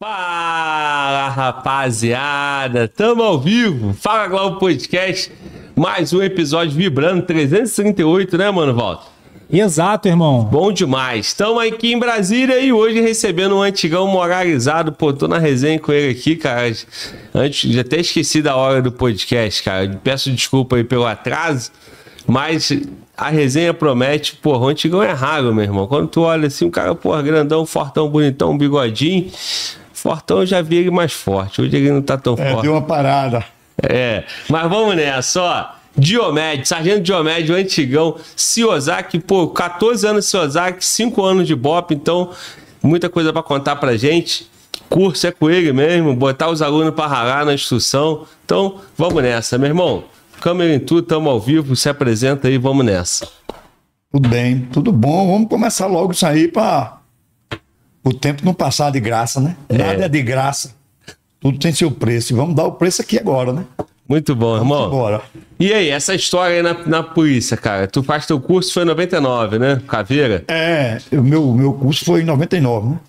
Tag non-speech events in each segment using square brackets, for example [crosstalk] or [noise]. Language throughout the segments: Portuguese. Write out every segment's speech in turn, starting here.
Fala, rapaziada! Tamo ao vivo! Fala Globo Podcast, mais um episódio vibrando, 338, né, mano, Walter? Exato, irmão. Bom demais. Estamos aqui em Brasília e hoje recebendo um antigão moralizado. Pô, tô na resenha com ele aqui, cara. Antes, já até esqueci da hora do podcast, cara. Peço desculpa aí pelo atraso, mas a resenha promete, porra, o antigão é raro, meu irmão. Quando tu olha assim, um cara, porra, grandão, fortão, bonitão, bigodinho. Fortão eu já vi ele mais forte. Hoje ele não tá tão É, forte. deu uma parada. É, mas vamos nessa, ó. Diomed, Sargento Diomed, o antigão, Ciozaki, pô, 14 anos de Ciozaki, 5 anos de Bop, então muita coisa pra contar pra gente. Curso é com ele mesmo, botar os alunos pra ralar na instrução. Então, vamos nessa, meu irmão. Câmera em tudo, tamo ao vivo, se apresenta aí, vamos nessa. Tudo bem, tudo bom. Vamos começar logo isso aí para o tempo não passar de graça, né? Nada é de graça. Tudo tem seu preço. E vamos dar o preço aqui agora, né? Muito bom, irmão. Agora. E aí, essa história aí na, na polícia, cara? Tu faz teu curso, foi em 99, né? Caveira? É, o meu, meu curso foi em 99, né?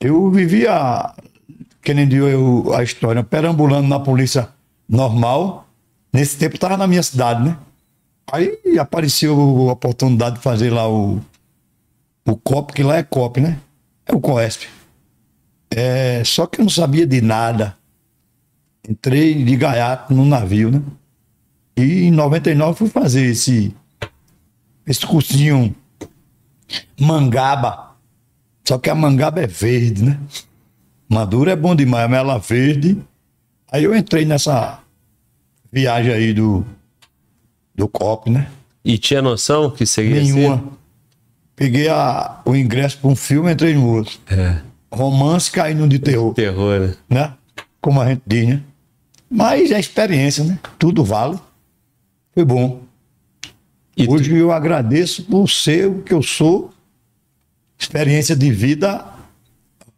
Eu vivia, que nem digo eu, a história, perambulando na polícia normal. Nesse tempo estava na minha cidade, né? Aí apareceu a oportunidade de fazer lá o, o COP, que lá é COP, né? É o COESP. É, só que eu não sabia de nada. Entrei de gaiato no navio, né? E em 99 fui fazer esse, esse cursinho mangaba. Só que a mangaba é verde, né? Madura é bom demais, mas ela verde. Aí eu entrei nessa viagem aí do, do COP, né? E tinha noção que seria Nenhuma. assim? Peguei a, o ingresso para um filme, entrei no outro. É, Romance caindo de terror, terror, né? né? Como a gente diz, né? Mas é experiência, né? Tudo vale. Foi bom. E tu- Hoje eu agradeço por ser o que eu sou. Experiência de vida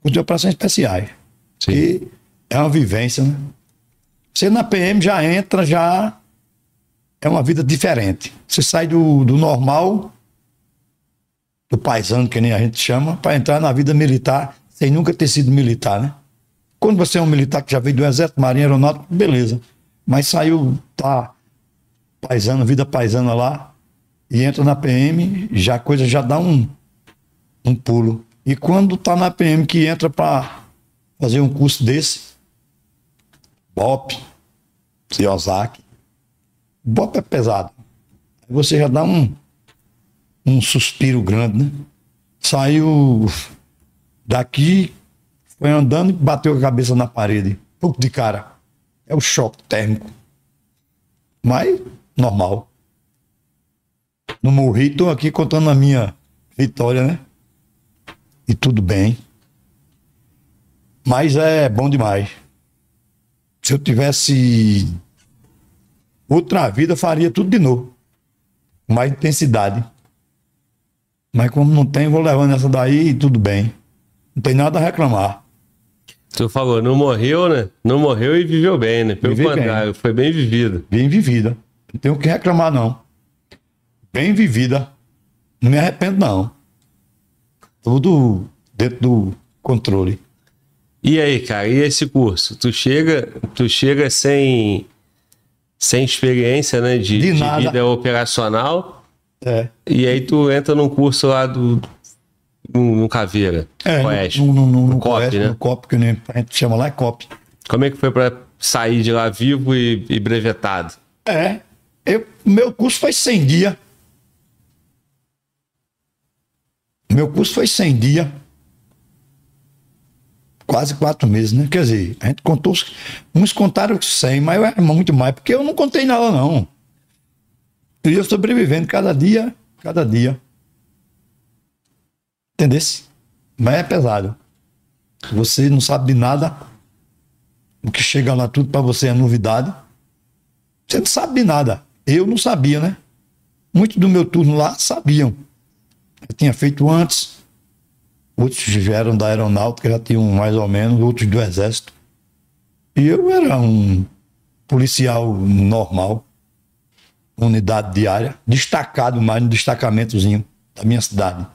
de operações especiais. Sim. Que é uma vivência, né? Você na PM já entra, já é uma vida diferente. Você sai do, do normal, do paisano, que nem a gente chama, para entrar na vida militar sem nunca ter sido militar, né? Quando você é um militar que já veio do Exército, Marinha Aeronáutica, beleza. Mas saiu, tá paisano, vida paisana lá, e entra na PM, já a coisa já dá um, um pulo. E quando tá na PM que entra para fazer um curso desse, BOP, Ciosaki, BOP é pesado. Você já dá um, um suspiro grande, né? Saiu daqui, foi andando e bateu a cabeça na parede. Pouco de cara. É o choque térmico. Mas, normal. Não morri, tô aqui contando a minha vitória, né? E tudo bem. Mas é bom demais. Se eu tivesse outra vida, faria tudo de novo. Com mais intensidade. Mas como não tem, vou levando essa daí e tudo bem. Não tem nada a reclamar. Tu falou, não morreu, né? Não morreu e viveu bem, né? Pelo Vivi bem. contrário, foi bem vivido. Bem vivida. Não tenho o que reclamar, não. Bem vivida. Não me arrependo, não. Tudo dentro do controle. E aí, cara, e esse curso? Tu chega, tu chega sem, sem experiência, né? De, De de vida operacional. É. E aí tu entra num curso lá do. No, no Caveira. É, Oeste. no, no, no, no, COP, né? no COP, que nem a gente chama lá, é COP. Como é que foi pra sair de lá vivo e, e brevetado? É. Eu, meu curso foi 100 dias. Meu curso foi 100 dias. Quase quatro meses, né? Quer dizer, a gente contou. Uns contaram 100, mas eu era muito mais, porque eu não contei nada, não. Eu ia sobrevivendo cada dia, cada dia. Entendesse? Mas é pesado. Você não sabe de nada. O que chega lá tudo pra você é novidade. Você não sabe de nada. Eu não sabia, né? Muitos do meu turno lá sabiam. Eu tinha feito antes. Outros já eram da aeronáutica, já tinham mais ou menos, outros do exército. E eu era um policial normal, unidade diária, destacado mais no destacamentozinho da minha cidade.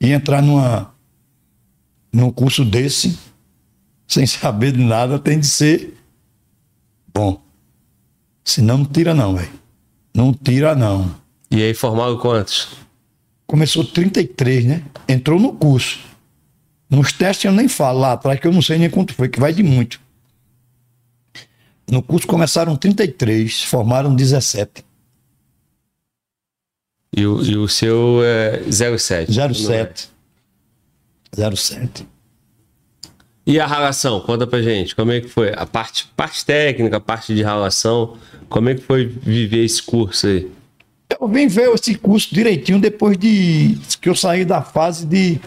E entrar numa, num curso desse, [laughs] sem saber de nada, tem de ser bom. Senão não tira não, velho. Não tira não. E aí formaram quantos? Começou 33, né? Entrou no curso. Nos testes eu nem falo lá atrás, que eu não sei nem quanto foi, que vai de muito. No curso começaram 33, formaram 17. E o, e o seu é 07? 07. 07. E a relação? Conta pra gente, como é que foi? A parte, parte técnica, a parte de relação, como é que foi viver esse curso aí? Eu vim ver esse curso direitinho depois de que eu saí da fase de.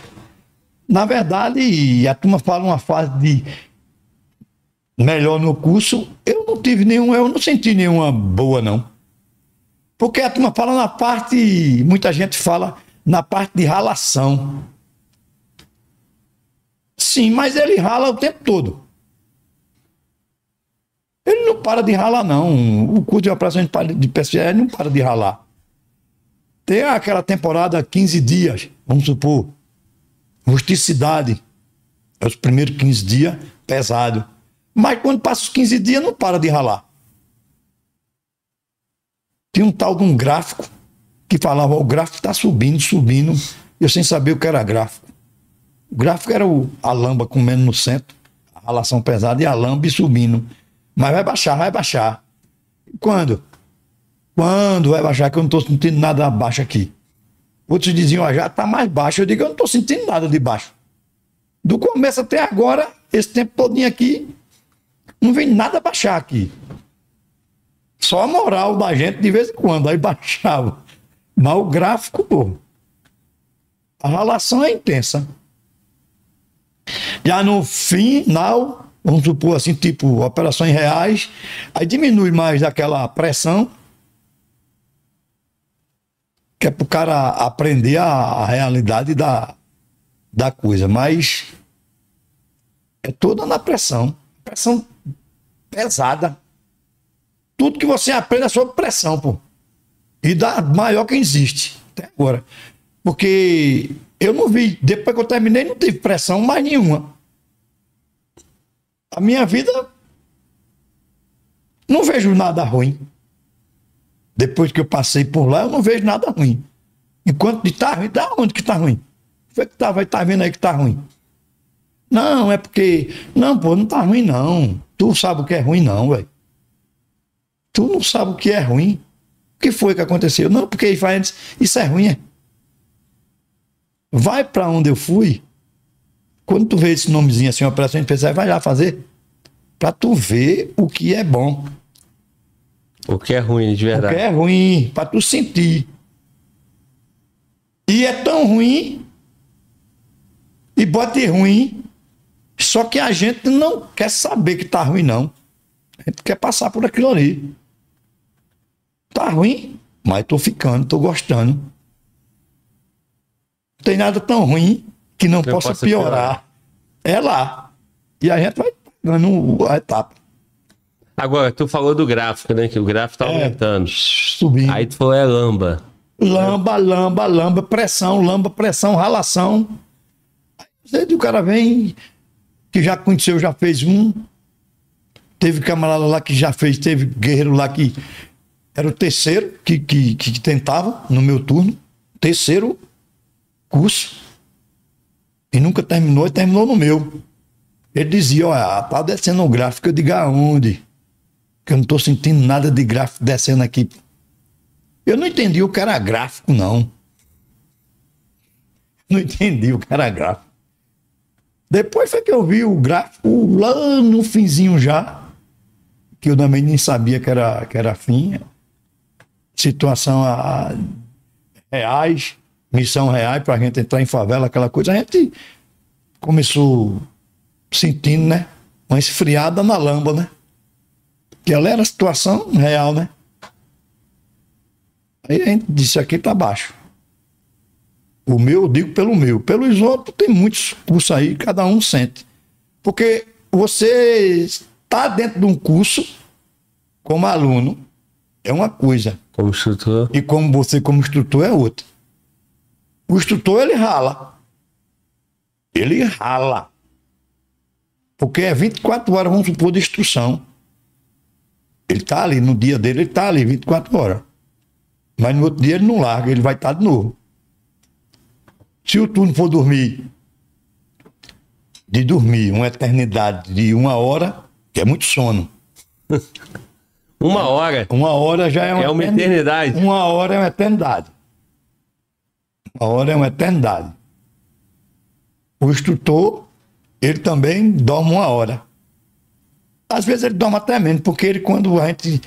Na verdade, a turma fala uma fase de melhor no curso. Eu não tive nenhum, eu não senti nenhuma boa, não. Porque a turma fala na parte, muita gente fala na parte de ralação. Sim, mas ele rala o tempo todo. Ele não para de ralar, não. O curso de operação de PSE não para de ralar. Tem aquela temporada 15 dias, vamos supor. Rusticidade. É os primeiros 15 dias, pesado. Mas quando passa os 15 dias, não para de ralar. Tinha um tal de um gráfico que falava: o gráfico está subindo, subindo. Eu sem saber o que era gráfico. O gráfico era o, a lamba comendo no centro, a relação pesada, e a lamba subindo. Mas vai baixar, vai baixar. Quando? Quando vai baixar? Que eu não estou sentindo nada abaixo aqui. Outros diziam, ah, já está mais baixo. Eu digo, eu não estou sentindo nada de baixo. Do começo até agora, esse tempo todinho aqui, não vem nada baixar aqui. Só a moral da gente de vez em quando, aí baixava. Mas o gráfico, pô, a relação é intensa. Já no final, vamos supor assim, tipo, operações reais, aí diminui mais aquela pressão, que é para o cara aprender a, realidade da, da coisa, mas é toda na pressão. Pressão pesada. Tudo que você aprende é sob pressão, pô. E da maior que existe até agora. Porque eu não vi, depois que eu terminei, não tive pressão mais nenhuma. A minha vida não vejo nada ruim. Depois que eu passei por lá, eu não vejo nada ruim. Enquanto de tá ruim, da onde que tá ruim? Foi que tá, vai tá vendo aí que tá ruim. Não, é porque. Não, pô, não tá ruim, não. Tu sabe o que é ruim, não, velho. Tu não sabe o que é ruim. O que foi que aconteceu? Não, porque ele faz isso é ruim, é. Vai para onde eu fui. Quando tu vê esse nomezinho assim, operação especial, vai lá fazer. Para tu ver o que é bom. O que é ruim, de verdade. O que é ruim, para tu sentir. E é tão ruim, e bote ruim, só que a gente não quer saber que tá ruim, não. A gente quer passar por aquilo ali. Tá ruim, mas tô ficando, tô gostando. Não tem nada tão ruim que não possa, possa piorar. piorar. É lá. E a gente vai dando a etapa. Agora, tu falou do gráfico, né? Que o gráfico tá é, aumentando. Subindo. Aí tu falou é lamba. Lamba, lamba, lamba, pressão, lamba, pressão, ralação. Aí o cara vem, que já conheceu, já fez um. Teve camarada lá que já fez, teve guerreiro lá que era o terceiro que, que, que tentava no meu turno, terceiro curso. E nunca terminou, e terminou no meu. Ele dizia, olha, tá descendo o gráfico. Eu digo, aonde? Que eu não tô sentindo nada de gráfico descendo aqui. Eu não entendi o que era gráfico, não. [laughs] Não entendi o que era gráfico. Depois foi que eu vi o gráfico lá no finzinho já, que eu também nem sabia que era, que era fim situação a, a reais, missão reais para a gente entrar em favela, aquela coisa, a gente começou sentindo, né? Uma esfriada na lamba, né? Que ela era a situação real, né? Aí a gente disse, aqui tá baixo. O meu, eu digo pelo meu. Pelos outros, tem muitos cursos aí, cada um sente. Porque você está dentro de um curso como aluno, é uma coisa. Como instrutor. E como você, como instrutor, é outra. O instrutor, ele rala. Ele rala. Porque é 24 horas, vamos supor, de instrução. Ele tá ali, no dia dele, ele tá ali 24 horas. Mas no outro dia ele não larga, ele vai estar de novo. Se o turno for dormir, de dormir uma eternidade de uma hora, que é muito sono. [laughs] Uma hora. Uma hora já é uma, É uma eternidade. Uma hora é uma eternidade. Uma hora é uma eternidade. O instrutor, ele também dorme uma hora. Às vezes ele dorme até menos, porque ele, quando a gente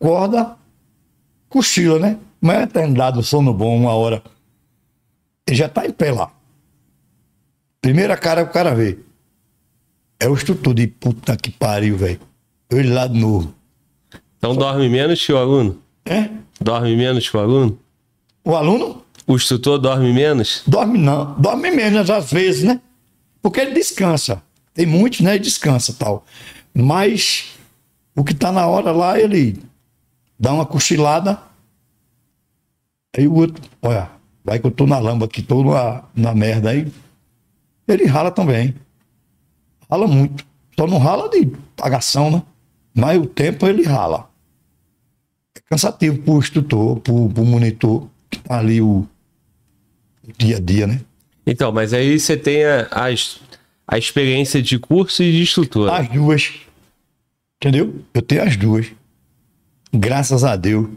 acorda, cochila, né? Mas é uma eternidade, o sono bom, uma hora. Ele já tá em pé lá. Primeira cara que o cara vê. É o instrutor de puta que pariu, velho. Ele lá de novo. Então dorme menos que o aluno? É? Dorme menos que o aluno? O aluno O instrutor dorme menos? dorme não, dorme menos às vezes, né? Porque ele descansa. Tem muitos, né? Ele descansa tal. Mas o que tá na hora lá, ele dá uma cochilada. Aí o outro, olha, vai que eu tô na lamba aqui, tô na, na merda aí. Ele rala também. Rala muito. Só não rala de pagação, né? Mas o tempo ele rala. Cansativo pro instrutor, pro, pro monitor, que tá ali o, o dia a dia, né? Então, mas aí você tem a, as- a experiência de curso e de instrutor. As duas. Entendeu? Eu tenho as duas. Graças a Deus.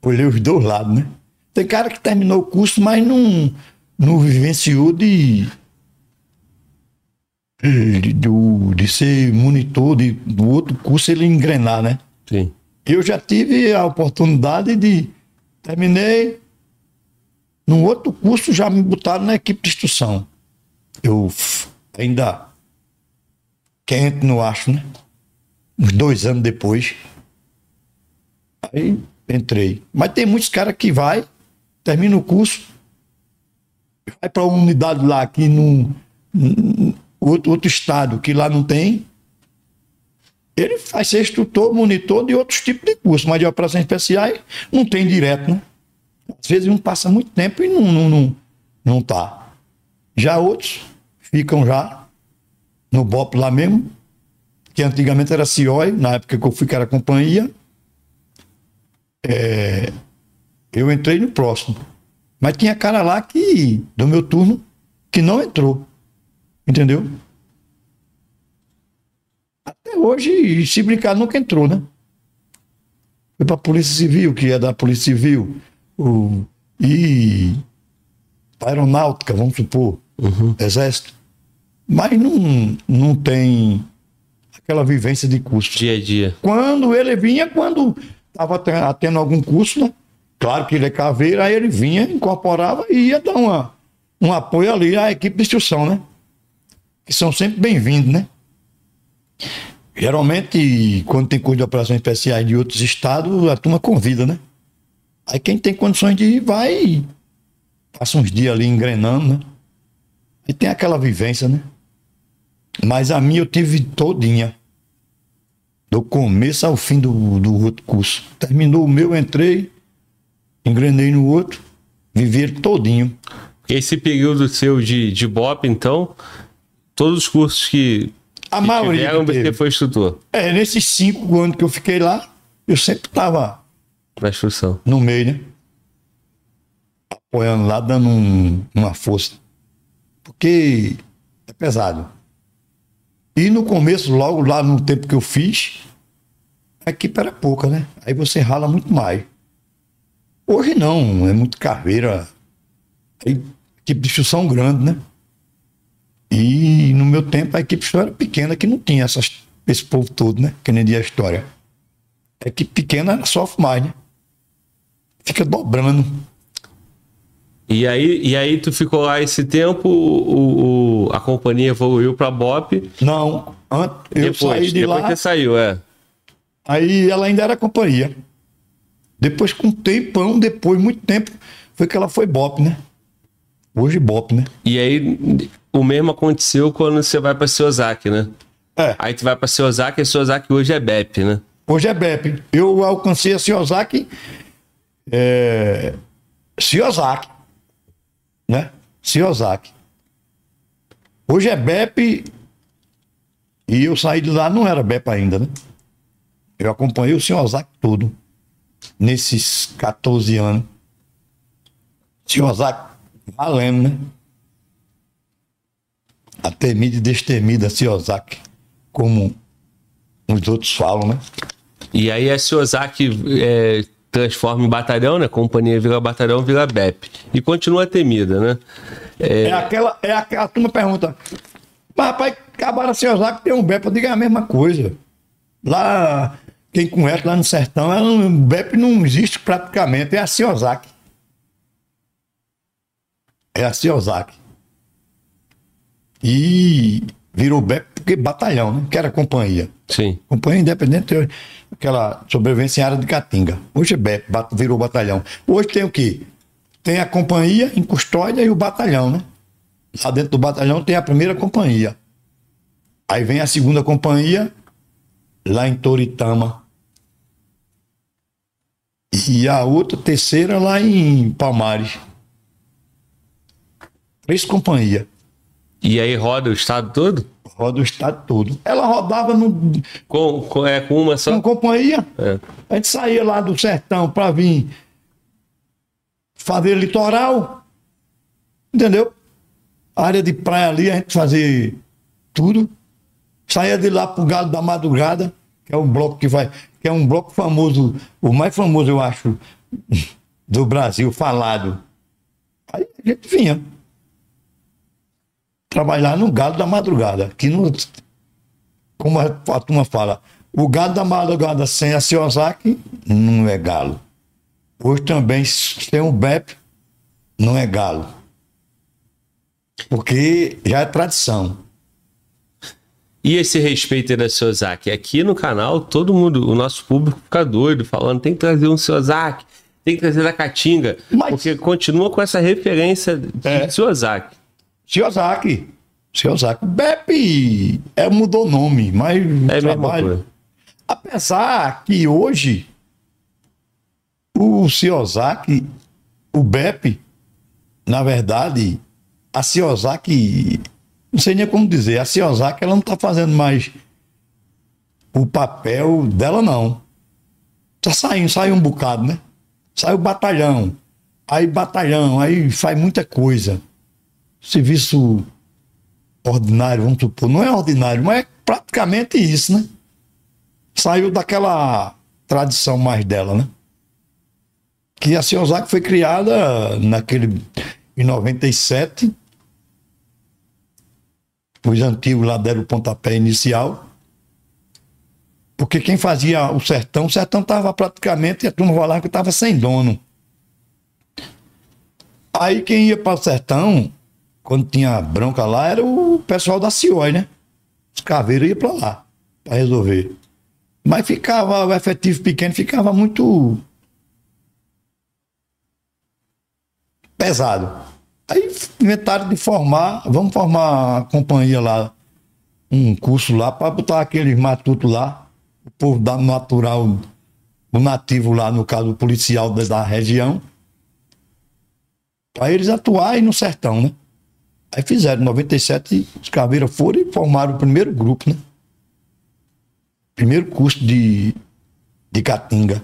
Olhei os dois lados, né? Tem cara que terminou o curso, mas não, não vivenciou de. De, do- de ser monitor de, do outro curso ele engrenar, né? Sim. Eu já tive a oportunidade de. Terminei. No outro curso já me botaram na equipe de instrução. Eu ainda quente, não acho, né? Uns dois anos depois. Aí entrei. Mas tem muitos caras que vai, termina o curso, vai para uma unidade lá que não. Outro, outro estado que lá não tem, ele vai ser instrutor, monitor de outros tipos de curso, mas de operações especiais não tem direto, né? Às vezes um passa muito tempo e não, não, não, não tá. Já outros ficam já no BOP lá mesmo, que antigamente era CIOI, na época que eu fui que era companhia. É, eu entrei no próximo. Mas tinha cara lá que, do meu turno, que não entrou. Entendeu? Hoje, se brincar, nunca entrou, né? Foi pra Polícia Civil, que é da Polícia Civil. O, e aeronáutica, vamos supor, exército. Mas não, não tem aquela vivência de curso. Dia a dia. Quando ele vinha, quando estava tendo algum curso, né? Claro que ele é caveira, aí ele vinha, incorporava e ia dar uma, um apoio ali à equipe de instrução, né? Que são sempre bem-vindos, né? Geralmente, quando tem coisa de operações especiais de outros estados, a turma convida, né? Aí quem tem condições de ir, vai passa uns dias ali engrenando, né? E tem aquela vivência, né? Mas a minha eu tive todinha. Do começo ao fim do, do outro curso. Terminou o meu, entrei, engrenei no outro, vivi todinho. Esse período seu de, de BOP, então, todos os cursos que, A que maioria tiveram, que você foi instrutor É, nesses cinco anos que eu fiquei lá, eu sempre estava na instrução. no meio, né? Apoiando lá, dando um- uma força. Porque é pesado. E no começo, logo lá no tempo que eu fiz, a equipe era pouca, né? Aí você rala muito mais. Hoje não, é muito carreira. Aí, equipe de instrução grande, né? E no meu tempo a equipe instrução era pequena, que não tinha essas, esse povo todo, né? Que nem dia a história. A equipe pequena ela sofre mais, né? Fica dobrando. E aí, e aí tu ficou lá esse tempo, o, o- a companhia evoluiu para BOP. Não, an- eu depois, saí de depois lá, que saiu, é. aí ela ainda era companhia. Depois, com um tempão, depois, muito tempo, foi que ela foi BOP, né? Hoje BOP, né? E aí o mesmo aconteceu quando você vai para Seozaki, né? É, Aí tu vai para Seozaki e Seozaki hoje é BEP, né? hoje é BEP. Eu alcancei a Ciosaki, é, Ciosaki, né? Ciosaki. Hoje é BEP E eu saí de lá, não era BEP ainda, né? Eu acompanhei o senhor Ozaki todo, nesses 14 anos. Senhor Ozaki, valendo, né? A temida e destemida Ozaki, como os outros falam, né? E aí a Ozaki é, transforma em batalhão, né? Companhia vira batalhão, vira BEP. E continua temida, né? É, é aquela, é aquela turma pergunta, mas rapaz, acabaram a Ozaki tem um BEP, eu digo é a mesma coisa. Lá, quem conhece lá no sertão, o BEP não existe praticamente, é a Ciozaki. É a Ciozaki. E virou BEP porque batalhão, né? Que era companhia. Sim. Companhia independente, aquela sobrevivência em área de Catinga. Hoje é BEP, virou batalhão. Hoje tem o quê? Tem a companhia em custódia e o batalhão, né? Lá dentro do batalhão tem a primeira companhia. Aí vem a segunda companhia, lá em Toritama. E a outra, terceira, lá em Palmares. Três companhias. E aí roda o estado todo? Roda o estado todo. Ela rodava no. Com, com, é, com uma só? Com companhia. É. A gente saía lá do sertão para vir fazer litoral. Entendeu? A área de praia ali, a gente fazia tudo. Saía de lá pro Galo da Madrugada, que é um bloco que vai. Que é um bloco famoso, o mais famoso, eu acho, do Brasil, falado. Aí a gente vinha trabalhar no gado da madrugada. Que no, como a, turma fala, o gado da madrugada sem a Ciosaki não é galo. Hoje também sem o BEP não é galo. Porque já é tradição. E esse respeito aí da Ciosaki? Aqui no canal, todo mundo, o nosso público fica doido, falando, tem que trazer um Ciosaki, tem que trazer da Caatinga. Mas... Porque continua com essa referência de é. Ciosaki. Shiozaki. Shiozaki. BEP é, mudou nome, mas é trabalho. Apesar que hoje o Shiozaki, o BEP, na verdade, a Shiozaki, não sei nem como dizer, a Shiozaki ela não está fazendo mais o papel dela, não. Tá saindo, saiu um bocado, né? Saiu batalhão. Aí batalhão, aí faz muita coisa serviço ordinário, vamos supor, não é ordinário, mas é praticamente isso, né? Saiu daquela tradição mais dela, né? Que a Ciosaki foi criada naquele em 97. Os antigos lá deram o pontapé inicial. Porque quem fazia o sertão, o sertão estava praticamente, a turma lá que estava sem dono. Aí quem ia para o sertão, quando tinha bronca lá, era o pessoal da CIOI, né? Os caveiros iam para lá para resolver. Mas ficava, o efetivo pequeno ficava muito pesado. Aí inventaram de formar, vamos formar a companhia lá, um curso lá, para botar aqueles matutos lá, o povo da natural, o nativo lá, no caso, o policial da região, para eles atuarem no sertão, né? Aí fizeram, em 97, os caveiras foram e formaram o primeiro grupo, né? Primeiro curso de, de Catinga.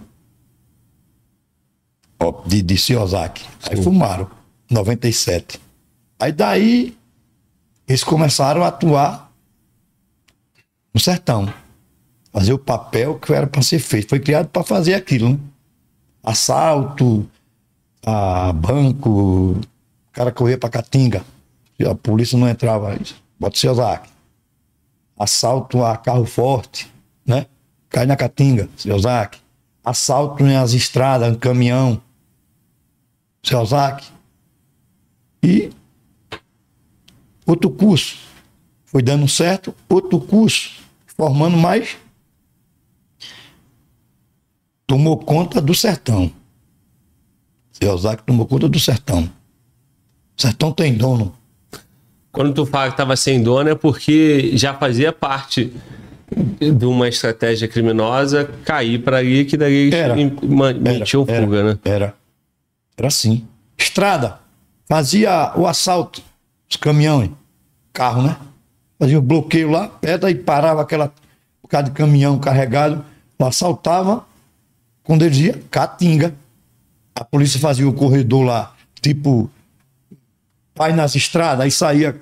Ó, de, de Ciosaki. Aí Sim. formaram, 97. Aí daí, eles começaram a atuar no sertão. Fazer o papel que era para ser feito. Foi criado para fazer aquilo, né? Assalto, a banco, o cara corria para Catinga a polícia não entrava, bota seu Zac. Assalto a carro forte, né? Cai na Catinga, seu Zac. Assalto nas estradas, em caminhão, seu Zac. E outro curso foi dando certo, outro curso formando mais tomou conta do sertão. Seu Zac tomou conta do sertão. O sertão tem dono. Quando tu fala que estava sem dono é porque já fazia parte de uma estratégia criminosa cair para ali que daí era, metiam fuga, era, né? Era. Era assim. Estrada. Fazia o assalto. Os caminhões. Carro, né? fazia um bloqueio lá, perto, aí parava aquela por causa de caminhão carregado, assaltava, quando ele dizia Caatinga. A polícia fazia o corredor lá, tipo, vai nas estradas, aí saía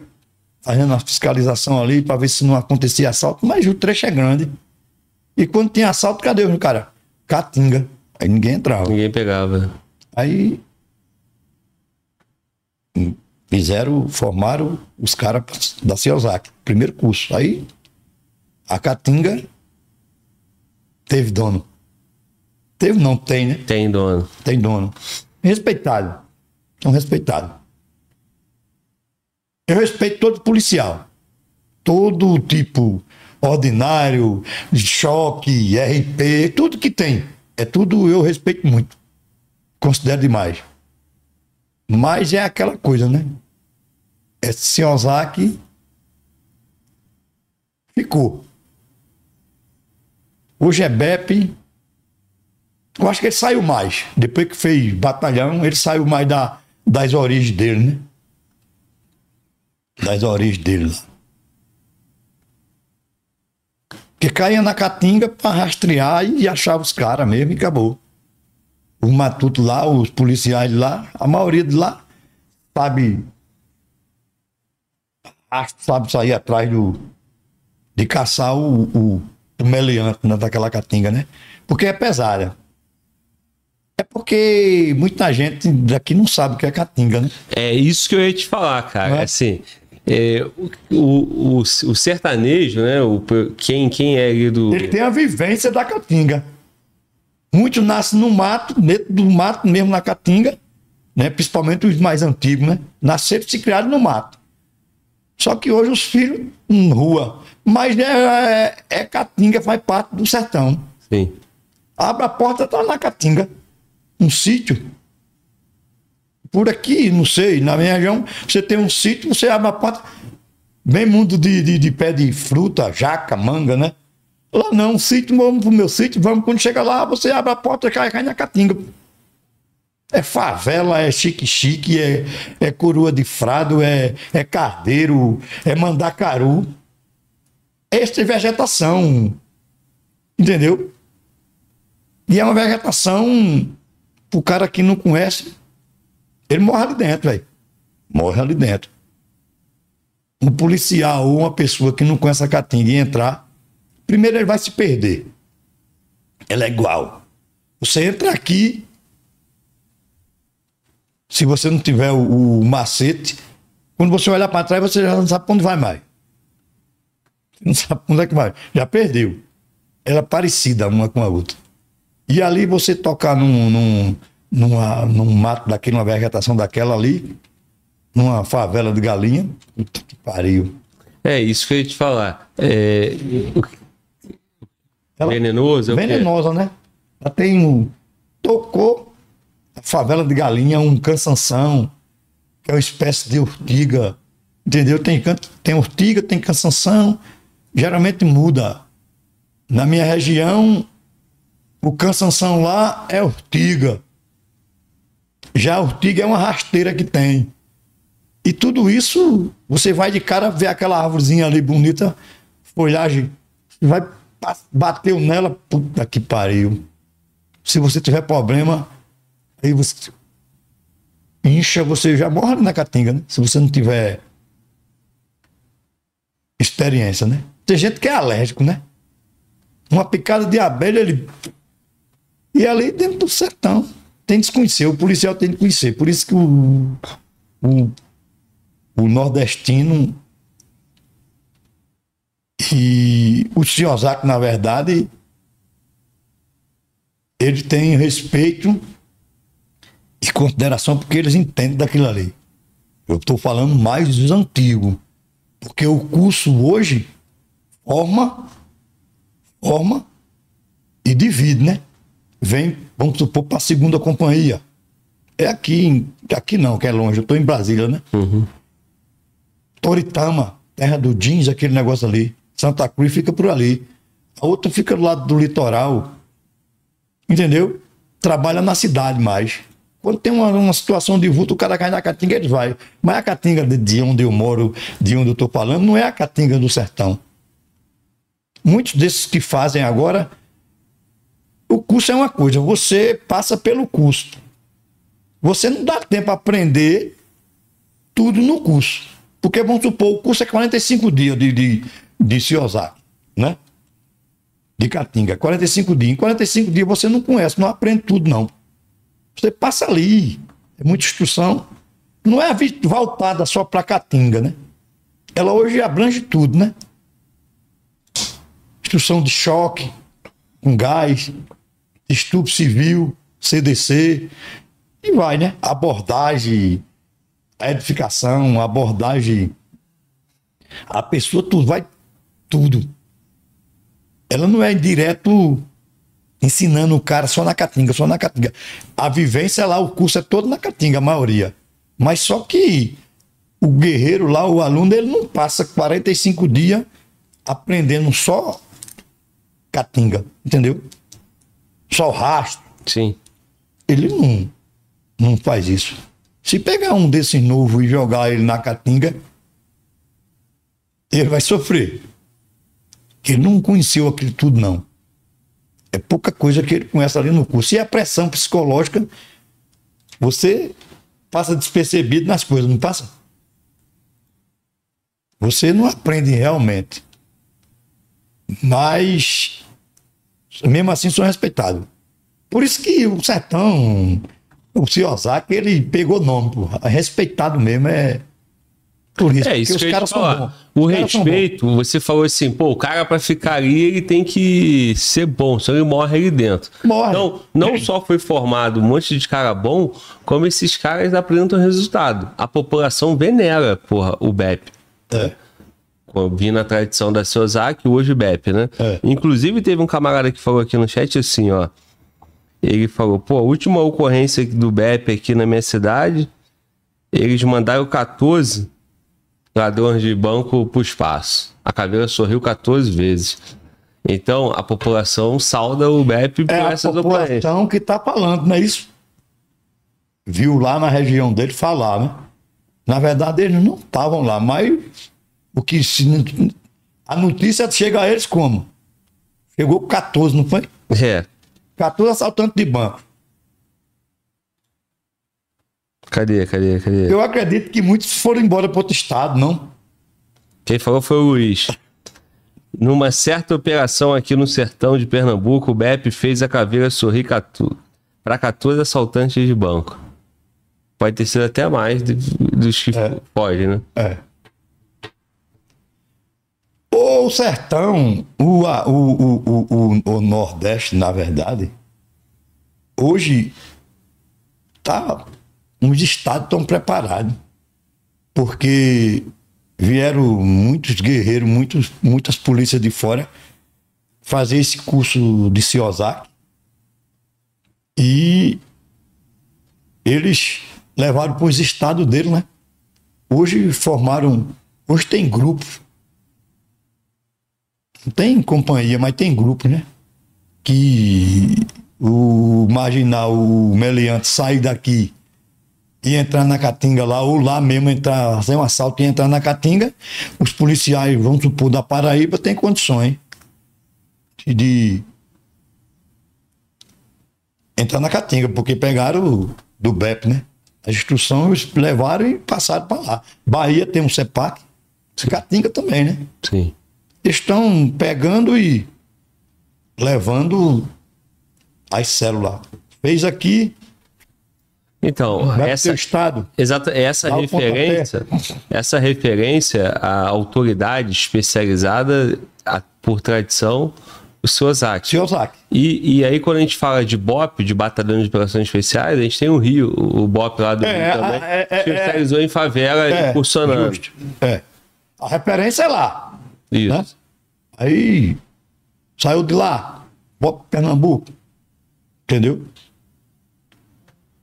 fazendo a fiscalização ali para ver se não acontecia assalto, mas o trecho é grande. E quando tinha assalto, cadê o cara? Caatinga. Aí ninguém entrava. Ninguém pegava. Aí fizeram, formaram os caras da Ciosaki, primeiro curso. Aí a Caatinga teve dono. Teve não, tem, né? Tem dono. Tem dono. Respeitado. São respeitados. Eu respeito todo policial. Todo tipo ordinário, choque, RP, tudo que tem. É tudo eu respeito muito. Considero demais. Mas é aquela coisa, né? É Ozaki ficou. Hoje é BEP. Eu acho que ele saiu mais. Depois que fez batalhão, ele saiu mais da, das origens dele, né? Das origens dele lá. Porque caía na caatinga para rastrear e achava os caras mesmo e acabou. Os matutos lá, os policiais lá, a maioria de lá sabe. Sabe sair atrás do. de caçar o, o, o meliante né, daquela caatinga, né? Porque é pesada. É porque muita gente daqui não sabe o que é caatinga, né? É isso que eu ia te falar, cara. É? Assim, é, o, o, o, sertanejo, né? O, quem, quem é do. Ele tem a vivência da caatinga. Muitos nascem no mato, dentro do mato mesmo na caatinga, né? principalmente os mais antigos, né? Nasceram e se criaram no mato. Só que hoje os filhos em rua. Mas é, é, é caatinga, faz parte do sertão. Sim. Abre a porta, tá na caatinga. Um sítio. Por aqui, não sei, na minha região, você tem um sítio, você abre a porta. Bem mundo de, de, de pé de fruta, jaca, manga, né? Lá não, sítio, vamos pro meu sítio, vamos. Quando chega lá, você abre a porta e cai, cai na caatinga. É favela, é chique-chique, é, é coroa de frado, é, é cardeiro, é mandacaru. Esta é vegetação. Entendeu? E é uma vegetação, o cara que não conhece, ele morre ali dentro, velho. Morre ali dentro. Um policial ou uma pessoa que não conhece a caatinga e entrar, primeiro ele vai se perder. Ela é igual. Você entra aqui, se você não tiver o, o macete, quando você olhar para trás, você já não sabe para onde vai mais. Não sabe onde é que vai. Já perdeu. Ela é parecida uma com a outra. E ali você tocar num, num, numa, num mato daquele, numa vegetação daquela ali, numa favela de galinha, puta que pariu. É, isso que eu ia te falar. É, ela, venenosa? Venenosa, né? Ela tem um. Tocou a favela de galinha, um cansanção, que é uma espécie de urtiga. Entendeu? Tem, tem urtiga, tem cansanção. Geralmente muda. Na minha região, o cansanção lá é urtiga. Já a urtiga é uma rasteira que tem. E tudo isso, você vai de cara ver aquela árvorezinha ali bonita, folhagem, vai bateu nela, puta que pariu. Se você tiver problema, aí você incha, você já morre na caatinga, né? Se você não tiver experiência, né? Tem gente que é alérgico, né? Uma picada de abelha, ele. E ali dentro do sertão. Tem que conhecer, o policial tem que conhecer. Por isso que o, o, o nordestino e o Ciosaki, na verdade, ele tem respeito e consideração porque eles entendem daquilo ali. Eu estou falando mais dos antigos, porque o curso hoje forma, forma e divide, né? Vem, vamos supor, para a segunda companhia. É aqui, aqui não, que é longe, eu estou em Brasília, né? Uhum. Toritama, terra do jeans, aquele negócio ali. Santa Cruz fica por ali. A outra fica do lado do litoral. Entendeu? Trabalha na cidade mais. Quando tem uma, uma situação de vulto, o cara cai na caatinga, ele vai. Mas a caatinga de, de onde eu moro, de onde eu estou falando, não é a caatinga do sertão. Muitos desses que fazem agora, o curso é uma coisa, você passa pelo curso. Você não dá tempo a aprender tudo no curso. Porque, vamos supor, o curso é 45 dias de, de, de Ciosaki, né? De Caatinga, 45 dias. Em 45 dias você não conhece, não aprende tudo, não. Você passa ali, é muita instrução. Não é voltada só para Caatinga, né? Ela hoje abrange tudo, né? Instrução de choque, com gás, estupro civil, CDC, e vai, né? Abordagem, edificação, abordagem. A pessoa tudo, vai tudo. Ela não é direto ensinando o cara só na caatinga, só na caatinga. A vivência lá, o curso é todo na caatinga, a maioria. Mas só que o guerreiro lá, o aluno, ele não passa 45 dias aprendendo só caatinga, entendeu? Só rastro. Sim. Ele não, não faz isso. Se pegar um desses novos e jogar ele na caatinga, ele vai sofrer. Ele não conheceu aquilo tudo, não. É pouca coisa que ele conhece ali no curso. E a pressão psicológica, você passa despercebido nas coisas, não passa? Você não aprende realmente. Mas, mesmo assim, são respeitados. Por isso que o sertão, o Ciosaki, ele pegou nome, porra. É respeitado mesmo, é por isso. É isso que os caras são bons. O Os respeito, você falou assim, pô, o cara pra ficar ali, ele tem que ser bom, senão ele morre ali dentro. Morre. Então, não só foi formado um monte de cara bom, como esses caras apresentam resultado. A população venera, porra, o BEP. É. Vi na tradição da Sozak, hoje BEP, né? É. Inclusive, teve um camarada que falou aqui no chat assim, ó. Ele falou, pô, a última ocorrência do BEP aqui na minha cidade, eles mandaram 14 ladrões de banco pro espaço. A caveira sorriu 14 vezes. Então, a população salda o BEP por É a essas ocorrências. população que está falando, não é isso? Viu lá na região dele falar, né? Na verdade, eles não estavam lá, mas o que se, a notícia chega a eles como? Chegou com 14, não foi? É. 14 assaltantes de banco. Cadê, cadê, cadê? Eu acredito que muitos foram embora para outro estado, não? Quem falou foi o Luiz. Numa certa operação aqui no sertão de Pernambuco, o BEP fez a caveira sorrir para 14 assaltantes de banco. Pode ter sido até mais de- dos que É. pode, né? É. O sertão, o, o, o, o, Nordeste, na verdade, hoje tá, os estados estão preparados. Porque vieram muitos guerreiros, muitos, muitas polícias de fora fazer esse curso de Ciosaki. E eles levaram para os estados dele, né? Hoje formaram. Hoje tem grupos. Não tem companhia, mas tem grupo, né? Que o marginal, o meliante, sair daqui e entrar na Caatinga lá, ou lá mesmo entrar, fazer um assalto e entrar na Caatinga, os policiais, vamos supor, da Paraíba, têm condições de- entrar na Caatinga, porque pegaram do BEP, né? A instrução eles levaram e passaram para lá. Bahia tem um CEPAC, Caatinga também, né? Sim. Estão pegando e levando as células. Fez aqui, Então, vai para essa, estado. Exata, essa referência, essa referência à autoridade especializada a- por tradição, o Sozak. Ciosaki. E, e aí, quando a gente fala de BOP, de Batalhão de Operações Especiais, a gente tem o Rio, o BOP lá do É, Rio também, é, é, que é. especializou em favela É, incursionando. justo. É. A referência é lá. Isso. né? Aí saiu de lá, Bop Pernambuco. Entendeu?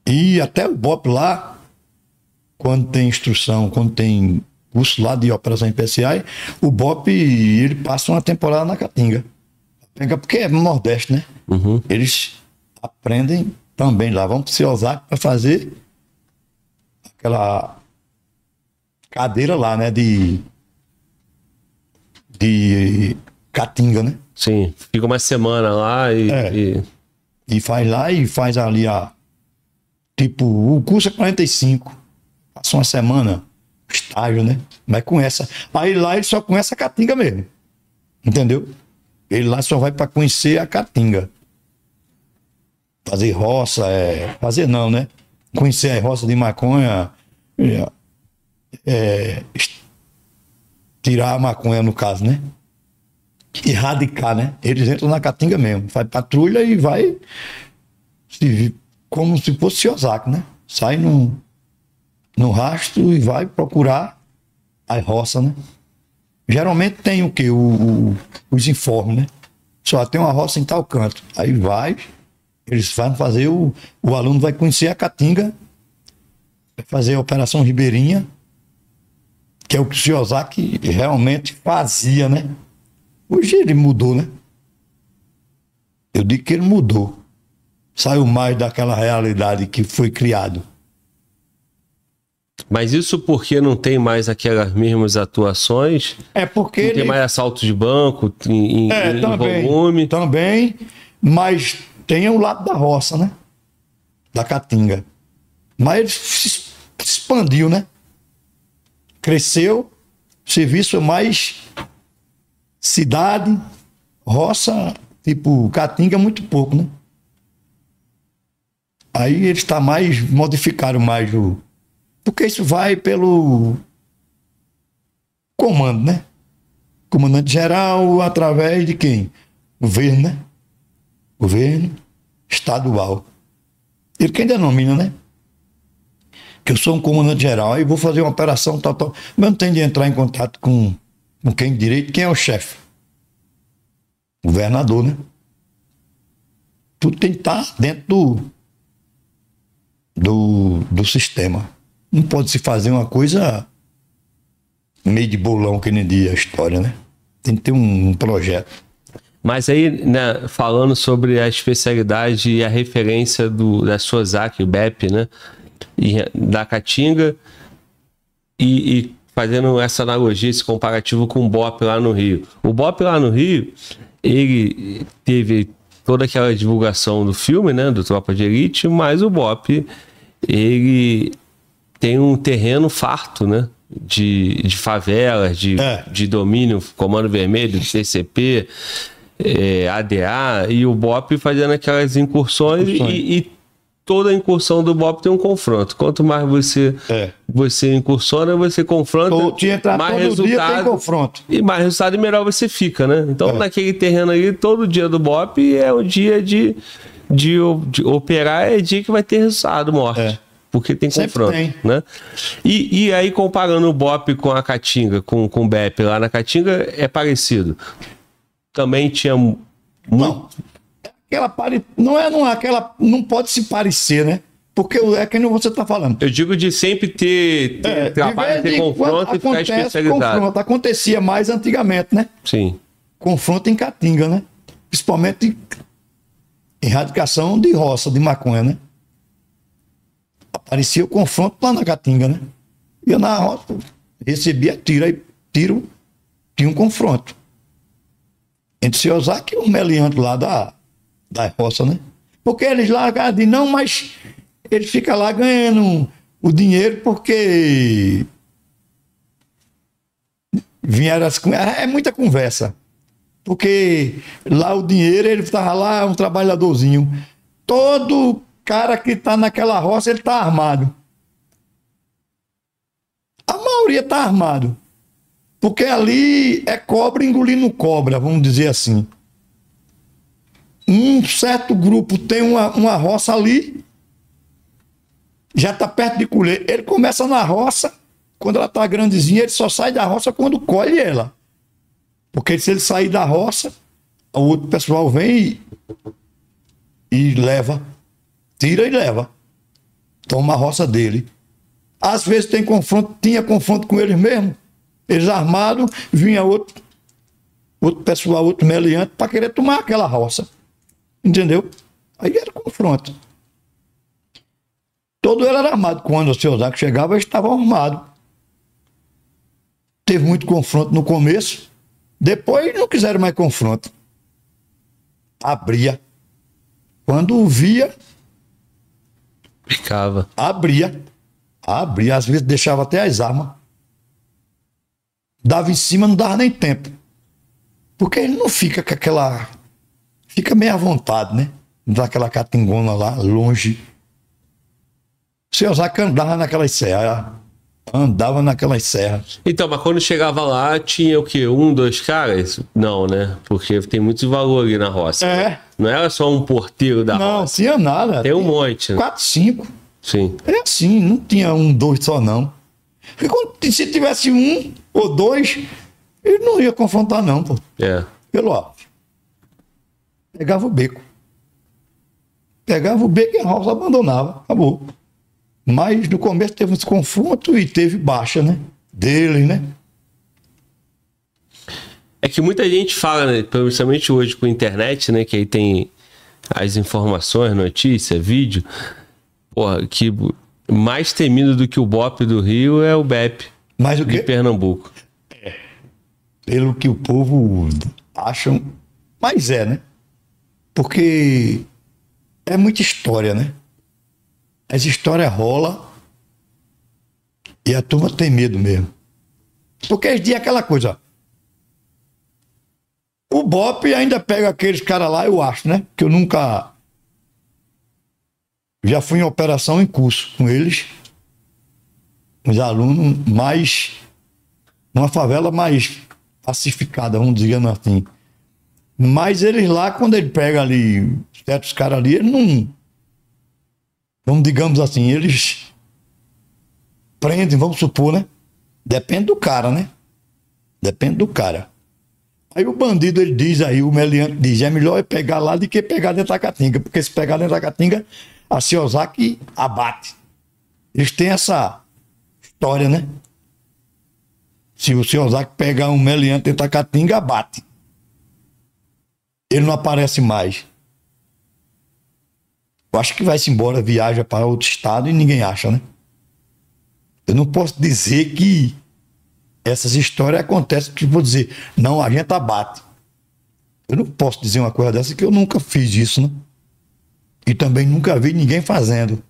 E até o Bop lá, quando tem instrução, quando tem curso lá de operações especiais, o Bop ele passa uma temporada na Caatinga. Porque é no Nordeste, né? Uhum. Eles aprendem também lá. Vamos para o Ciosac para fazer aquela cadeira lá, né? De. De Caatinga, né? Sim, fica uma semana lá e, É. e- E faz lá e faz ali a. Tipo, o curso é 45. Passa uma semana, estágio, né? Mas com essa. Aí lá ele só conhece a Caatinga mesmo. Entendeu? Ele lá só vai para conhecer a Caatinga. Fazer roça, é. Fazer não, né? Conhecer a roça de maconha. é, é, tirar a maconha, no caso, né? erradicar, né? Eles entram na Caatinga mesmo, faz patrulha e vai se como se fosse Osaka, né? Sai no, no rastro e vai procurar as roças, né? Geralmente tem o quê? O, o- os informes, né? Só tem uma roça em tal canto. Aí vai, eles vão fazer o. O aluno vai conhecer a Caatinga, vai fazer a Operação Ribeirinha, que é o que o Shiozaki realmente fazia, né? Hoje ele mudou, né? Eu digo que ele mudou. Saiu mais daquela realidade que foi criado. Mas isso porque não tem mais aquelas mesmas atuações, É porque não ele... tem mais assalto de banco em, É, em também, volume. também, mas tem o lado da roça, né? Da Caatinga. Mas ele se expandiu, né? Cresceu, serviço é mais cidade, roça, tipo, Caatinga muito pouco, né? Aí ele está mais, modificaram mais o... Porque isso vai pelo comando, né? comandante geral através de quem? Governo, né? Governo estadual. Ele quem denomina, né? Que eu sou um comandante geral e vou fazer uma operação tal, tal. Mas não tem de entrar em contato com, com quem direito, quem é o chefe? Governador, né? Tudo tem que estar dentro do, do, do sistema. Não pode se fazer uma coisa meio de bolão que nem dia a história, né? Tem que ter um, um projeto. Mas aí, né, falando sobre a especialidade e a referência do, da Sozak, o BEP, né? Da Caatinga, e, e fazendo essa analogia, esse comparativo com o BOP lá no Rio. O BOP lá no Rio, ele teve toda aquela divulgação do filme, né? Do Tropa de Elite, mas o BOP, ele tem um terreno farto, né? De, de favelas, de, É. de domínio, Comando Vermelho, CCP, é, ADA, e o BOP fazendo aquelas incursões, Incursões. E, e toda incursão do BOP tem um confronto. Quanto mais você, É. você incursona, você confronta, te entrar mais todo dia tem resultado. confronto. E mais resultado, melhor você fica, né? Então, É. naquele terreno ali, todo dia do BOP é o dia de, de, de operar, é dia que vai ter resultado, morte. É. Porque tem Sempre confronto, tem. né? E, e aí, comparando o BOP com a Caatinga, com, com o BEP lá na Caatinga, é parecido. Também tinha mu- Não. Aquela pare... não é não, é aquela não pode se parecer, né? Porque é que nem você está falando. Eu digo de sempre ter, ter É, trabalho, ter confronto e ficar acontece especializado. confronto. Acontecia mais antigamente, né? Sim. Confronto em Caatinga, né? Principalmente erradicação de roça, de maconha, né? Aparecia o confronto lá na Caatinga, né? Ia na roça, recebia tiro, aí tiro, tinha um confronto. Entre se usar que o meliante lá da, da roça, né? Porque eles lá dizem, não, mas ele fica lá ganhando o dinheiro porque vieram as, é muita conversa. Porque lá o dinheiro, ele estava lá, um trabalhadorzinho. Todo cara que está naquela roça, ele está armado. A maioria está armado. Porque ali é cobra engolindo cobra, vamos dizer assim. Um certo grupo tem uma, uma roça ali, já está perto de colher. Ele começa na roça, quando ela está grandezinha, ele só sai da roça quando colhe ela. Porque se ele sair da roça, o outro pessoal vem e, e leva, tira e leva. Toma a roça dele. Às vezes tem confronto, tinha confronto com eles mesmo. Eles armados, vinha outro, outro pessoal, outro meliante, para querer tomar aquela roça. Entendeu? Aí era confronto. Todo ele era armado. Quando o seu Zaco chegava, eles estavam armados. Teve muito confronto no começo. Depois não quiseram mais confronto. Abria. Quando via, Ficava. abria. Abria. Às vezes deixava até as armas. Dava em cima, não dava nem tempo. Porque ele não fica com aquela. Fica meio à vontade, né? Não dá aquela catingona lá, longe. Seu Zaca andava naquelas serras. Andava naquelas serras. Então, mas quando chegava lá, tinha o quê? Um, dois caras? Não, né? Porque tem muito valor ali na roça. É. Não era só um porteiro da Não, roça. tinha nada. Tem um monte. né? Quatro, cinco. Sim. É assim, não tinha um, dois só, não. Porque quando- se tivesse um ou dois, ele não ia confrontar, não, pô. É. Pelo alto. Pegava o beco. Pegava o beco e a roça abandonava. Acabou. Mas no começo teve uns confrontos e teve baixa, né? Dele, né? É que muita gente fala, né, principalmente hoje com a internet, né? Que aí tem as informações, notícia, vídeo. Porra, que mais temido do que o BOP do Rio é o BEP Mas o de? Pernambuco. Pelo que o povo acham. Mas é, né? Porque é muita história, né? Essa história rola e a turma tem medo mesmo. Porque eles dizem aquela coisa. O Bop ainda pega aqueles caras lá, eu acho, né? Que eu nunca. Já fui em operação em curso com eles. Os alunos mais. Numa favela mais pacificada, vamos dizer assim. Mas eles lá, quando ele pega ali certos caras ali, eles não. Vamos, digamos assim, eles prendem, vamos supor, né? Depende do cara, né? Depende do cara. Aí o bandido, ele diz aí, o meliante diz, é melhor pegar lá do que pegar dentro da caatinga, porque se pegar dentro da caatinga, a Ciosaki abate. Eles têm essa história, né? Se o Ciosaki pegar um meliante dentro da caatinga, abate. Ele não aparece mais. Eu acho que vai-se embora, viaja para outro estado e ninguém acha, né? Eu não posso dizer que essas histórias acontecem, que vou dizer, não, a gente abate. Eu não posso dizer uma coisa dessa que eu nunca fiz isso, né? E também nunca vi ninguém fazendo.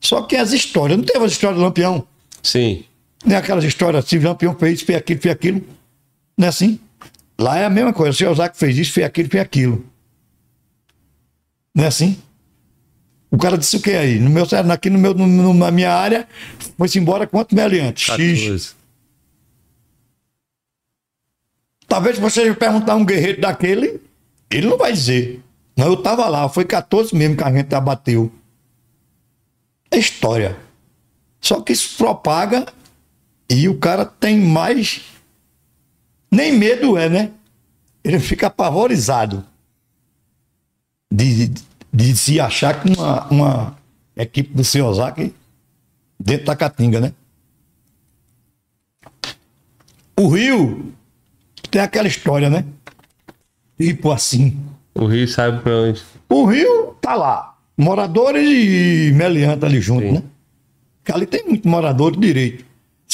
Só que as histórias, não teve as histórias do Lampião. Sim. Nem aquelas histórias assim, o Lampião fez fez aquilo, fez aquilo. Não é assim? Lá é a mesma coisa. O seu Zaco fez isso, fez aquilo, fez aquilo. Não é assim? O cara disse o que aí? No meu, aqui no meu, no- na minha área, foi-se embora quanto meliante? X. 14. Talvez você perguntar um guerreiro daquele, ele não vai dizer. Não, eu tava lá, foi 14 mesmo que a gente abateu. É história. Só que isso propaga e o cara tem mais. Nem medo é, né? Ele fica apavorizado de, de, de se achar que uma, uma equipe do seu Ozaki dentro da Caatinga, né? O Rio tem aquela história, né? Tipo assim. O Rio sabe pra onde. O Rio tá lá. Moradores e meliante ali junto, Sim. né? Porque ali tem muito morador de direito.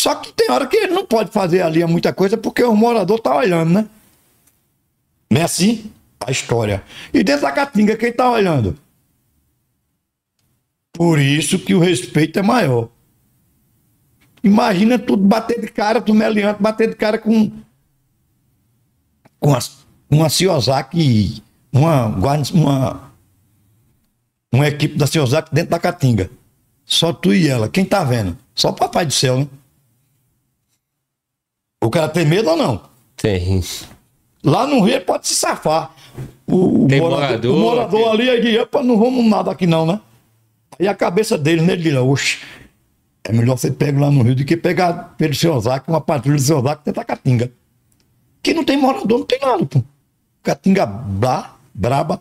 Só que tem hora que ele não pode fazer ali muita coisa porque o morador tá olhando, né? Não é assim? A história. E dentro da Caatinga, quem tá olhando? Por isso que o respeito é maior. Imagina tu bater de cara, tu meliante, bater de cara com com uma uma, guarda- uma, uma equipe da Ciosaki dentro da Caatinga. Só tu e ela. Quem tá vendo? Só o papai do céu, né? O cara tem medo ou não? Tem. Lá no Rio ele pode se safar. O, Tem morador, morador, o morador tem- ali, ele diz, "Epa, não vamos nada aqui não, né? Aí a cabeça dele, né? Ele diz, oxe, é melhor você pegar lá no Rio do que pegar pelo seu uma patrulha do seu Osaka dentro da Caatinga. Que não tem morador, não tem nada, pô. Caatinga braba.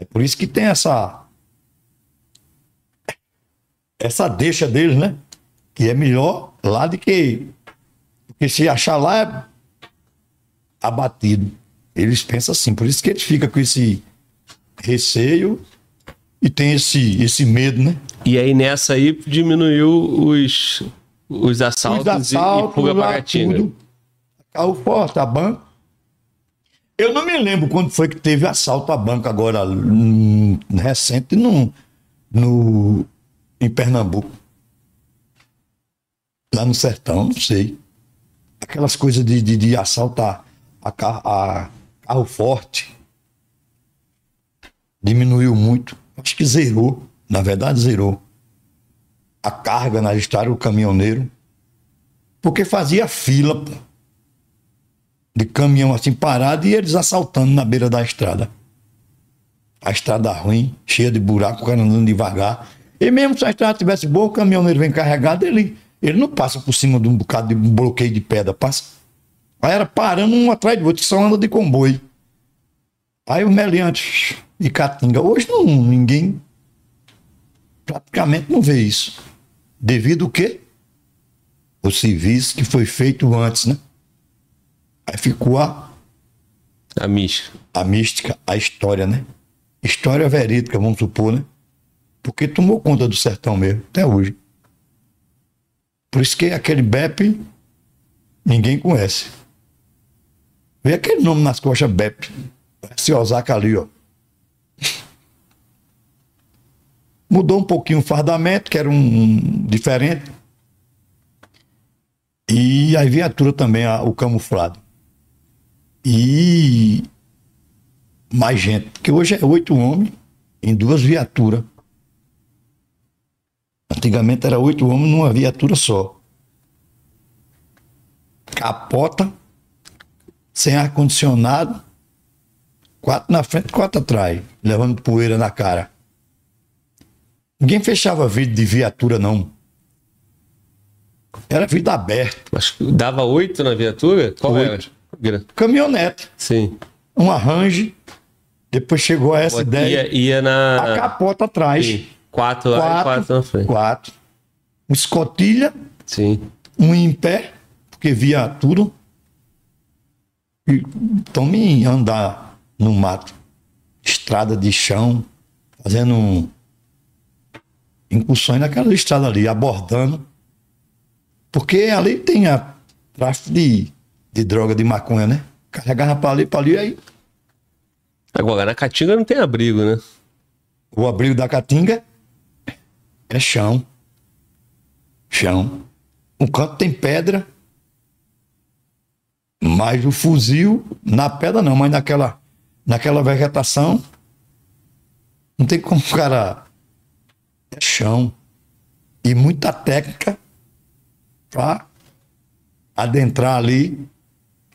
É por isso que tem essa. Essa deixa deles, né? Que é melhor lá do que. Porque se achar lá é abatido. Eles pensam assim, por isso que eles ficam com esse receio e tem esse, esse medo, né? E aí nessa aí diminuiu os, os assaltos, Os assaltos, e, e fuga tudo. Carro forte, a banca. Eu não me lembro quando foi que teve assalto à banca agora, hum, recente, no, no, em Pernambuco. Lá no sertão, não sei. Aquelas coisas de, de, de assaltar a, ca- a carro forte. Diminuiu muito. Acho que zerou. Na verdade, zerou. A carga na estrada do caminhoneiro. Porque fazia fila, pô de caminhão assim parado e eles assaltando na beira da estrada. A estrada ruim, cheia de buraco, o cara andando devagar. E mesmo se a estrada tivesse boa, o caminhoneiro vem carregado, ele, ele não passa por cima de um bocado de um bloqueio de pedra, passa. Aí era parando um atrás do outro, só anda de comboio. Aí o meliante e Caatinga. Hoje não, ninguém praticamente não vê isso. Devido o quê? O serviço que foi feito antes, né? Aí ficou a, A mística. a mística, a história, né? História verídica, vamos supor, né? Porque tomou conta do sertão mesmo, até hoje. Por isso que aquele BEP ninguém conhece. Vê aquele nome nas costas BEP. Esse Osaka ali, ó. Mudou um pouquinho o fardamento, que era um, um diferente. E a viatura também, a- o camuflado. E mais gente, porque hoje é oito homens em duas viaturas. Antigamente era oito homens numa viatura só. Capota, sem ar-condicionado, quatro na frente, quatro atrás, levando poeira na cara. Ninguém fechava vidro de viatura, não. Era vidro aberto. Acho que dava oito na viatura? Qual Oito. era? Caminhonete, Sim. um arranjo. Depois chegou a essa ideia. Ia, ia na. A capota atrás. Sim. Quatro lá e quatro na frente. Quatro. Um escotilha, Sim. um em pé, porque via tudo. E tome andar no mato. Estrada de chão, fazendo um- incursões naquela estrada ali, abordando. Porque ali tem a tráfico de, de droga, de maconha, né? Carregava para ali, para ali, aí Agora, na Caatinga não tem abrigo, né? O abrigo da Caatinga é chão. Chão. Um canto tem pedra. Mas o fuzil, na pedra não, mas naquela, naquela vegetação, não tem como o cara. É chão. E muita técnica para adentrar ali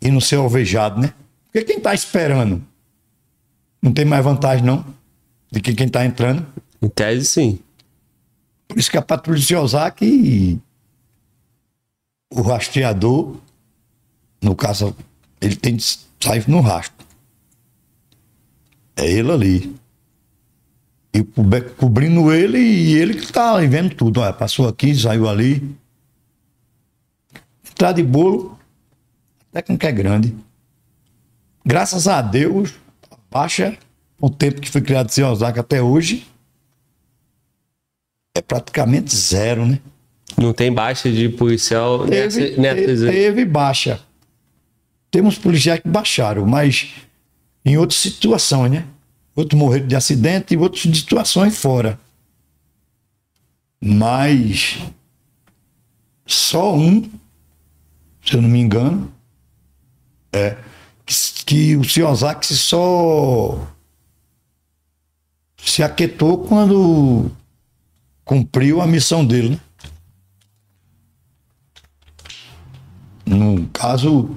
e não ser alvejado, né? Porque quem tá esperando não tem mais vantagem, não, de que quem tá entrando. Em tese, sim. Por isso que a patrulha de Ozaki e o rastreador, no caso, ele tem de sair no rastro. É ele ali. E cobrindo ele e ele que tá vendo tudo. Olha, passou aqui, saiu ali. Entrar de bolo, a técnica é grande. Graças a Deus, baixa, o tempo que foi criado em Osaka até hoje, é praticamente zero, né? Não tem baixa de policial Teve, nessa- te- teve baixa. Temos policiais que baixaram, mas em outras situações, né? Outros morreram de acidente e outras situações fora. Mas só um, se eu não me engano, é que, que o Ciozaki só se aquietou quando cumpriu a missão dele, né? No caso.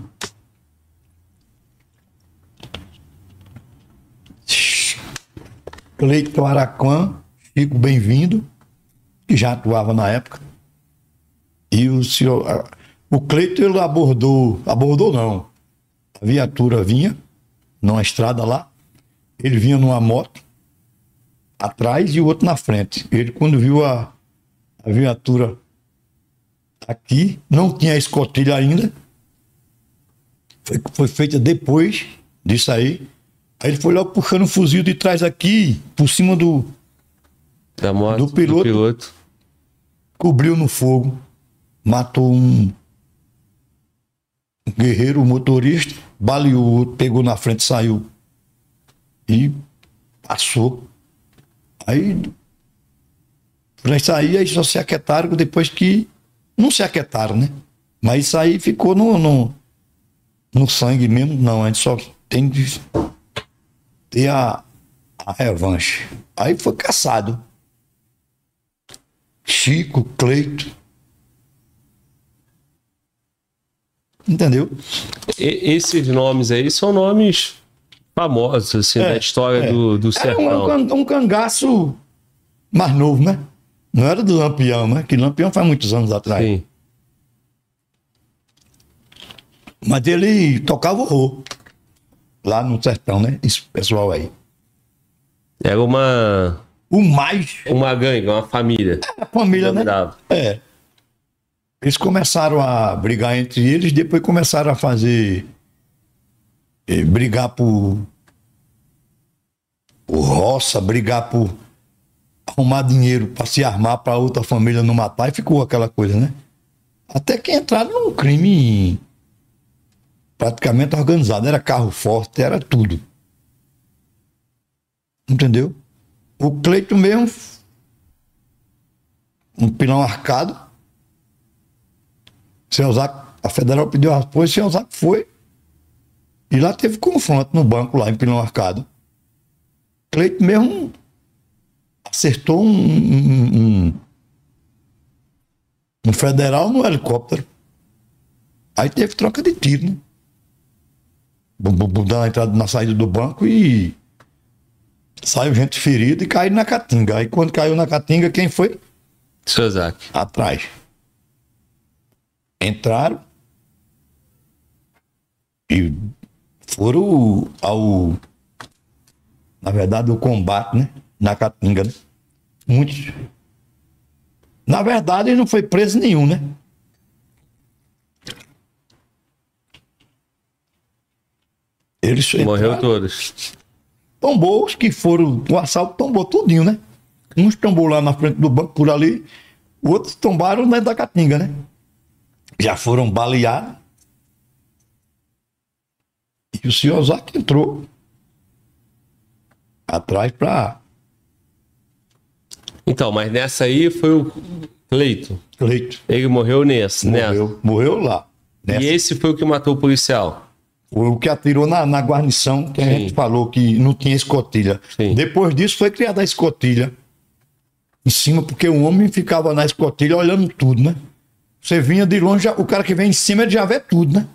Cleito Araquã, Chico Bem-vindo, que já atuava na época. E o senhor. O Cleito ele abordou. Abordou não. A viatura vinha numa estrada lá. Ele vinha numa moto atrás e o outro na frente. Ele, quando viu a, a viatura aqui, não tinha escotilha ainda. Foi, foi feita depois disso aí. Aí ele foi logo puxando o fuzil de trás aqui, por cima do, Da moto, Do piloto. piloto. cobriu no fogo, matou um guerreiro, um motorista, baleou o outro, pegou na frente, saiu e passou. Aí, isso aí, aí só se aquietaram depois que. Não se aquietaram, né? Mas isso aí ficou no, no, no sangue mesmo, não. A gente só tem de ter a, a revanche. Aí foi caçado. Chico, Cleito. Entendeu? E- esses nomes aí são nomes famosos, assim, É, da história é. do, do Era sertão. um, can- um cangaço mais novo, né? Não era do Lampião, né? Que Lampião faz muitos anos atrás. Sim. Mas ele tocava horror. Lá no sertão, né? Esse pessoal aí. Era uma, O mais uma gangue, uma família. a família, né? É. Eles começaram a brigar entre eles, depois começaram a fazer. Eh, brigar por. por roça, brigar por arrumar dinheiro para se armar para outra família não matar, e ficou aquela coisa, né? Até que entraram num crime praticamente organizado. Era carro forte, era tudo. Entendeu? O Cleito mesmo, um pilão arcado. Seu Zaco, a federal pediu apoio, seu Zaco foi. E lá teve confronto no banco, lá em Pilão Arcado. Cleito mesmo acertou um, um, um- um federal no helicóptero. Aí teve troca de tiro, né? Bum, bum, bum, dá na entrada na saída do banco e saiu gente ferida e caiu na caatinga. Aí quando caiu na caatinga, quem foi? Sozak. atrás. Entraram e foram ao. Na verdade, o combate, né? Na Caatinga, né? Muitos. Na verdade, não foi preso nenhum, né? Eles Morreu entraram- todos. tombou os que foram o assalto tombou tudinho, né? Uns tombou lá na frente do banco por ali, outros tombaram dentro da Caatinga, né? Já foram baleados. E o senhor Zac entrou atrás para Então, mas nessa aí foi o Cleito. leito. Ele morreu nessa, nessa. Morreu, morreu lá. Nessa. E esse foi o que matou o policial. Foi o que atirou na, na guarnição, que a Sim. gente falou que não tinha escotilha. Sim. Depois disso foi criada a escotilha em cima, porque o homem ficava na escotilha olhando tudo, né? Você vinha de longe, o cara que vem em cima já vê tudo, né?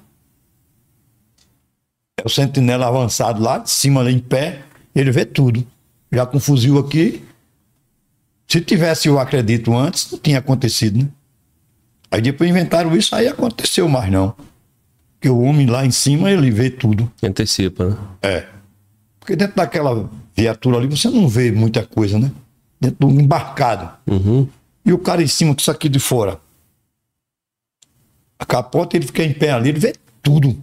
É o sentinela avançado lá, de cima ali em pé, ele vê tudo. Já com fuzil aqui. Se tivesse, eu acredito, antes, não tinha acontecido, né? Aí depois inventaram isso, aí aconteceu mais não. Porque o homem lá em cima, ele vê tudo. Antecipa, né? É. Porque dentro daquela viatura ali, você não vê muita coisa, né? Dentro do embarcado. Uhum. E o cara em cima com isso aqui de fora. A capota, ele fica em pé ali, ele vê tudo.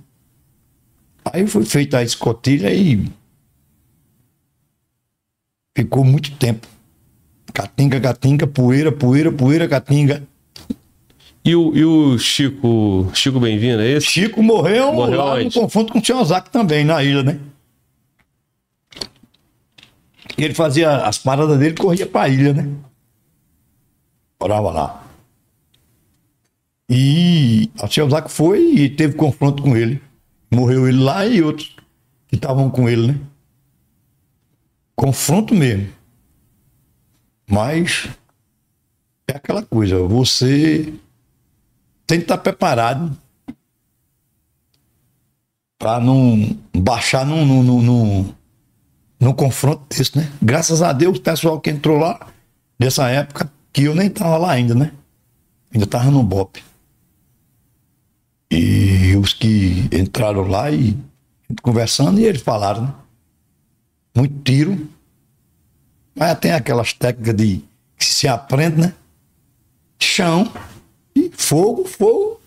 Aí foi feita a escotilha e ficou muito tempo. Catinga, catinga, poeira, poeira, poeira, catinga. E o, e o Chico, Chico Bem-vindo, é esse? Chico morreu, Morreu lá no confronto com o Zac também, na ilha, né? E ele fazia as paradas dele, corria pra ilha, né? Morava lá. E o Zac foi e teve confronto com ele. Morreu ele lá e outros que estavam com ele, né? Confronto mesmo. Mas é aquela coisa, você tem que estar preparado para não baixar num, confronto desse, né? Graças a Deus, o pessoal que entrou lá nessa época, que eu nem tava lá ainda, né? Ainda tava no BOP. E os que entraram lá e conversando, e eles falaram, né? Muito tiro. Mas tem aquelas técnicas de que se aprende, né? Chão e fogo, fogo.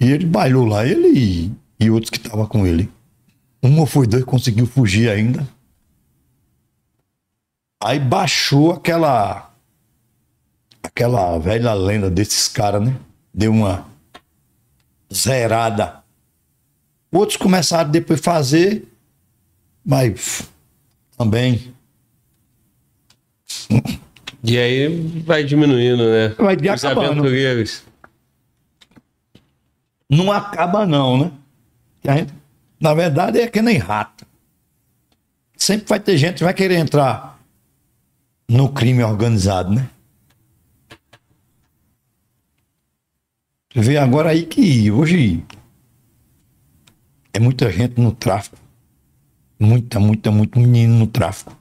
E ele bailou lá, ele e, e outros que estavam com ele. Um ou foi dois conseguiu fugir ainda. Aí baixou aquela aquela velha lenda desses caras, né? Deu uma zerada. Outros começaram depois a fazer, mas também. E aí vai diminuindo, né? Vai de Os acabando. aventureiros. Não acaba, não, né? Gente, na verdade, é que nem rato. Sempre vai ter gente que vai querer entrar no crime organizado, né? Vê agora aí que hoje é muita gente no tráfico. Muita, muita, muito menino no tráfico.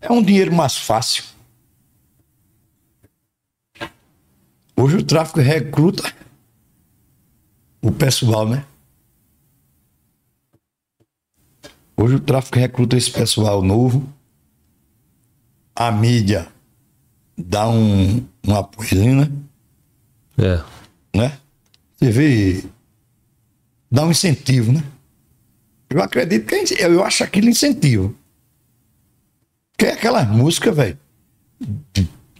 É um dinheiro mais fácil. Hoje o tráfico recruta o pessoal, né? Hoje o tráfico recruta esse pessoal novo. A mídia dá um, um apoio, né? É. né? Você vê, dá um incentivo, né? Eu acredito que é- eu acho aquilo incentivo. Que é aquelas músicas, velho,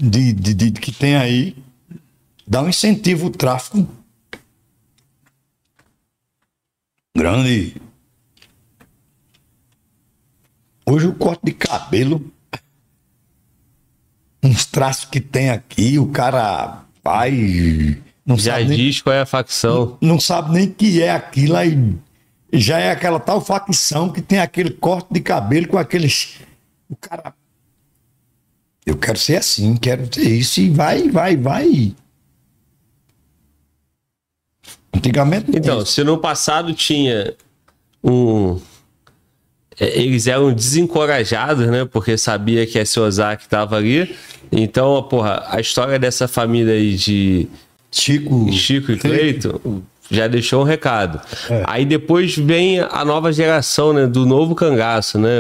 de, de, de- que tem aí, dá um incentivo ao tráfico grande. Hoje o corte de cabelo, uns traços que tem aqui, o cara vai. Não Já sabe nem- diz qual é a facção. não sabe nem que é aquilo aí. Já é aquela tal facção que tem aquele corte de cabelo com aqueles. O cara. Eu quero ser assim, quero ser isso, e vai, vai, vai. Antigamente. não Então, se no passado tinha um. é, Eles eram desencorajados, né? Porque sabia que esse Ozaki estava ali. Então, porra, a história dessa família aí de Chico. Chico e Cleito já deixou um recado. É. Aí depois vem a nova geração, né? Do novo cangaço, né?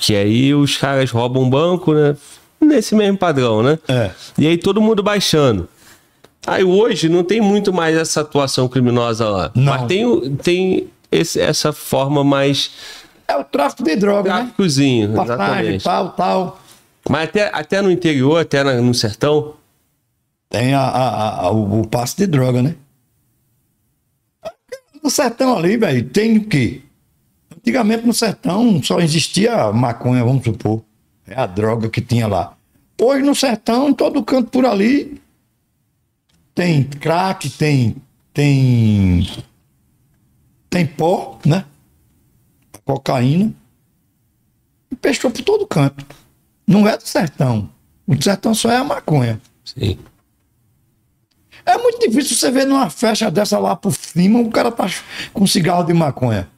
Que aí os caras roubam um banco, né? Nesse mesmo padrão, né? É. E aí todo mundo baixando. Aí hoje não tem muito mais essa atuação criminosa lá. Não. Mas tem, tem esse- essa forma mais É o tráfico de droga, né? tráficozinho, exatamente. tal, tal. Mas até, até no interior, até na- no sertão, Tem a, a- a- o, o passe de droga, né? No sertão ali, velho, tem o quê? Antigamente no sertão só existia maconha, vamos supor. É a droga que tinha lá. Hoje no sertão, em todo canto por ali, tem crack, tem. tem. tem pó, né? Cocaína. E pescou por todo canto. Não é do sertão. O sertão só é a maconha. sim. É muito difícil você ver numa festa dessa lá por cima, o cara tá com cigarro de maconha.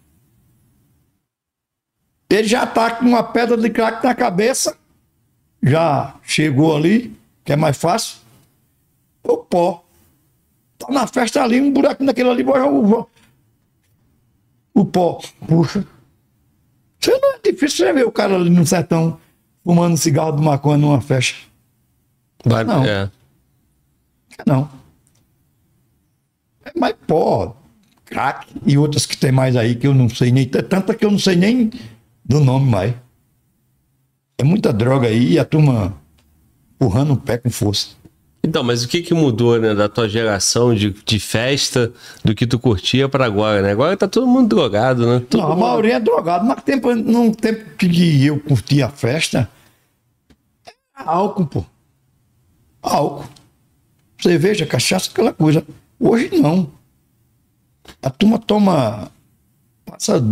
Ele já tá com uma pedra de crack na cabeça, já chegou ali, que é mais fácil. O pó. Tá na festa ali, um buraco naquele ali, vai o, o pó. Puxa. Você não é difícil você ver o cara ali no sertão fumando cigarro de maconha numa festa. Vai- Não. é. Não. Mais pó, crack e outras que tem mais aí que eu não sei nem. Tanta que eu não sei nem do nome mais. É muita droga aí e a turma empurrando o pé com força. Então, mas o que que mudou, né, da tua geração de, de festa, do que tu curtia pra agora, né? Agora tá todo mundo drogado, né? Todo Não, a mundo- maioria é drogado, mas tempo, num tempo que eu curtia a festa, álcool, pô. Álcool. Cerveja, cachaça, aquela coisa. Hoje não. A turma toma. Passa,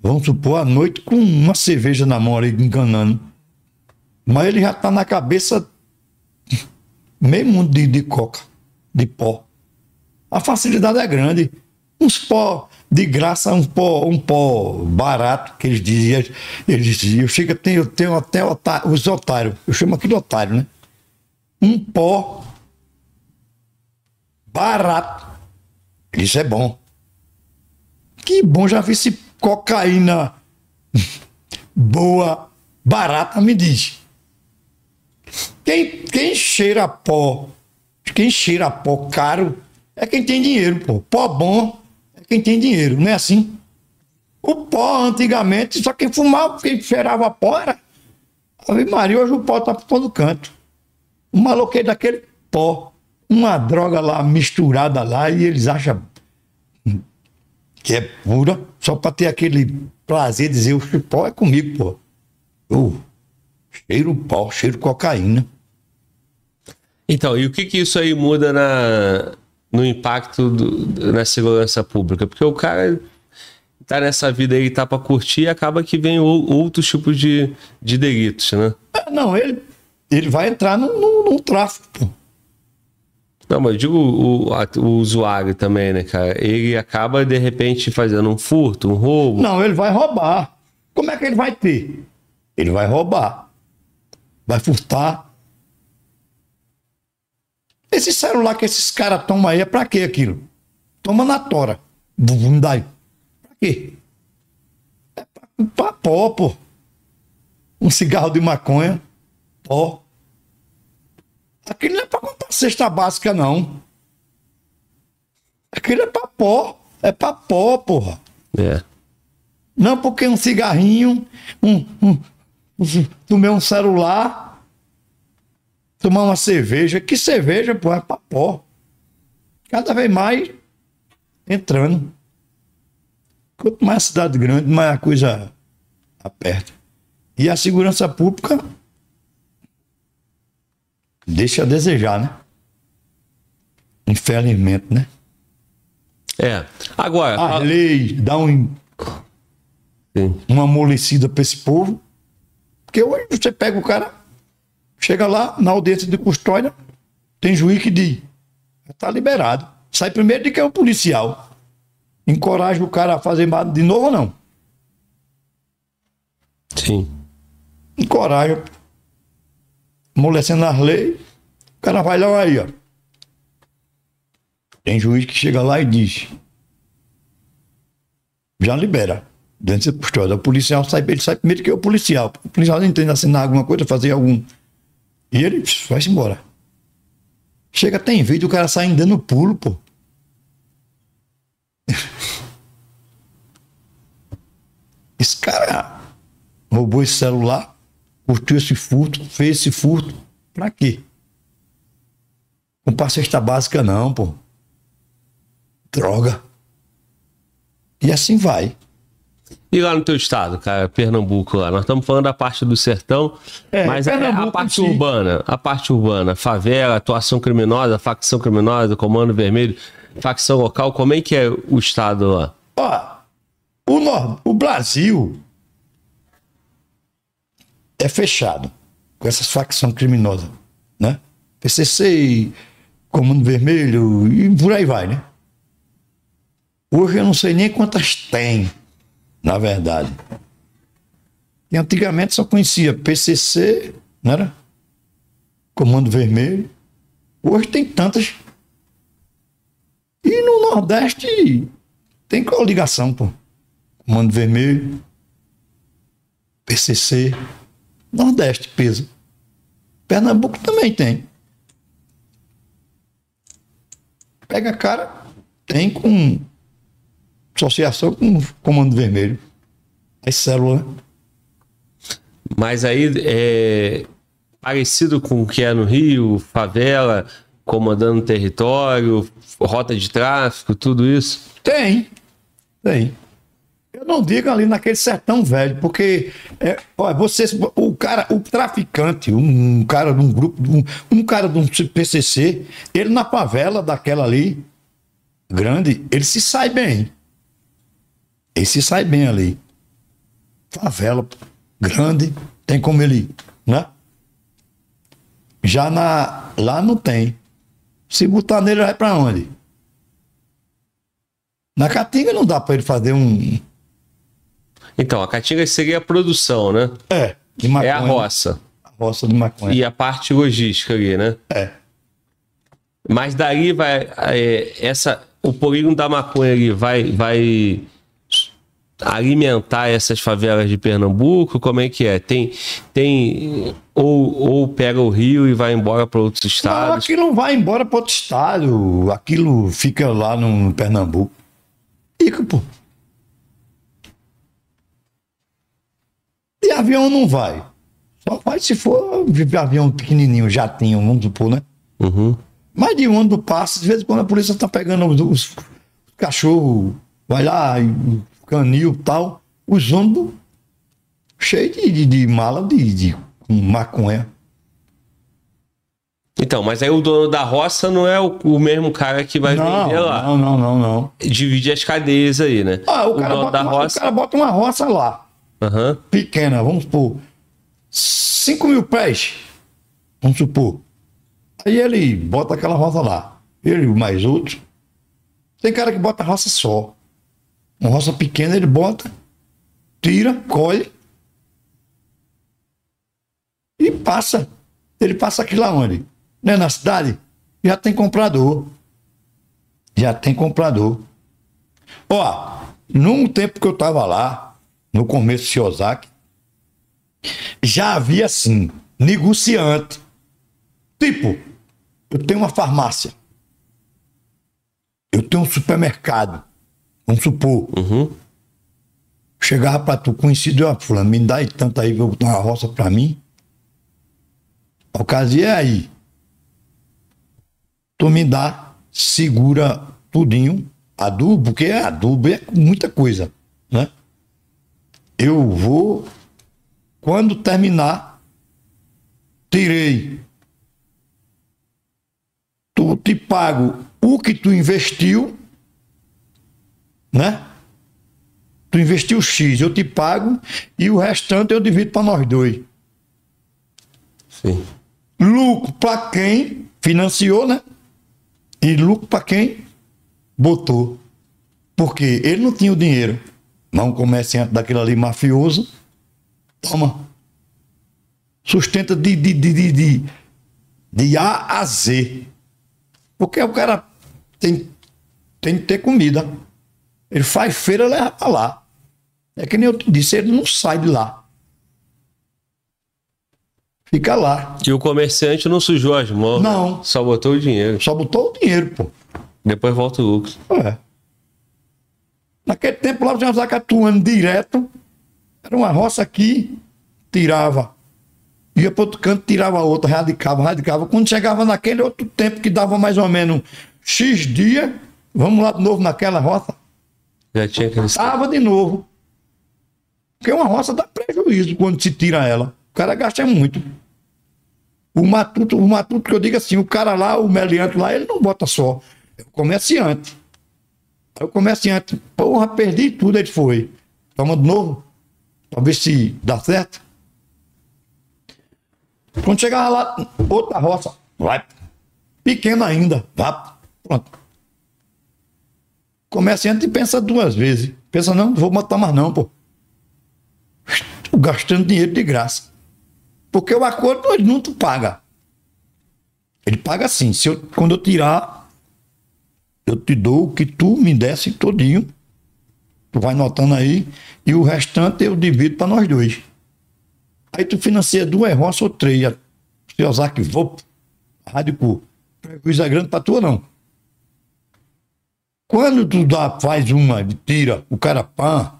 vamos supor, a noite com uma cerveja na mão ali, enganando. Mas ele já tá na cabeça meio mundo de, de coca, de pó. A facilidade é grande. Uns pó de graça, um pó, um pó barato, que eles diziam. Eles diziam, chega, tem, eu tenho até otá- os otários. Eu chamo aqui de otário, né? Um pó barato. Isso é bom. Que bom, já vi se cocaína [laughs] boa, barata, me diz. Quem, quem cheira pó, quem cheira pó caro é quem tem dinheiro, pô. Pó bom é quem tem dinheiro, não é assim? O pó, antigamente, só quem fumava, quem cheirava pó era Ave Maria, hoje o pó tá por todo canto. Um maloqueiro daquele pó. Uma droga lá misturada lá e eles acham que é pura, só para ter aquele prazer de dizer o pó é comigo, pô. Eu cheiro pó, cheiro cocaína. Então, e o que que isso aí muda na, no impacto do, na segurança pública? Porque o cara tá nessa vida aí, tá para curtir e acaba que vem outros tipos de, de delitos, né? Ah, não, ele, ele vai entrar no tráfico, pô. Não, mas eu digo o, o, usuário também, né, cara? Ele acaba, de repente, fazendo um furto, um roubo. Não, ele vai roubar. Como é que ele vai ter? Ele vai roubar. Vai furtar. Esse celular que esses caras tomam aí é pra quê aquilo? Toma na tora. Vum, daí. Pra quê? É pra, pra pó, pô. Um cigarro de maconha. Pó. Aquilo não é pra comprar cesta básica, não. Aquilo é pra pó. É pra pó, porra. É. Não porque um cigarrinho, um, um, um, tomei um celular, tomar uma cerveja. Que cerveja, pô, é pra pó. Cada vez mais entrando. Quanto mais cidade grande, mais a coisa aperta. E a segurança pública deixa a desejar, né? Infelizmente, né? É. Agora. A, a... lei dá um, Sim. uma amolecida para esse povo. Porque hoje você pega o cara, chega lá na audiência de custódia, tem juiz que diz: tá liberado. Sai primeiro de que é o policial. Encoraja o cara a fazer de novo ou não? Sim. Encoraja amolecendo as leis, o cara vai lá aí, ó. Tem juiz que chega lá e diz. Já libera. Dentro da custódia. O policial sai, ele sai primeiro que o policial. O policial não entende assinar alguma coisa, fazer algum. E ele vai-se embora. Chega, tem vídeo, o cara saindo dando pulo, pô. [laughs] Esse cara roubou esse celular, curtiu esse furto, fez esse furto. Pra quê? Comprar cesta básica não, pô. Droga. E assim vai. E lá no teu estado, cara, Pernambuco lá, nós estamos falando da parte do sertão, é, mas é a, a parte urbana, a parte urbana, favela, atuação criminosa, facção criminosa, comando vermelho, facção local, como é que é o estado lá? Ó, o, o Brasil é fechado com essas facções criminosas, né? PCC, Comando Vermelho e por aí vai, né? Hoje eu não sei nem quantas tem, na verdade. E antigamente só conhecia PCC, não era? Comando Vermelho. Hoje tem tantas. E no Nordeste tem coligação, pô. Comando Vermelho, PCC. Nordeste, peso. Pernambuco também tem. Pega a cara, tem com associação com o Comando Vermelho. As células. Mas aí é parecido com o que é no Rio, favela, comandando território, rota de tráfico, tudo isso? Tem, tem. Eu não digo ali naquele sertão velho, porque é, olha, vocês, o cara, o traficante, um, um cara de um grupo, um, um, cara de um PCC, ele na favela daquela ali, grande, ele se sai bem. Ele se sai bem ali. Favela grande, tem como ele, né? Já na, lá não tem. Se botar nele, vai para onde? Na Caatinga não dá para ele fazer um, então, a caatinga seria a produção, né? É, de maconha. É a roça. A roça de maconha. E a parte logística ali, né? É. Mas daí vai. É, essa, o polígono da maconha ali vai, vai alimentar essas favelas de Pernambuco? Como é que é? Tem. tem ou, ou pega o rio e vai embora para outros estados? Não, aquilo não vai embora para outro estado. Aquilo fica lá no Pernambuco. Fica, pô. E avião não vai. Só faz se for de avião pequenininho, jatinho, vamos supor, né? Uhum. Mais de ano passa, de vez em quando a polícia tá pegando os, os cachorros, vai lá, o canil e tal, os ônibus cheios de, de, de mala de, de maconha. Então, mas aí o dono da roça não é o, o mesmo cara que vai Não, vender lá. não, não, não, não. Divide as cadeias aí, né? Ah, o, cara dono bota da uma, roça. o cara bota uma roça lá, Aham. pequena, vamos supor, 5 mil pés, vamos supor. Aí ele bota aquela roça lá, ele mais outros. Tem cara que bota roça só. Uma roça pequena ele bota, tira, colhe e passa. Ele passa aqui lá onde? Né, na cidade? Já tem comprador. Já tem comprador. Ó, num tempo que eu tava lá, no começo de Ozaki, já havia assim, negociante. Tipo, eu tenho uma farmácia. Eu tenho um supermercado. Vamos supor. Uhum. Chegava pra tu, conhecido, ó, fulano, me dá aí tanto aí, vou botar uma roça pra mim. A ocasião é aí. Tu me dá, segura tudinho, adubo, porque adubo é muita coisa, né? Eu vou, quando terminar, tirei. Tu te pago o que tu investiu, né? Tu investiu X, eu te pago e o restante eu divido para nós dois. Sim. Lucro para quem financiou, né? E lucro para quem botou. Porque ele não tinha o dinheiro. Mas um comerciante daquele ali mafioso, toma. Sustenta de, de, de, de, de, A a Z. Porque o cara tem, tem que ter comida. Ele faz feira leva pra lá. É que nem eu te disse, ele não sai de lá. Fica lá. E o comerciante não sujou as mãos. Não. Só botou o dinheiro. Só botou o dinheiro, pô. Depois volta o lucro. É. Naquele tempo lá, o Jean Zaca atuando direto. Era uma roça aqui, tirava. Ia para outro canto, tirava outra, radicava, radicava. Quando chegava naquele outro tempo que dava mais ou menos X dias, vamos lá de novo naquela roça. Já tinha aquele. Tava de novo. Porque uma roça dá prejuízo quando se tira ela. O cara gasta muito. O matuto, o matuto que eu digo assim, o cara lá, o meliante lá, ele não bota só. É o comerciante. Aí o comerciante, porra, perdi tudo, ele foi. Toma de novo. Pra ver se dá certo. Quando chegava lá, outra roça, vai. Pequena ainda, vá. Pronto. Comerciante pensa duas vezes. Pensa, não, não vou botar mais não, pô. Tô gastando dinheiro de graça. Porque o acordo ele não paga. Ele paga assim, se eu, quando eu tirar, eu te dou o que tu me desse todinho. Tu vai notando aí. E o restante eu divido para nós dois. Aí tu financia duas roças ou três. Se usar que vou, rádio cu. Prejuízo é grande para tu ou não? Quando tu dá, faz uma, tira, o cara pã,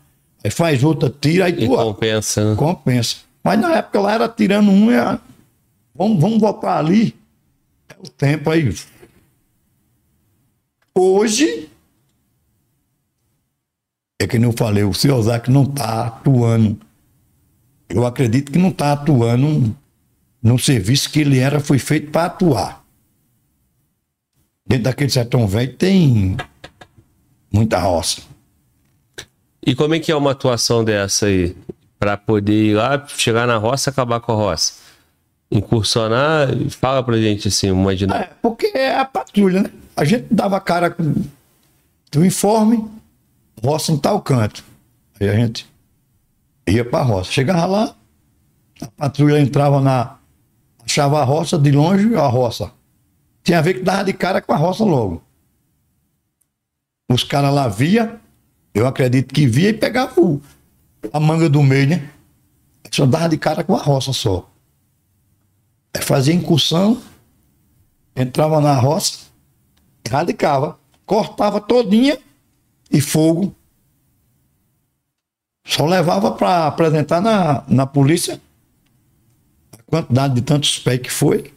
aí faz outra, tira, aí E tu ó, compensa, né? compensa. Mas na época lá era tirando um, e vamos, vamos voltar ali. É o tempo aí. Hoje, é que nem eu falei, o seu Ozaki não está atuando. Eu acredito que não está atuando no serviço que ele era, foi feito para atuar. Dentro daquele sertão velho tem muita roça. E como é que é uma atuação dessa aí? Pra poder ir lá, chegar na roça e acabar com a roça? Incursionar? Fala pra gente assim, uma dinâmica. É, porque é a patrulha, né? A gente dava cara do informe, roça em tal canto. Aí a gente ia pra roça. Chegava lá, a patrulha entrava na. achava a roça de longe, a roça. Tinha a ver que dava de cara com a roça logo. Os caras lá via, eu acredito que via e pegava o- a manga do meio, né? Só dava de cara com a roça só. Aí fazia incursão, entrava na roça, radicava, cortava todinha e fogo. Só levava para apresentar na, na polícia quantidade de tantos pés que foi,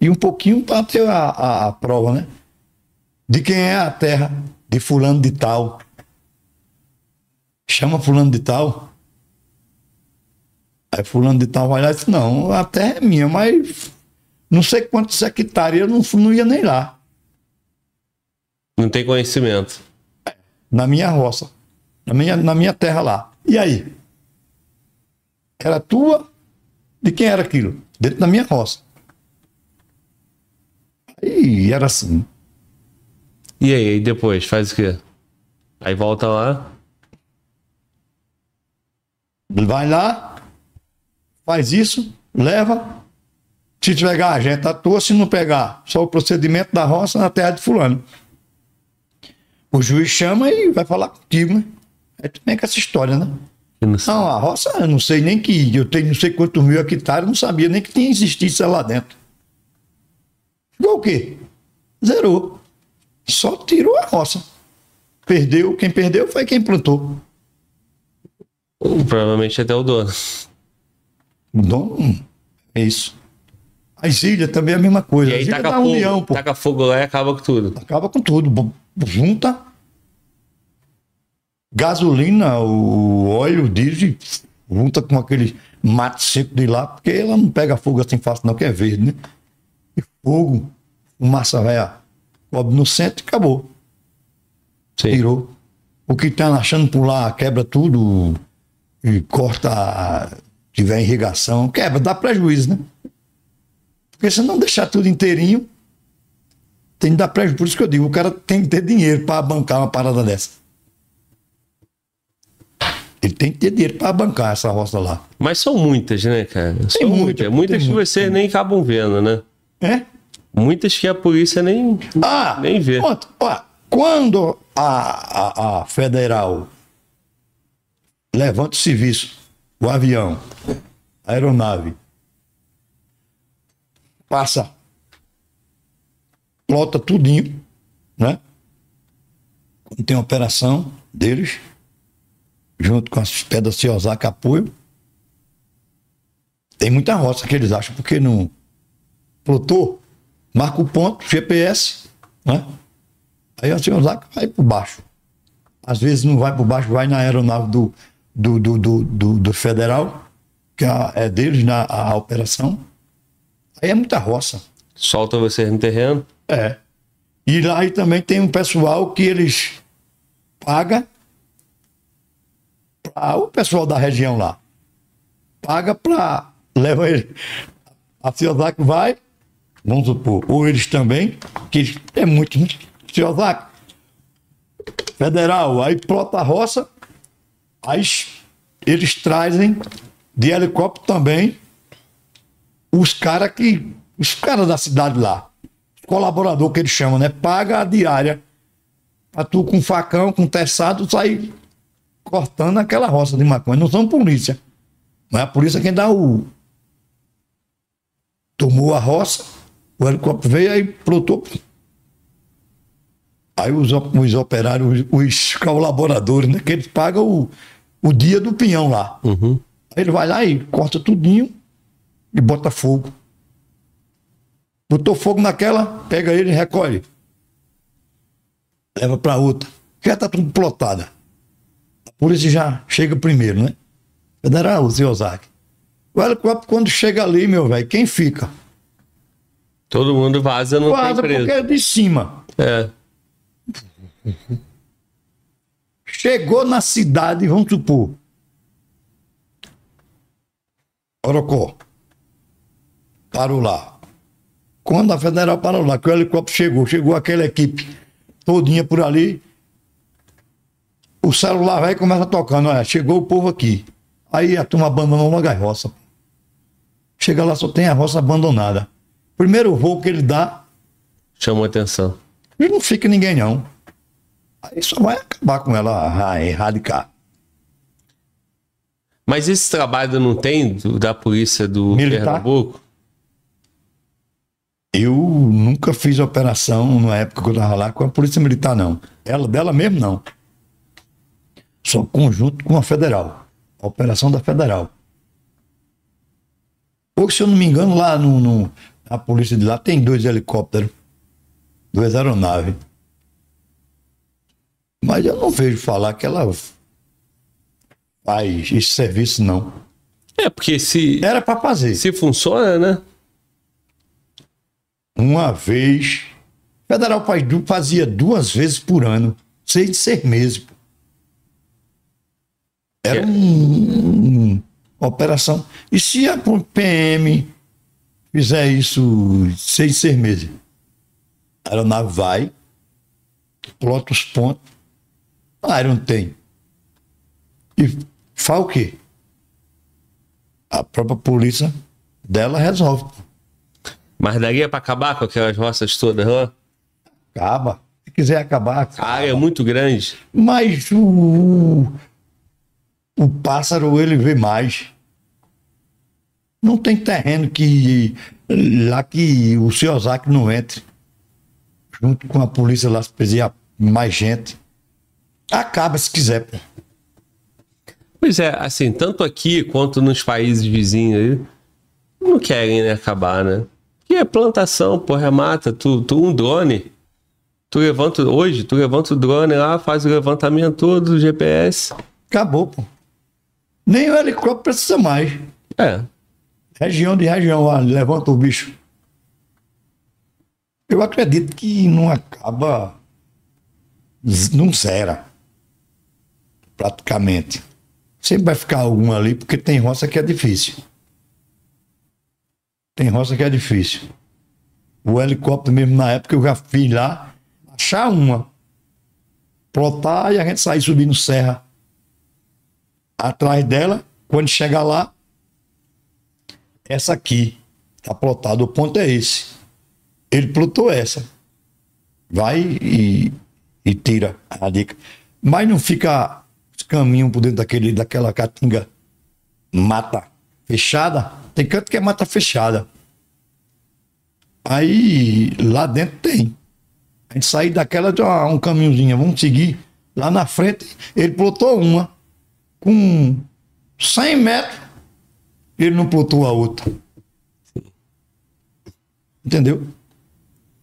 e um pouquinho para ter a, a, a prova, né? De quem é a terra, de fulano de tal. Chama fulano de tal. Aí fulano de tal vai lá e diz, não, a terra é minha, mas não sei quantos hectares, eu não, não ia nem lá. Não tem conhecimento. Na minha roça. Na minha, na minha terra lá. E aí? Era tua? De quem era aquilo? Dentro da minha roça. E era assim. E aí, e depois, faz o quê? Aí volta lá. Vai lá, faz isso, leva. Se pegar, a gente atua. Se não pegar, só o procedimento da roça na terra de fulano. O juiz chama e vai falar contigo, né? É também com essa história, né? Não Não, a roça, eu não sei nem que. Eu tenho não sei quantos mil hectares, não sabia nem que tinha existido isso lá dentro. Ficou o quê? Zerou. Só tirou a roça. Perdeu. Quem perdeu foi quem plantou. Provavelmente até o dono. O dono. hum, É isso. As ilhas também é a mesma coisa. E aí As taca fogo, União, pô. taca fogo lá e acaba com tudo. Acaba com tudo. Junta gasolina, o óleo, o diesel, junta com aquele mato seco de lá, porque ela não pega fogo assim fácil, não, que é verde, né? E fogo, fumaça velha, cobre no centro e acabou. Sim. Tirou. O que tá achando por lá, quebra tudo e corta, tiver irrigação, quebra, dá prejuízo, né? Porque se não deixar tudo inteirinho, tem que dar prejuízo. Por isso que eu digo, o cara tem que ter dinheiro para bancar uma parada dessa. Ele tem que ter dinheiro para bancar essa roça lá. Mas são muitas, né, cara? São muita, muitas. tem Muitas que vocês nem acabam vendo, né? É? Muitas que a polícia nem. Ah, Nem vê. pronto. Ó, quando a, a, a federal levanta o serviço, o avião, a aeronave, passa, plota tudinho, né? Quando tem operação deles, junto com as pedras de Osaka apoio, tem muita roça que eles acham, porque não plotou, marca o ponto, GPS, né? Aí a Osaka vai por baixo. Às vezes não vai por baixo, vai na aeronave do, do, do, do, do- do federal, que é é deles na a operação. Aí é muita roça. Solta vocês no terreno. É. E lá aí também tem um pessoal que eles paga pra, o pessoal da região lá. Paga para leva ele. A Ciosaki vai, vamos supor, ou eles também, que é muito. Ciosaki, federal, aí plota a roça, aí eles trazem de helicóptero também os caras que. Os caras da cidade lá. Colaborador que eles chamam, né? Paga a diária. Pra tu com facão, com teçado, sair cortando aquela roça de maconha. Não são polícia. Mas a polícia é quem dá o. Tomou a roça, o helicóptero veio aí plotou. Aí os, os operários, os, os colaboradores, né? Que eles pagam o, o dia do pinhão lá. Uhum. Ele vai lá e corta tudinho e bota fogo. Botou fogo naquela, pega ele e recolhe. Leva pra outra. Já tá tudo plotada. A polícia já chega primeiro, né? Federal, o Ziozaki. O helicóptero, quando chega ali, meu velho, quem fica? Todo mundo vaza, não Vaza tem preso. porque é de cima. É. Chegou na cidade, vamos supor. Orocó. Parou lá. Quando a federal parou lá, que o helicóptero chegou, chegou aquela equipe todinha por ali. O celular vai e começa tocando. Olha, chegou o povo aqui. Aí a turma abandonou logo a roça. Chega lá, só tem a roça abandonada. Primeiro voo que ele dá, Chamou atenção. e não fica ninguém não. Aí só vai acabar com ela, erradicar. Mas esse trabalho não tem do- da polícia do Militar? Pernambuco? Eu nunca fiz operação na época que eu estava lá com a Polícia Militar, não. Ela dela mesmo, não. Só conjunto com a Federal. A operação da Federal. Ou, se eu não me engano, lá no, no- na polícia de lá tem dois helicópteros, duas aeronaves. Mas eu não vejo falar que ela faz esse serviço, não. É, porque se, Era para fazer. se funciona, né? Uma vez. Federal faz du- fazia duas vezes por ano, seis de seis meses. pô. Era É. um- um- uma operação. E se a PM fizer isso seis, seis meses? A aeronave vai, plota os pontos, a área não tem. E faz o quê? A própria polícia dela resolve. Mas daria pra acabar com aquelas roças todas lá? Acaba. Se quiser acabar, A acaba. área é muito grande. Mas o, o pássaro ele vê mais. Não tem terreno que lá que o Ciosaki não entre. Junto com a polícia lá, se precisar mais gente. Acaba se quiser. pô. Pois é, assim, tanto aqui quanto nos países vizinhos aí, não querem né, acabar, né? Que é plantação, porra, é mata. Tu, tu um drone, tu levanta, hoje, tu levanta o drone lá, faz o levantamento todo do GPS. Acabou, pô. Nem o helicóptero precisa mais. É, Região de região, lá, levanta o bicho. Eu acredito que não acaba. Não zera. Praticamente. Sempre vai ficar algum ali, porque tem roça que é difícil. Tem roça que é difícil. O helicóptero mesmo na época eu já fiz lá, achar uma. Plotar e a gente sair subindo serra. Atrás dela, quando chegar lá, essa aqui tá plotada, o ponto é esse. Ele plotou essa. Vai e, e tira a dica. Mas não fica os caminhos por dentro daquele, daquela caatinga mata fechada. Tem canto que é mata fechada. Aí lá dentro tem. A gente sair daquela de uma- um caminhozinho, vamos seguir. Lá na frente, ele plotou uma com 100 metros ele não plotou a outra. Entendeu?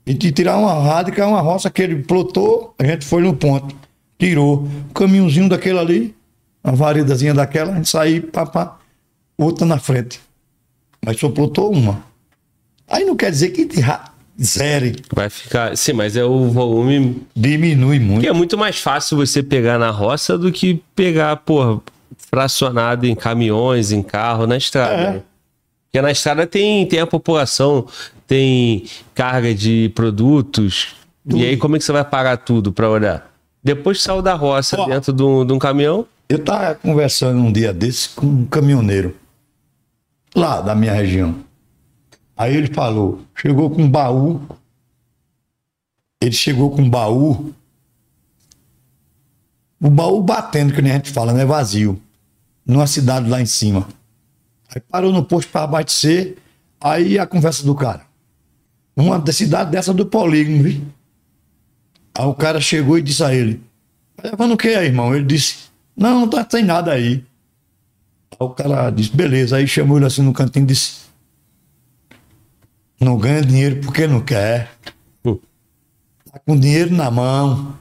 E de tirar uma rádica, uma roça que ele plotou, a gente foi no ponto. Tirou. Um caminhozinho daquele ali, uma varedazinha daquela, a gente saiu, papá, outra na frente. Mas só plotou uma. Aí não quer dizer que zere, vai ficar. Sim, mas é o volume. diminui muito. Que é muito mais fácil você pegar na roça do que pegar, porra, fracionado em caminhões, em carro, na estrada. É. né? Porque na estrada tem, tem a população, tem carga de produtos. E aí, como é que você vai parar tudo pra olhar? Depois saiu da roça Ó. dentro de um, de um caminhão, Eu estava conversando um dia desse com um caminhoneiro lá da minha região. Aí ele falou, chegou com um baú. Ele chegou com um baú. O baú batendo, que nem a gente fala, né? Vazio. Numa cidade lá em cima. Aí parou no posto para abastecer. Aí a conversa do cara. Uma da cidade dessa do polígono, viu? Aí o cara chegou e disse a ele: Tá levando o que aí, irmão? Ele disse: Não, não tá sem nada aí. Aí o cara disse: Beleza. Aí chamou ele assim no cantinho e disse: Não ganha dinheiro porque não quer. Tá com dinheiro na mão.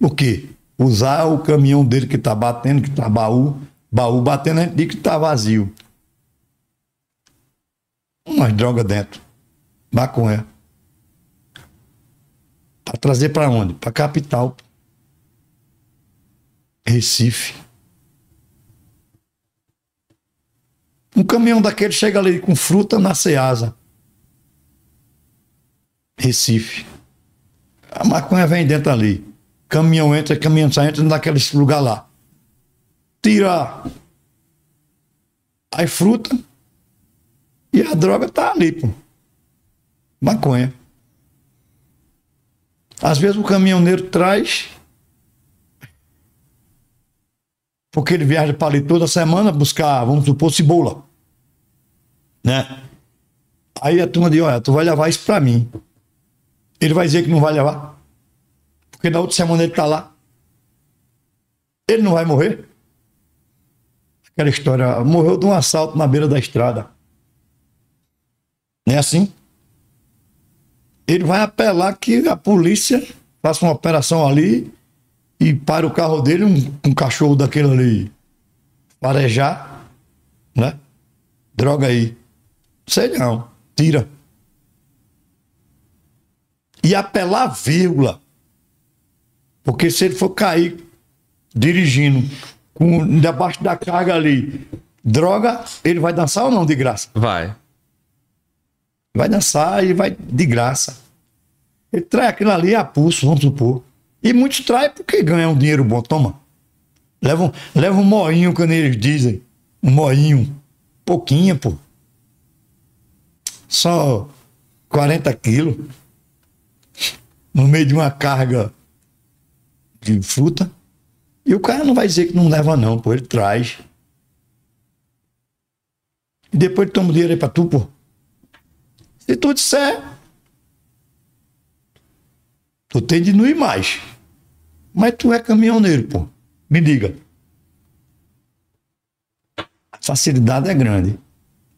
O quê? Usar o caminhão dele que tá batendo, que tá baú. Baú batendo, a gente diz que tá vazio. Umas drogas dentro. Maconha. Pra trazer pra onde? Pra capital. Recife. Um caminhão daquele chega ali com fruta na Ceasa. Recife. A maconha vem dentro ali. Caminhão entra, caminhão sai, entra naquele lugar lá. Tira as frutas e a droga tá ali, pô. Maconha. Às vezes o caminhoneiro traz porque ele viaja para ali toda semana buscar, vamos supor, cebola. Né? Aí a turma diz, olha, tu vai levar isso para mim. Ele vai dizer que não vai levar. Porque na outra semana ele tá lá. Ele não vai morrer. Aquela história, morreu de um assalto na beira da estrada. Não é assim? Ele vai apelar que a polícia faça uma operação ali e para o carro dele um, um cachorro daquele ali farejar, né? Droga aí. Sei não, tira. E apelar vírgula. Porque se ele for cair dirigindo com debaixo da carga ali, droga, ele vai dançar ou não de graça? Vai. Vai dançar e vai de graça. Ele trai aquilo ali a pulso, vamos supor. E muitos traem porque ganham um dinheiro bom, toma. Leva leva um moinho, quando eles dizem. Um moinho. Pouquinho, pô. Só 40 quilos. No meio de uma carga de fruta. E o cara não vai dizer que não leva, não, pô. Ele traz. E depois toma o dinheiro aí pra tu, pô. Se tu disser, tu tem de não ir mais. Mas tu é caminhoneiro, pô. Me diga. A facilidade é grande.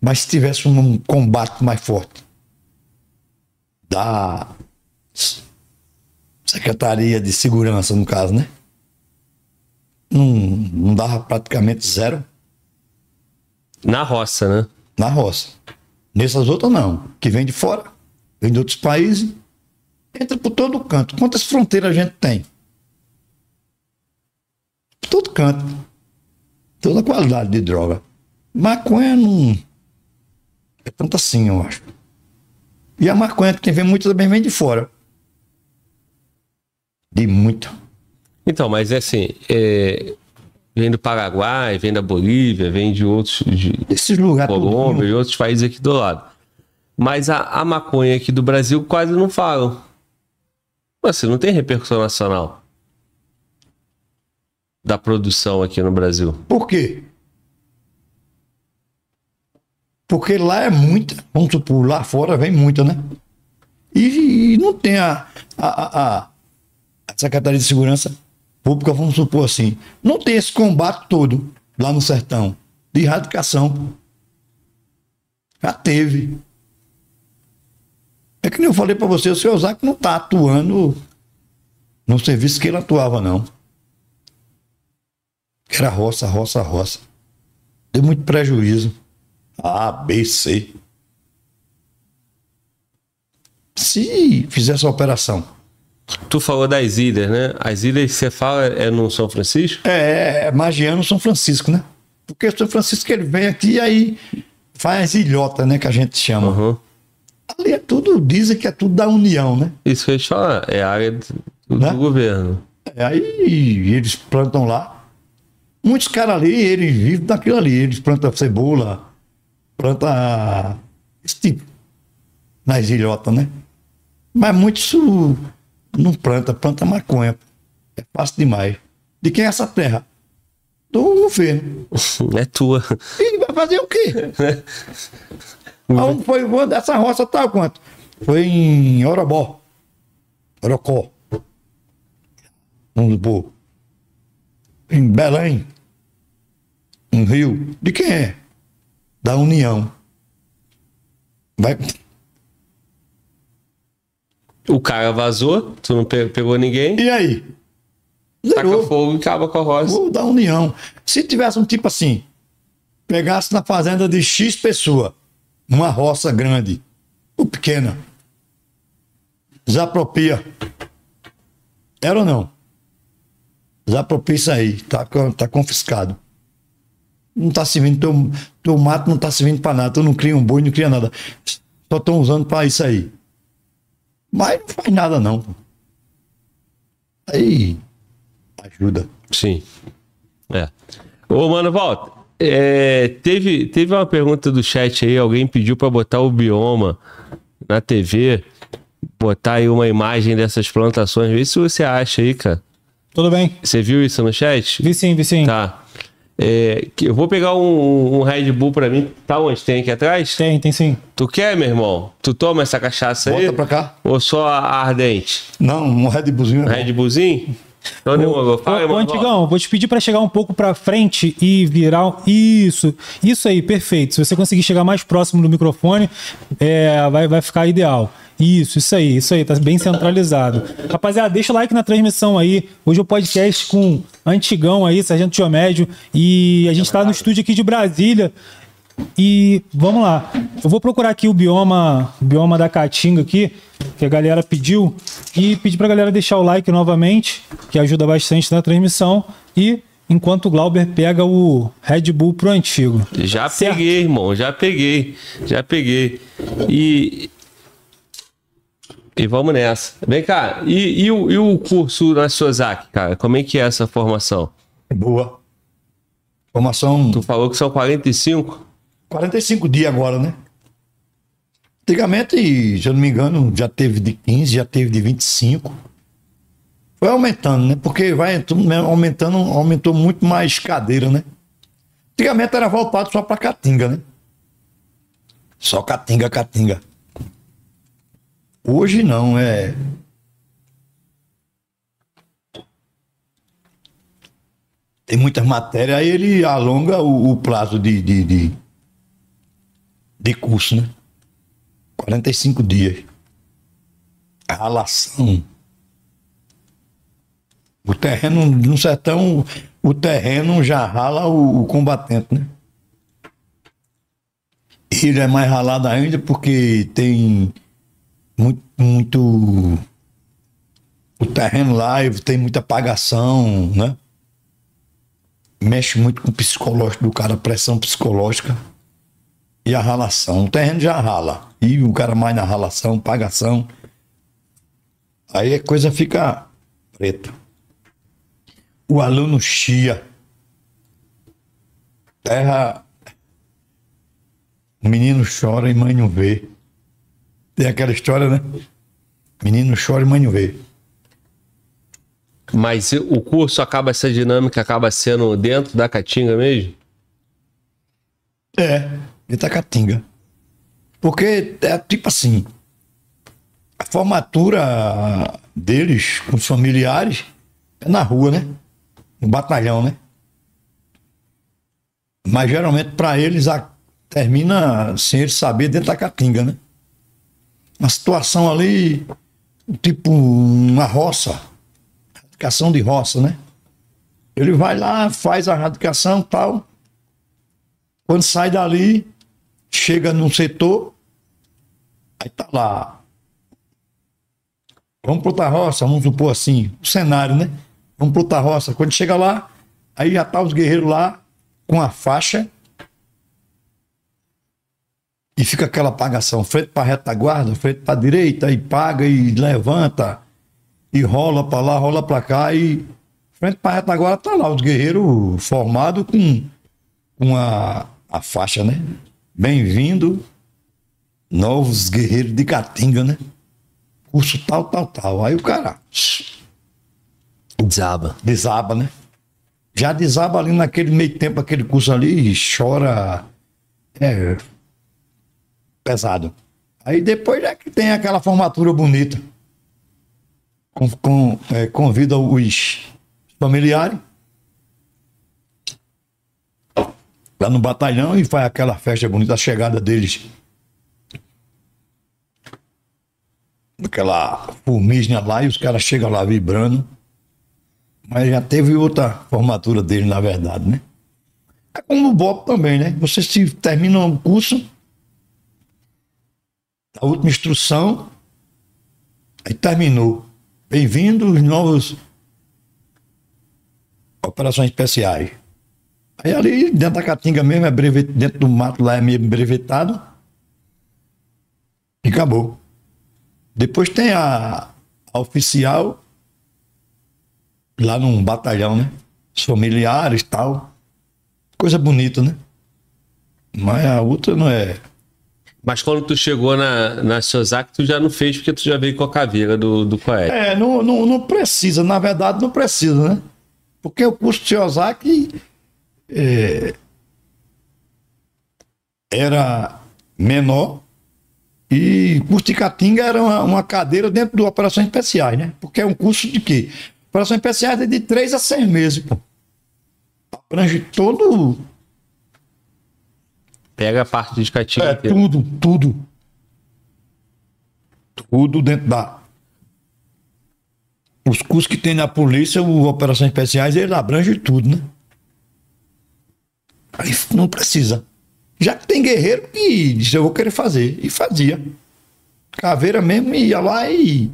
Mas se tivesse um combate mais forte da Secretaria de Segurança, no caso, né? Não, não dava praticamente zero Na roça, né? na roça. Nessas outras não, que vem de fora, vem de outros países, entra por todo canto. Quantas fronteiras a gente tem? Por todo canto. Toda qualidade de droga. Maconha não é tanto assim, eu acho. E a maconha que tem vem muito também vem de fora. De muito. Então, mas é assim, é, vem do Paraguai, vem da Bolívia, vem de outros, de Esses lugares Colômbia e outros países aqui do lado. Mas a, a maconha aqui do Brasil quase não falam. Assim, não tem repercussão nacional da produção aqui no Brasil. Por quê? Porque lá é muita, vamos supor, lá fora vem muita, né? E, e não tem a, a, a, a Secretaria de Segurança Pública, vamos supor assim, não tem esse combate todo lá no sertão de erradicação. Já teve. É que nem eu falei para você, o seu Osaka não está atuando no serviço que ele atuava, não. Era roça, roça, roça. Deu muito prejuízo. A, B, C. Se fizer essa operação. Tu falou das ilhas, né? As ilhas que você fala é no São Francisco? É, é Magiano São Francisco, né? Porque o São Francisco ele vem aqui e aí faz ilhota, né? Que a gente chama. Uhum. Ali é tudo, dizem que é tudo da União, né? Isso que é a área do, do Né? governo. É, Aí eles plantam lá. Muitos caras ali, eles vivem daquilo ali. Eles plantam cebola, plantam esse tipo nas ilhotas, né? Mas muitos não planta, planta maconha. É fácil demais. De quem é essa terra? Do governo. É tua. E vai fazer o quê? [laughs] Aonde foi essa roça tá quanto? Foi em Orobó. Orocó. Vamos supor. Em Belém. No Rio. De quem é? Da União. Vai. O cara vazou, tu não pe- pegou ninguém, E aí? taca Zerou. fogo e acaba com a roça. Ou da União. Se tivesse um tipo assim, pegasse na fazenda de X pessoa, uma roça grande ou pequena, desapropria. Era ou não? Desapropria isso aí, tá, tá confiscado. Não tá servindo, teu, teu mato não tá servindo pra nada, tu não cria um boi, não cria nada. Só estão usando pra isso aí. Mas não faz nada não. Aí ajuda. Sim. É. Ô, mano, volta. É, teve, teve uma pergunta do chat aí, alguém pediu pra botar o bioma na TV, botar aí uma imagem dessas plantações. Vê se você acha aí, cara. Tudo bem. Você viu isso no chat? Vi sim, vi sim. Tá. É, que eu vou pegar um, um Red Bull pra mim. Tá onde? Tem aqui atrás? Tem, tem sim. Tu quer, meu irmão? Tu toma essa cachaça aí? Bota pra cá. Ou só a ardente? Não, um Red Bullzinho. bom. Red Bullzinho? Fala, Ô, Antigão, vou te pedir para chegar um pouco para frente e virar. Isso, isso aí, perfeito. Se você conseguir chegar mais próximo do microfone, é, vai, vai ficar ideal. Isso, isso aí, isso aí, tá bem centralizado. Rapaziada, deixa o like na transmissão aí. Hoje é o podcast com Antigão aí, Sargento Diomédio. E a gente tá no estúdio aqui de Brasília. E vamos lá. Eu vou procurar aqui o bioma, o bioma da Caatinga aqui, que a galera pediu. E pedir pra galera deixar o like novamente, que ajuda bastante na transmissão. E enquanto o Glauber pega o Red Bull pro antigo. Já Certo. peguei, irmão. Já peguei. Já peguei. E. E vamos nessa. Vem cá, e, e o, e o curso na Sozak, cara? Como é que é essa formação? Boa. Formação Tu falou que são 45? 45 dias agora, né? Antigamente, se eu não me engano, já teve de 15, já teve de 25. Foi aumentando, né? Porque vai mesmo aumentando, aumentou muito mais cadeira, né? Antigamente era voltado só pra Caatinga, né? Só Caatinga, Caatinga. Hoje não, é. Tem muitas matérias, aí ele alonga o, o prazo de, de, de, de curso, né? 45 dias. A ralação. O terreno, no sertão, o terreno já rala o, o combatente, né? Ele é mais ralado ainda porque tem muito, muito o terreno lá tem muita apagação, né? Mexe muito com o psicológico do cara, pressão psicológica e a ralação. O terreno já rala. E o cara mais na ralação, pagação. Aí a coisa fica preta. O aluno chia. Terra. O menino chora e mãe não vê. Tem aquela história, né? Menino chora e mãe não vê. Mas o curso acaba, essa dinâmica acaba sendo dentro da Caatinga mesmo? É, de Itacatinga. Porque é tipo assim, a formatura deles com os familiares é na rua, né? No batalhão, né? Mas geralmente para eles a- termina sem eles saber dentro da Caatinga, né? Uma situação ali, tipo uma roça, radicação de roça, né? Ele vai lá, faz a radicação tal. Quando sai dali, chega num setor, aí tá lá. Vamos pro outra roça, vamos supor assim, o cenário, né? Vamos pro outra roça. Quando chega lá, aí já tá os guerreiros lá com a faixa e fica aquela apagação, frente para retaguarda, frente para direita, e paga e levanta e rola para lá, rola para cá e frente para retaguarda tá lá os guerreiros formados com com a, a faixa, né? Bem-vindo, novos guerreiros de Caatinga, né? Curso tal, tal, tal. Aí o cara Desaba. desaba, né? Já desaba ali naquele meio tempo, aquele curso ali, e chora. É. Pesado. Aí depois é que tem aquela formatura bonita. Com, com, é, convida os familiares lá no batalhão e faz aquela festa bonita, a chegada deles. Aquela formígena lá e os caras chegam lá vibrando. Mas já teve outra formatura dele, na verdade, né? É como o Bob também, né? Você se termina um curso, a última instrução, aí terminou. Bem-vindo os novos operações especiais. Aí ali dentro da Caatinga mesmo, é breve, dentro do mato lá é meio brevetado. E acabou. Depois tem a, a oficial lá num batalhão, né? Os familiares e tal. Coisa bonita, né? Mas a outra não é. Mas quando tu chegou na, na Sozak, tu já não fez porque tu já veio com a caveira do, do Coed. É, não, não, não precisa, na verdade não precisa, né? Porque o curso de Ozaki é, era menor e Caatinga era uma, uma cadeira dentro do Operações Especiais, né? Porque é um curso de quê? Operações especiais é de três a seis meses, pô. Abrange todo. Pega a parte de catinga É, tudo, tudo. Tudo dentro da. Os cursos que tem na polícia, o Operações Especiais, ele abrange tudo, né? Aí não precisa. Já que tem guerreiro que disse, eu vou querer fazer. E fazia. Caveira mesmo ia lá e,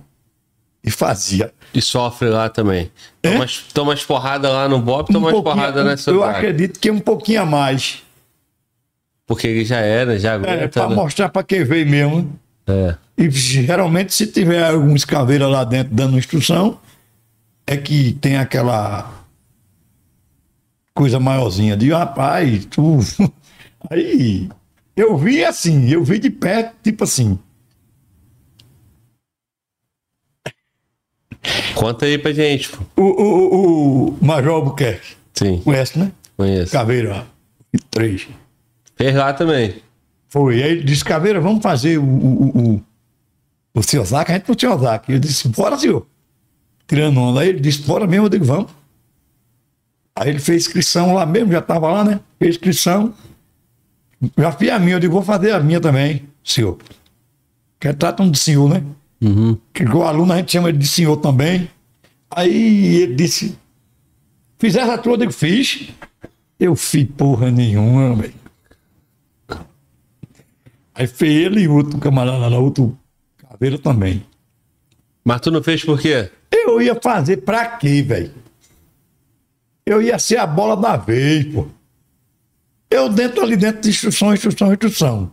e fazia. E sofre lá também. É? Toma, as- toma as porradas lá no BOP, toma as pouquinho- porradas nessa Eu lugar. acredito que um pouquinho a mais. Porque ele já era, já É, aguenta. pra né? mostrar pra quem veio mesmo. É. E geralmente, se tiver alguns caveiras lá dentro dando instrução, é que tem aquela coisa maiorzinha de rapaz, tu. [laughs] Aí eu vi assim, eu vi de perto, tipo assim. Conta aí pra gente. pô. O, o, o, Major Albuquerque, Sim, conhece, né? conheço. Caveira, três. Fez lá também. Foi. Aí ele disse, Caveira, vamos fazer o, o, o, o, o seu Zac, a gente não tinha o Zac. Eu disse, bora, senhor. Tirando onda. Aí ele disse, bora mesmo, eu digo, vamos. Aí ele fez inscrição lá mesmo, já estava lá, né? Fez inscrição. Já fiz a minha, eu digo, vou fazer a minha também, senhor. Que tratam de senhor, né? Uhum. Que o aluno a gente chama de senhor também. Aí ele disse, fizesse a tua, eu digo, fiz. Eu fiz porra nenhuma, velho. Aí fez ele e outro camarada lá, outro caveira também. Mas tu não fez por quê? Eu ia fazer pra quê, velho? Eu ia ser a bola da vez, pô. Eu dentro ali dentro de instrução, instrução, instrução.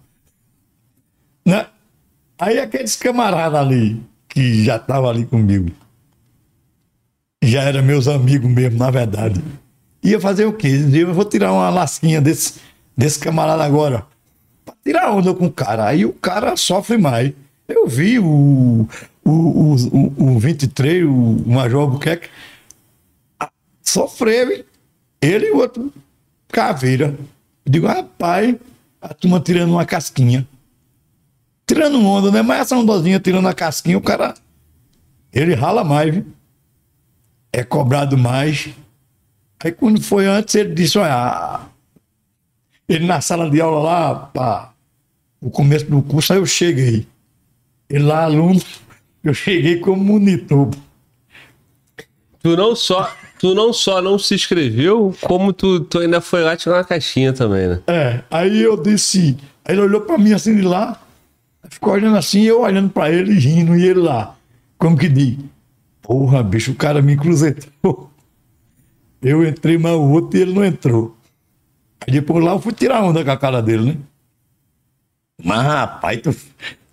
Né? Aí aqueles camaradas ali, que já estavam ali comigo, já eram meus amigos mesmo, na verdade. Ia fazer o quê? Eu vou tirar uma lasquinha desse, desse camarada agora. Pra tirar onda com o cara. Aí o cara sofre mais. Eu vi o, o, o, o, o 23, o Major Albuquerque, sofreu, hein? Ele e o outro caveira. Eu digo, rapaz, a turma tirando uma casquinha. Tirando onda, né? Mas essa ondazinha tirando a casquinha, o cara. Ele rala mais, viu? É cobrado mais. Aí quando foi antes, ele disse, olha, ele na sala de aula lá, pá, o começo do curso, aí eu cheguei. Ele lá, aluno, [laughs] eu cheguei como monitor. Tu não só, tu não, só não se inscreveu, como tu, tu ainda foi lá tirar uma caixinha também, né? É, aí eu disse, aí ele olhou pra mim assim de lá, ficou olhando assim, eu olhando pra ele, rindo, e ele lá, como que diz, porra, bicho, o cara me cruzetou. [laughs] Eu entrei, mas o outro e ele não entrou. Aí depois lá eu fui tirar onda com a cara dele, né? Mas rapaz, tu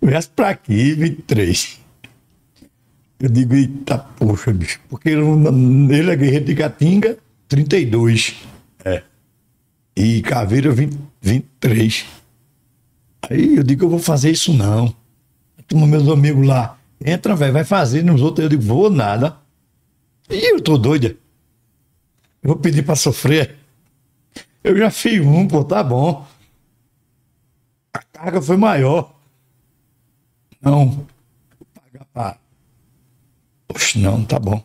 viesse pra aqui, 23. Eu digo, eita, poxa, bicho, porque ele, é guerreiro de Catinga, 32. É. E Caveira 20, 23. Aí eu digo, eu vou fazer isso não. Toma meus amigos lá. Entra, velho, vai fazer nos outros. Eu digo, vou nada. E eu tô doida. Eu vou pedir pra sofrer. Eu já fiz um, pô, tá bom. A carga foi maior. Não. Vou pagar pra. Poxa, não, tá bom.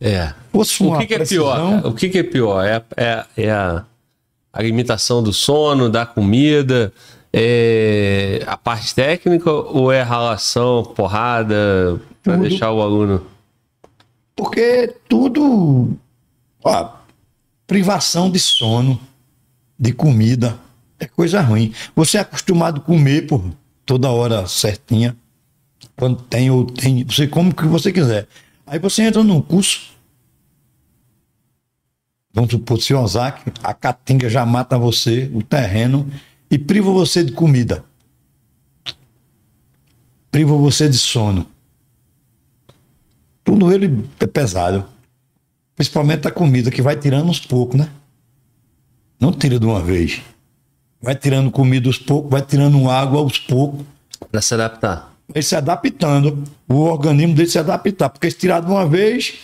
É. O que, que é pior? O que, que é pior? É, é, é a, a limitação do sono, da comida, é a parte técnica ou é a relação, porrada, pra Tudo. deixar o aluno. Porque tudo. Ó, privação de sono, de comida, é coisa ruim. Você é acostumado a comer por toda hora certinha. Quando tem ou tem, você come o que você quiser. Aí você entra num curso. Vamos supor, se Ozaki, a caatinga já mata você, o terreno, e priva você de comida. Priva você de sono tudo ele é pesado. Principalmente a comida, que vai tirando aos poucos, né? Não tira de uma vez. Vai tirando comida aos poucos, vai tirando água aos poucos. Pra se adaptar. Ele se adaptando. O organismo dele se adaptar. Porque se tirar de uma vez,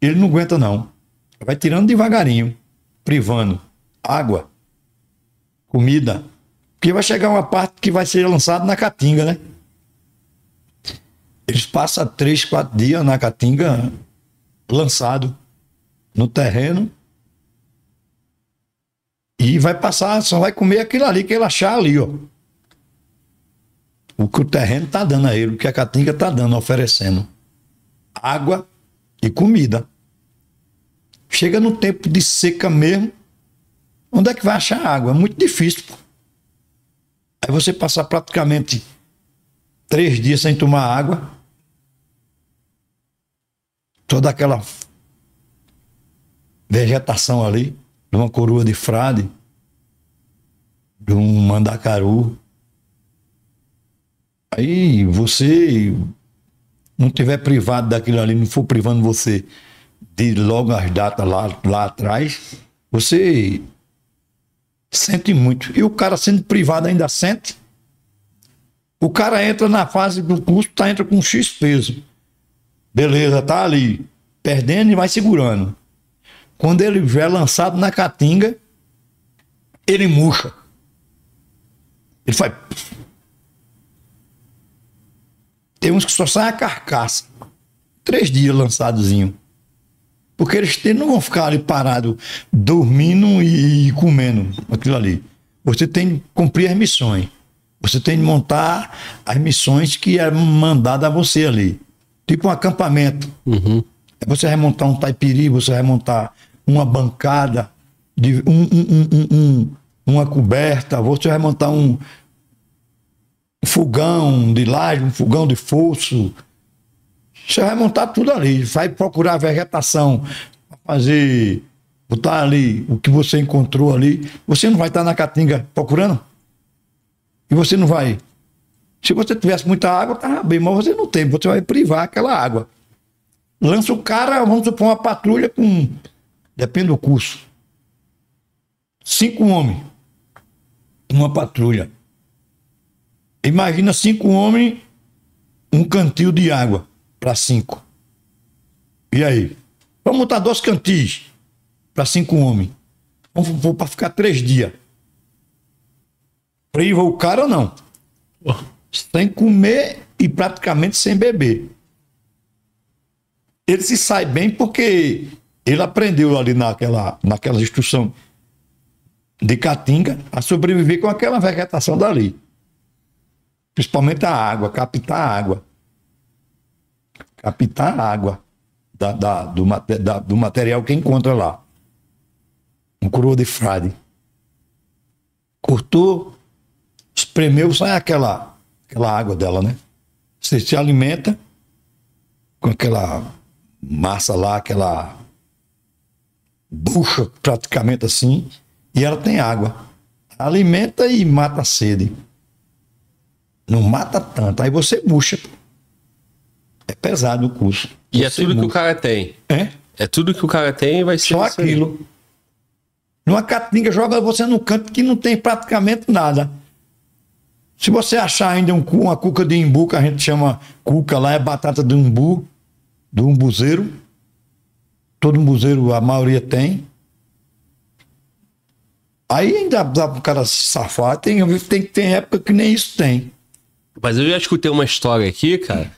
ele não aguenta, não. Vai tirando devagarinho, privando. Água, comida. Porque vai chegar uma parte que vai ser lançada na caatinga, né? Eles passam três, quatro dias na caatinga lançado no terreno e vai passar, só vai comer aquilo ali que ele achar ali, ó. O que o terreno tá dando a ele, o que a caatinga tá dando, oferecendo. Água e comida. Chega no tempo de seca mesmo, onde é que vai achar água? É muito difícil. Pô. Aí você passar praticamente três dias sem tomar água, toda aquela vegetação ali, de uma coroa de frade, de um mandacaru. Aí você não tiver privado daquilo ali, não for privando você de logo as datas lá, lá atrás, você sente muito. E o cara sendo privado ainda sente. O cara entra na fase do custo, tá, entra com X peso. Beleza, tá ali, perdendo e vai segurando. Quando ele é lançado na caatinga, ele murcha. Ele faz. Tem uns que só saem a carcaça. Três dias lançadozinho. Porque eles não vão ficar ali parados, dormindo e, e comendo aquilo ali. Você tem que cumprir as missões. Você tem que montar as missões que é mandada a você ali. Tipo um acampamento. Uhum. Você vai montar um taipiri, você vai montar uma bancada, de um, um, um, uma coberta, você vai montar um, fogão de laje, um fogão de fosso. Você vai montar tudo ali, vai procurar vegetação, fazer, botar ali o que você encontrou ali. Você não vai estar na caatinga procurando? E você não vai. Se você tivesse muita água, tá bem, mas você não tem, você vai privar aquela água. Lança o cara, vamos supor, uma patrulha com. Depende do curso. Cinco homens. Uma patrulha. Imagina cinco homens, um cantil de água para cinco. E aí? Vamos botar dois cantis para cinco homens. Vamos para ficar três dias. Priva o cara ou não? Sem comer e praticamente sem beber. Ele se sai bem porque ele aprendeu ali naquela, naquela instrução de Caatinga a sobreviver com aquela vegetação dali. Principalmente a água, captar a água. Captar a água da, da, do, da, do material que encontra lá. Um coroa de frade. Cortou, espremeu, sai aquela, aquela água dela, né? Você se alimenta com aquela massa lá, aquela bucha praticamente assim, e ela tem água. Alimenta e mata a sede. Não mata tanto. Aí você bucha. É pesado o curso. E você é tudo que o cara tem. É? É tudo que o cara tem e vai ser. Só isso aí. aquilo. Numa caatinga, joga você no canto que não tem praticamente nada. Se você achar ainda um, uma cuca de imbu, que a gente chama cuca lá, é batata de umbu, do umbuzeiro. Todo umbuzeiro, a maioria tem. Aí ainda dá pro cara se safar. Tem, tem, tem época que nem isso tem. Mas eu já escutei uma história aqui, cara.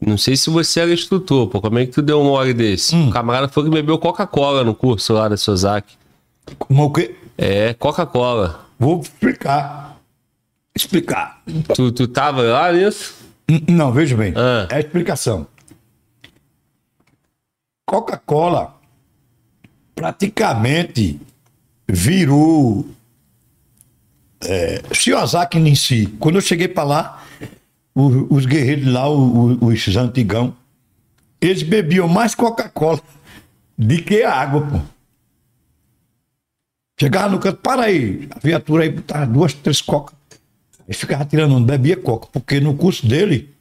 Não sei se você era instrutor, pô. Como é que tu deu um mole desse? Hum. O camarada foi que bebeu Coca-Cola no curso lá da Sozak. Como o quê? É, Coca-Cola. Vou explicar. Explicar. Tu, tu tava lá nisso? N- Não, veja bem. Ah. É a explicação. Coca-Cola praticamente virou é, Shiozaki em si. Quando eu cheguei para lá, o- os guerreiros lá, o- o- os antigão, eles bebiam mais Coca-Cola do que água, pô. Chegava no canto, para aí, a viatura aí botava duas, três coca. Ele ficava tirando, não bebia coca, porque no curso dele,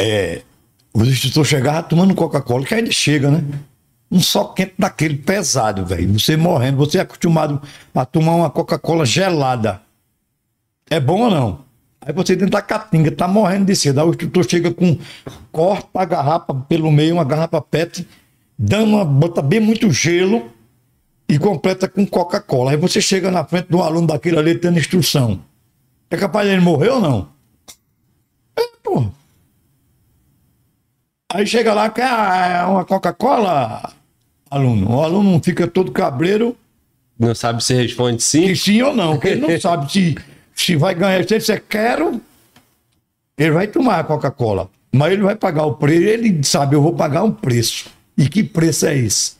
é, os instrutores chegavam tomando Coca-Cola, que ainda chega, né? Um só quente daquele pesado, velho. Você morrendo, você é acostumado a tomar uma Coca-Cola gelada. É bom ou não? Aí você dentro da catinga, tá morrendo de sede. Aí o instrutor chega com, corta a garrafa pelo meio, uma garrafa PET, dá uma, bota bem muito gelo e completa com Coca-Cola. Aí você chega na frente do aluno daquele ali tendo instrução. É capaz de ele morrer ou não? É, pô. Aí chega lá, quer ah, uma Coca-Cola, aluno. O aluno fica todo cabreiro, Não sabe se responde sim? que sim ou não, porque ele não [laughs] sabe se, se vai ganhar. Se ele disser quero, ele vai tomar a Coca-Cola. Mas ele vai pagar o preço, ele sabe, eu vou pagar um preço. E que preço é esse?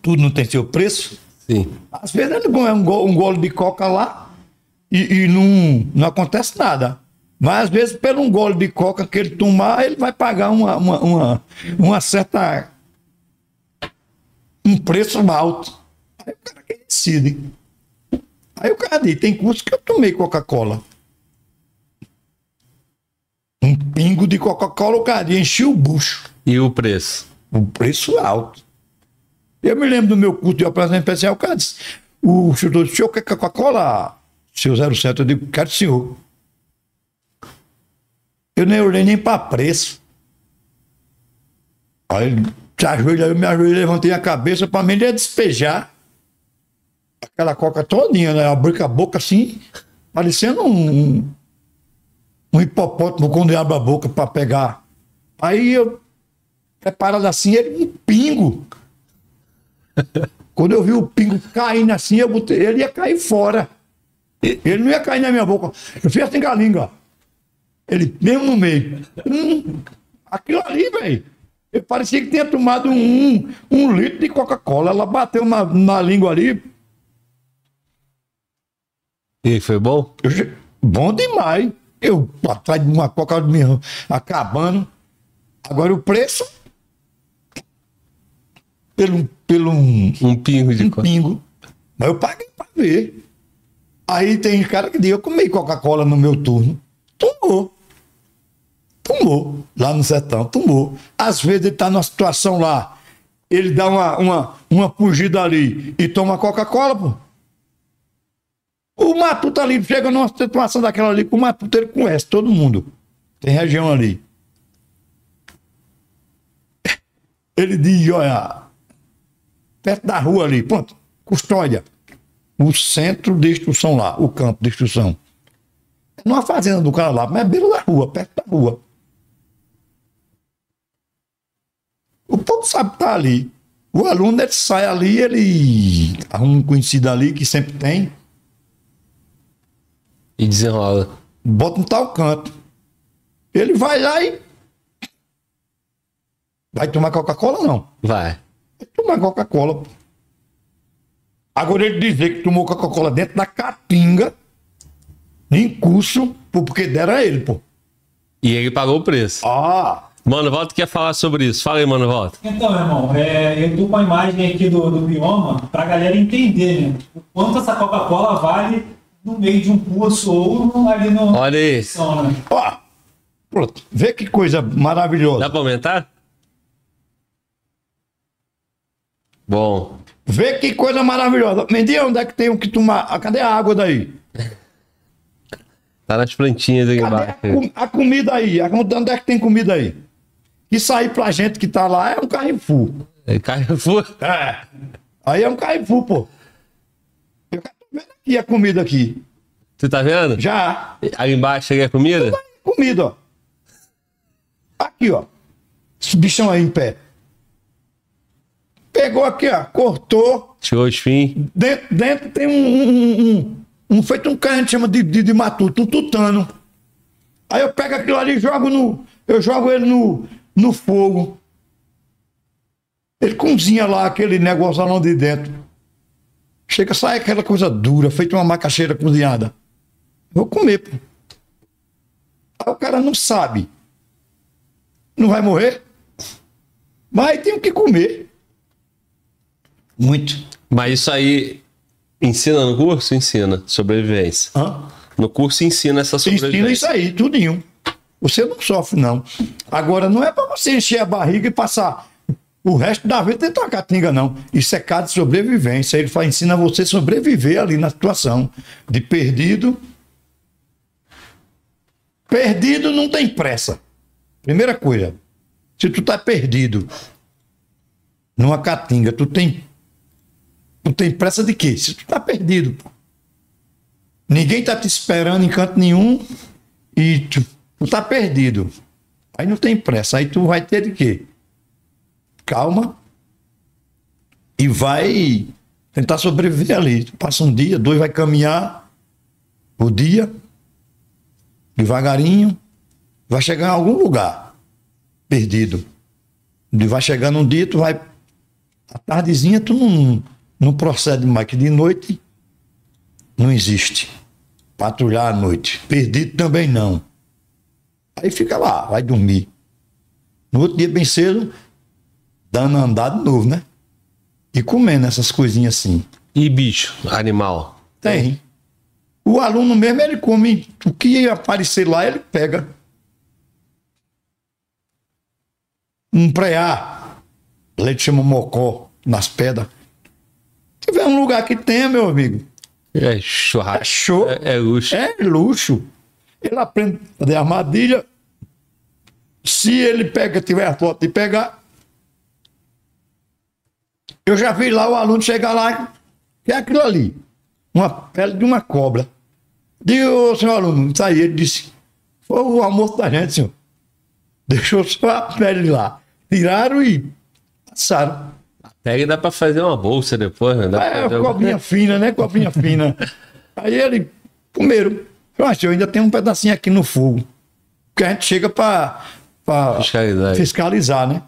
Tudo não tem seu preço? Sim. Às vezes ele ganha um, go- um gole de coca lá e, e não, não acontece nada. Mas às vezes, pelo um gole de coca que ele tomar, ele vai pagar uma, uma, uma, uma certa. um preço alto. Aí o cara que decide. Aí o cara diz: tem curso que eu tomei Coca-Cola. Um pingo de Coca-Cola, o cara encheu o bucho. E o preço? Um preço alto. Eu me lembro do meu curso de operação especial, o cara disse, o instrutor disse, o senhor quer Coca-Cola? Seu 07, eu digo, quero senhor. Eu nem olhei nem para preço. Aí se ajoelha, eu me ajoelhei, levantei a cabeça, para mim ele ia despejar aquela coca todinha, né? Abrir a boca assim, parecendo um, um, um hipopótamo quando abre a boca para pegar. Aí eu preparado assim, ele um pingo. [laughs] Quando eu vi o pingo caindo assim, eu botei, ele ia cair fora. Ele não ia cair na minha boca. Eu fiz assim com a língua. Ele, mesmo no meio. Hum, aquilo ali, velho. Eu parecia que tinha tomado um, um litro de Coca-Cola. Ela bateu na, na língua ali. E foi bom? Eu bom demais. Eu atrás de uma Coca minha, acabando. Agora o preço. Pelo, pelo um, Um pingo de um coisa. pingo. Mas eu paguei pra ver. Aí tem cara que diz, eu comi Coca-Cola no meu turno. Tomou. Tomou. Lá no sertão, tomou. Às vezes ele tá numa situação lá, ele dá uma, uma, uma fugida ali e toma Coca-Cola, pô. O Matuto ali chega numa situação daquela ali, o Matuto ele conhece todo mundo. Tem região ali. Ele diz, olha, perto da rua ali, pronto, custódia. O centro de instrução lá, o campo de instrução. É numa fazenda do cara lá, mas é beira da rua, perto da rua. O povo sabe que tá ali. O aluno ele sai ali, ele arruma um conhecido ali que sempre tem, E desenrola. bota um tal canto. Ele vai lá e. Vai tomar Coca-Cola, não. Vai. Vai tomar Coca-Cola. pô. Agora ele dizer que tomou Coca-Cola dentro da caatinga, em curso, porque deram a ele, pô. E ele pagou o preço. Ah, Mano, Volta quer falar sobre isso. Fala aí, Mano, Volta. Então, irmão, é, eu tô com a imagem aqui do, do bioma pra galera entender, né? O quanto essa Coca-Cola vale no meio de um curso ou ali no. Olha aí. São, né? ó. Pronto. Vê que coisa maravilhosa. Dá pra aumentar? Bom. Vê que coisa maravilhosa. Mendy, onde é que tem um que tomar? Ah, Cadê a água daí? Tá nas plantinhas aí Cadê a, embaixo. a comida aí? A- Onde é que tem comida aí? Isso aí pra gente que tá lá é um Carrefour. É Carrefour. É. Aí é um Carrefour, pô. Aqui a comida aqui. Tu tá vendo? Já. Aí embaixo aí a comida? Comida, ó. Aqui, ó. Esse bichão aí em pé. Pegou aqui, ó. Cortou. Tirou os fins. Dentro, dentro tem um, um, um, um- um feito um que a gente chama de, de, de matuto, um tutano. Aí eu pego aquilo ali e jogo no. Eu jogo ele no, no fogo. Ele cozinha lá aquele negócio lá de dentro. Chega, sai aquela coisa dura, feita uma macaxeira cozinhada. Vou comer, pô. Aí o cara não sabe. Não vai morrer? Mas tem o que comer. Muito. Mas isso aí ensina no curso? Ensina. Sobrevivência. Hã? No curso ensina essa Ensina sobrevivência. isso aí, tudinho. Você não sofre, não. Agora, não é para você encher a barriga e passar o resto da vida dentro da catinga, não. Isso é cada sobrevivência. Ele faz, ensina você a sobreviver ali na situação de perdido. Perdido não tem pressa. Primeira coisa. Se tu tá perdido numa catinga, tu tem. Tu tem pressa de quê? Se tu tá perdido. Ninguém tá te esperando em canto nenhum e tu, tu tá perdido. Aí não tem pressa. Aí tu vai ter de quê? Calma. E vai tentar sobreviver ali. Passa um dia, dois, vai caminhar o dia, devagarinho, vai chegar em algum lugar perdido. E vai chegar num dia, tu vai. A tardezinha tu não, não procede mais, que de noite não existe. Patrulhar à noite. Perdido também não. Aí fica lá, vai dormir. No outro dia, bem cedo, dando andado de novo, né? E comendo essas coisinhas assim. E bicho, animal? Tem. O aluno mesmo, ele come o que aparecer lá, ele pega. Um preá, leite chama mocó, nas pedras. Se tiver um lugar que tenha, meu amigo, É churrasco. é show. É, é luxo. É luxo. Ele aprende a fazer armadilha. Se ele pega, tiver a foto de pegar. Eu já vi lá o aluno chegar lá, que é aquilo ali. Uma pele de uma cobra. Digo, senhor aluno, isso aí. Ele disse: Foi o almoço da gente, senhor. Deixou só a pele lá. Tiraram e passaram. E dá pra fazer uma bolsa depois, né? Dá É, fazer uma- cobrinha [laughs] fina, né? Cobrinha fina. Aí ele, comeram. Eu acho, eu ainda tenho um pedacinho aqui no fogo. Porque a gente chega para Fiscalizar. fiscalizar, né?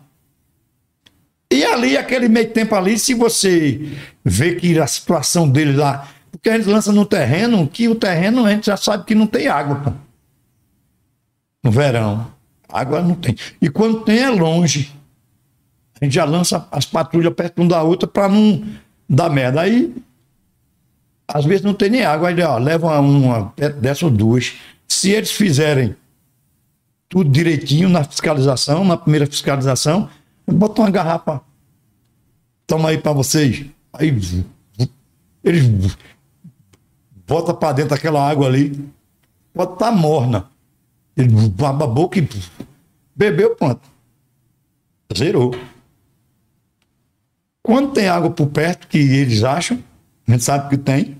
E ali, aquele meio tempo ali, se você vê que a situação dele lá. Porque a gente lança no terreno, que o terreno a gente já sabe que não tem água, pô. No verão. Água não tem. E quando tem é longe. A gente já lança as patrulhas perto uma da outra para não dar merda. Aí, às vezes não tem nem água. Aí, ó, leva uma perto dessa ou duas. Se eles fizerem tudo direitinho na fiscalização, na primeira fiscalização, bota uma garrafa. Toma aí para vocês. Aí eles bota para dentro aquela água ali. Pode estar morna. Ele baba a boca e bebeu, pronto. Zerou. Quando tem água por perto, que eles acham, a gente sabe que tem,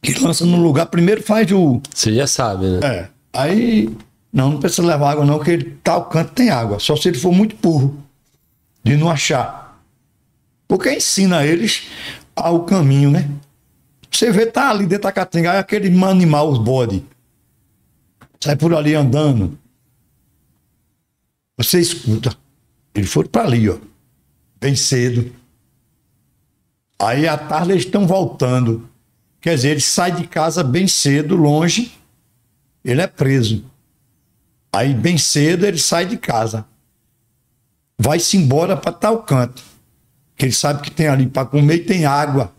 que lança no lugar, primeiro faz o, Você já sabe, né? é. Aí, não, não precisa levar água, não, porque tal canto tem água. Só se ele for muito burro de não achar. Porque ensina eles ao caminho, né? Você vê, tá ali dentro da catinga, aí aquele animal, os bode. Sai por ali andando. Você escuta. Eles foram para ali, ó. Bem cedo. Aí à tarde eles estão voltando. Quer dizer, ele sai de casa bem cedo, longe ele é preso. Aí, bem cedo, ele sai de casa. Vai-se embora para tal canto. Que ele sabe que tem ali para comer e tem água.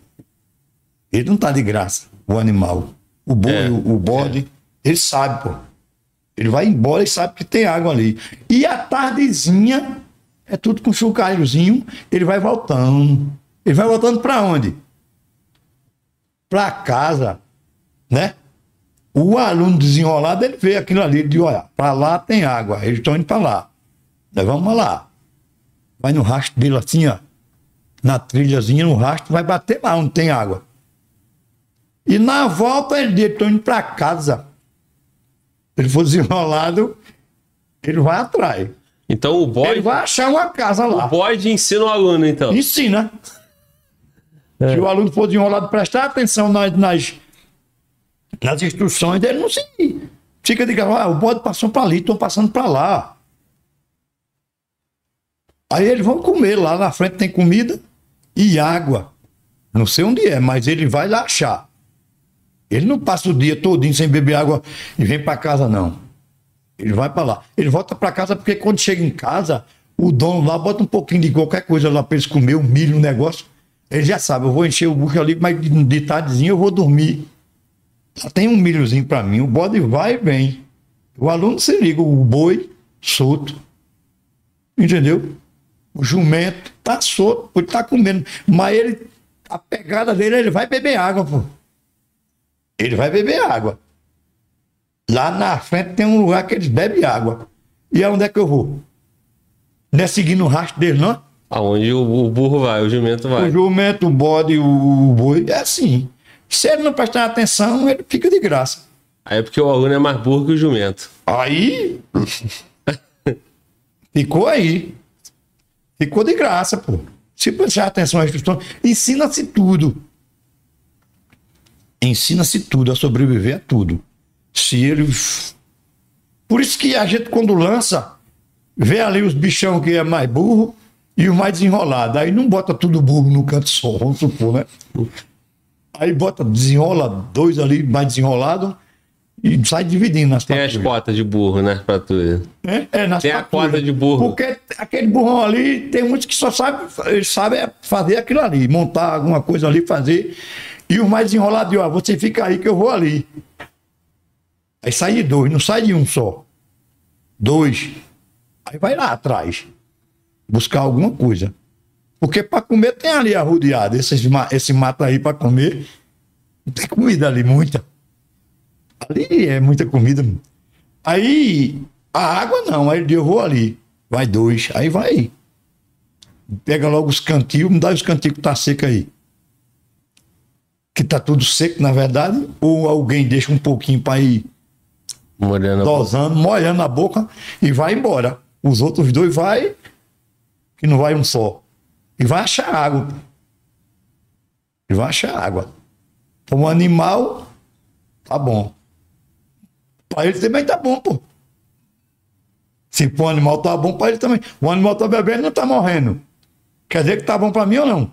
Ele não está de graça, o animal. O boi, É, o, o bode, ele sabe, pô. Ele vai embora e sabe que tem água ali. E a tardezinha é tudo com chocalhozinho, ele vai voltando. Ele vai voltando para onde? Para casa, né? O aluno desenrolado, ele vê aquilo ali, ele diz, olha, para lá tem água, eles estão indo para lá. Nós vamos lá. Vai no rastro dele assim, ó, na trilhazinha, no rastro, vai bater lá onde tem água. E na volta ele diz, estou indo para casa. Se ele for desenrolado, ele vai atrás. Então o Ele bode, vai achar uma casa o lá. bode ensina o aluno, então. Ensina. Se o aluno for desenrolado, prestar atenção nas, nas, nas instruções dele, não se fica de ah, o bode passou para ali, estão passando para lá. Aí eles vão comer, lá na frente tem comida e água. Não sei onde é, mas ele vai lá achar. Ele não passa o dia todinho sem beber água e vem para casa, não. Ele vai para lá. Ele volta para casa porque quando chega em casa, o dono lá bota um pouquinho de qualquer coisa lá para eles comer, um milho, um negócio. Ele já sabe, eu vou encher o bucho ali, mas de, de tardezinho eu vou dormir. Tem um milhozinho para mim, o bode vai e vem. O aluno se liga, o boi solto. Entendeu? O jumento tá solto, ele tá comendo. Mas ele, a pegada dele, ele vai beber água, pô. Ele vai beber água. Lá na frente tem um lugar que eles bebem água. E aonde é que eu vou? Não é seguindo o rastro dele, não? Aonde o, o burro vai, o jumento O vai. jumento, o bode, o boi, é assim. Se ele não prestar atenção, ele fica de graça. Aí é porque o aluno é mais burro que o jumento. Aí. [laughs] Ficou aí. Ficou de graça, pô. Se prestar atenção às instruções, ensina-se tudo. Ensina-se tudo, a sobreviver a tudo. Se ele. Por isso que a gente, quando lança, vê ali os bichão que é mais burro e o mais desenrolado. Aí não bota tudo burro no canto só, vamos supor, né? Aí bota, desenrola dois ali mais desenrolado e sai dividindo nas Tem as cotas de burro, né? Pra tu... É, é nas Tem a patrulhas. cota de burro. Porque aquele burrão ali, tem muitos que só sabem sabe é fazer aquilo ali, montar alguma coisa ali, fazer. E o mais desenrolado, ó, você fica aí que eu vou ali. Aí sai de dois, não sai de um só. Dois. Aí vai lá atrás. Buscar alguma coisa. Porque para comer tem ali arrodeado. Esse, esse mato aí para comer. Não tem comida ali, muita. Ali é muita comida. Aí a água não, aí eu vou ali. Vai dois, aí vai. Pega logo os cantinhos, me dá os cantinhos que tá seco aí. Que tá tudo seco, na verdade. Ou alguém deixa um pouquinho para ir Morena. dosando, molhando a boca e vai embora. Os outros dois vai, que não vai um só. E vai achar água. E vai achar água. Para um animal, tá bom. Para ele também tá bom, pô. Se para um animal tá bom, para ele também. O animal tá bebendo não tá morrendo. Quer dizer que tá bom para mim ou não?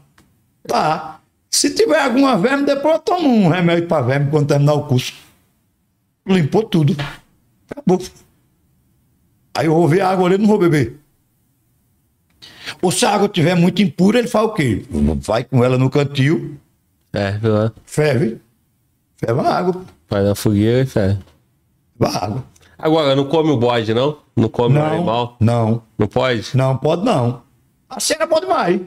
Tá. Se tiver alguma verme, depois eu tomo um remédio para verme quando terminar o curso. Limpou tudo. Acabou. Aí eu vou ver a água ali, não vou beber. Ou se a água estiver muito impura, ele faz o quê? Vai com ela no cantil, É, viu lá? ferve. Ferve a água. Vai na fogueira e. Ferve a água. Agora, não come o bode, não? Não come o animal? não, Não pode? não, pode não. A cena pode mais.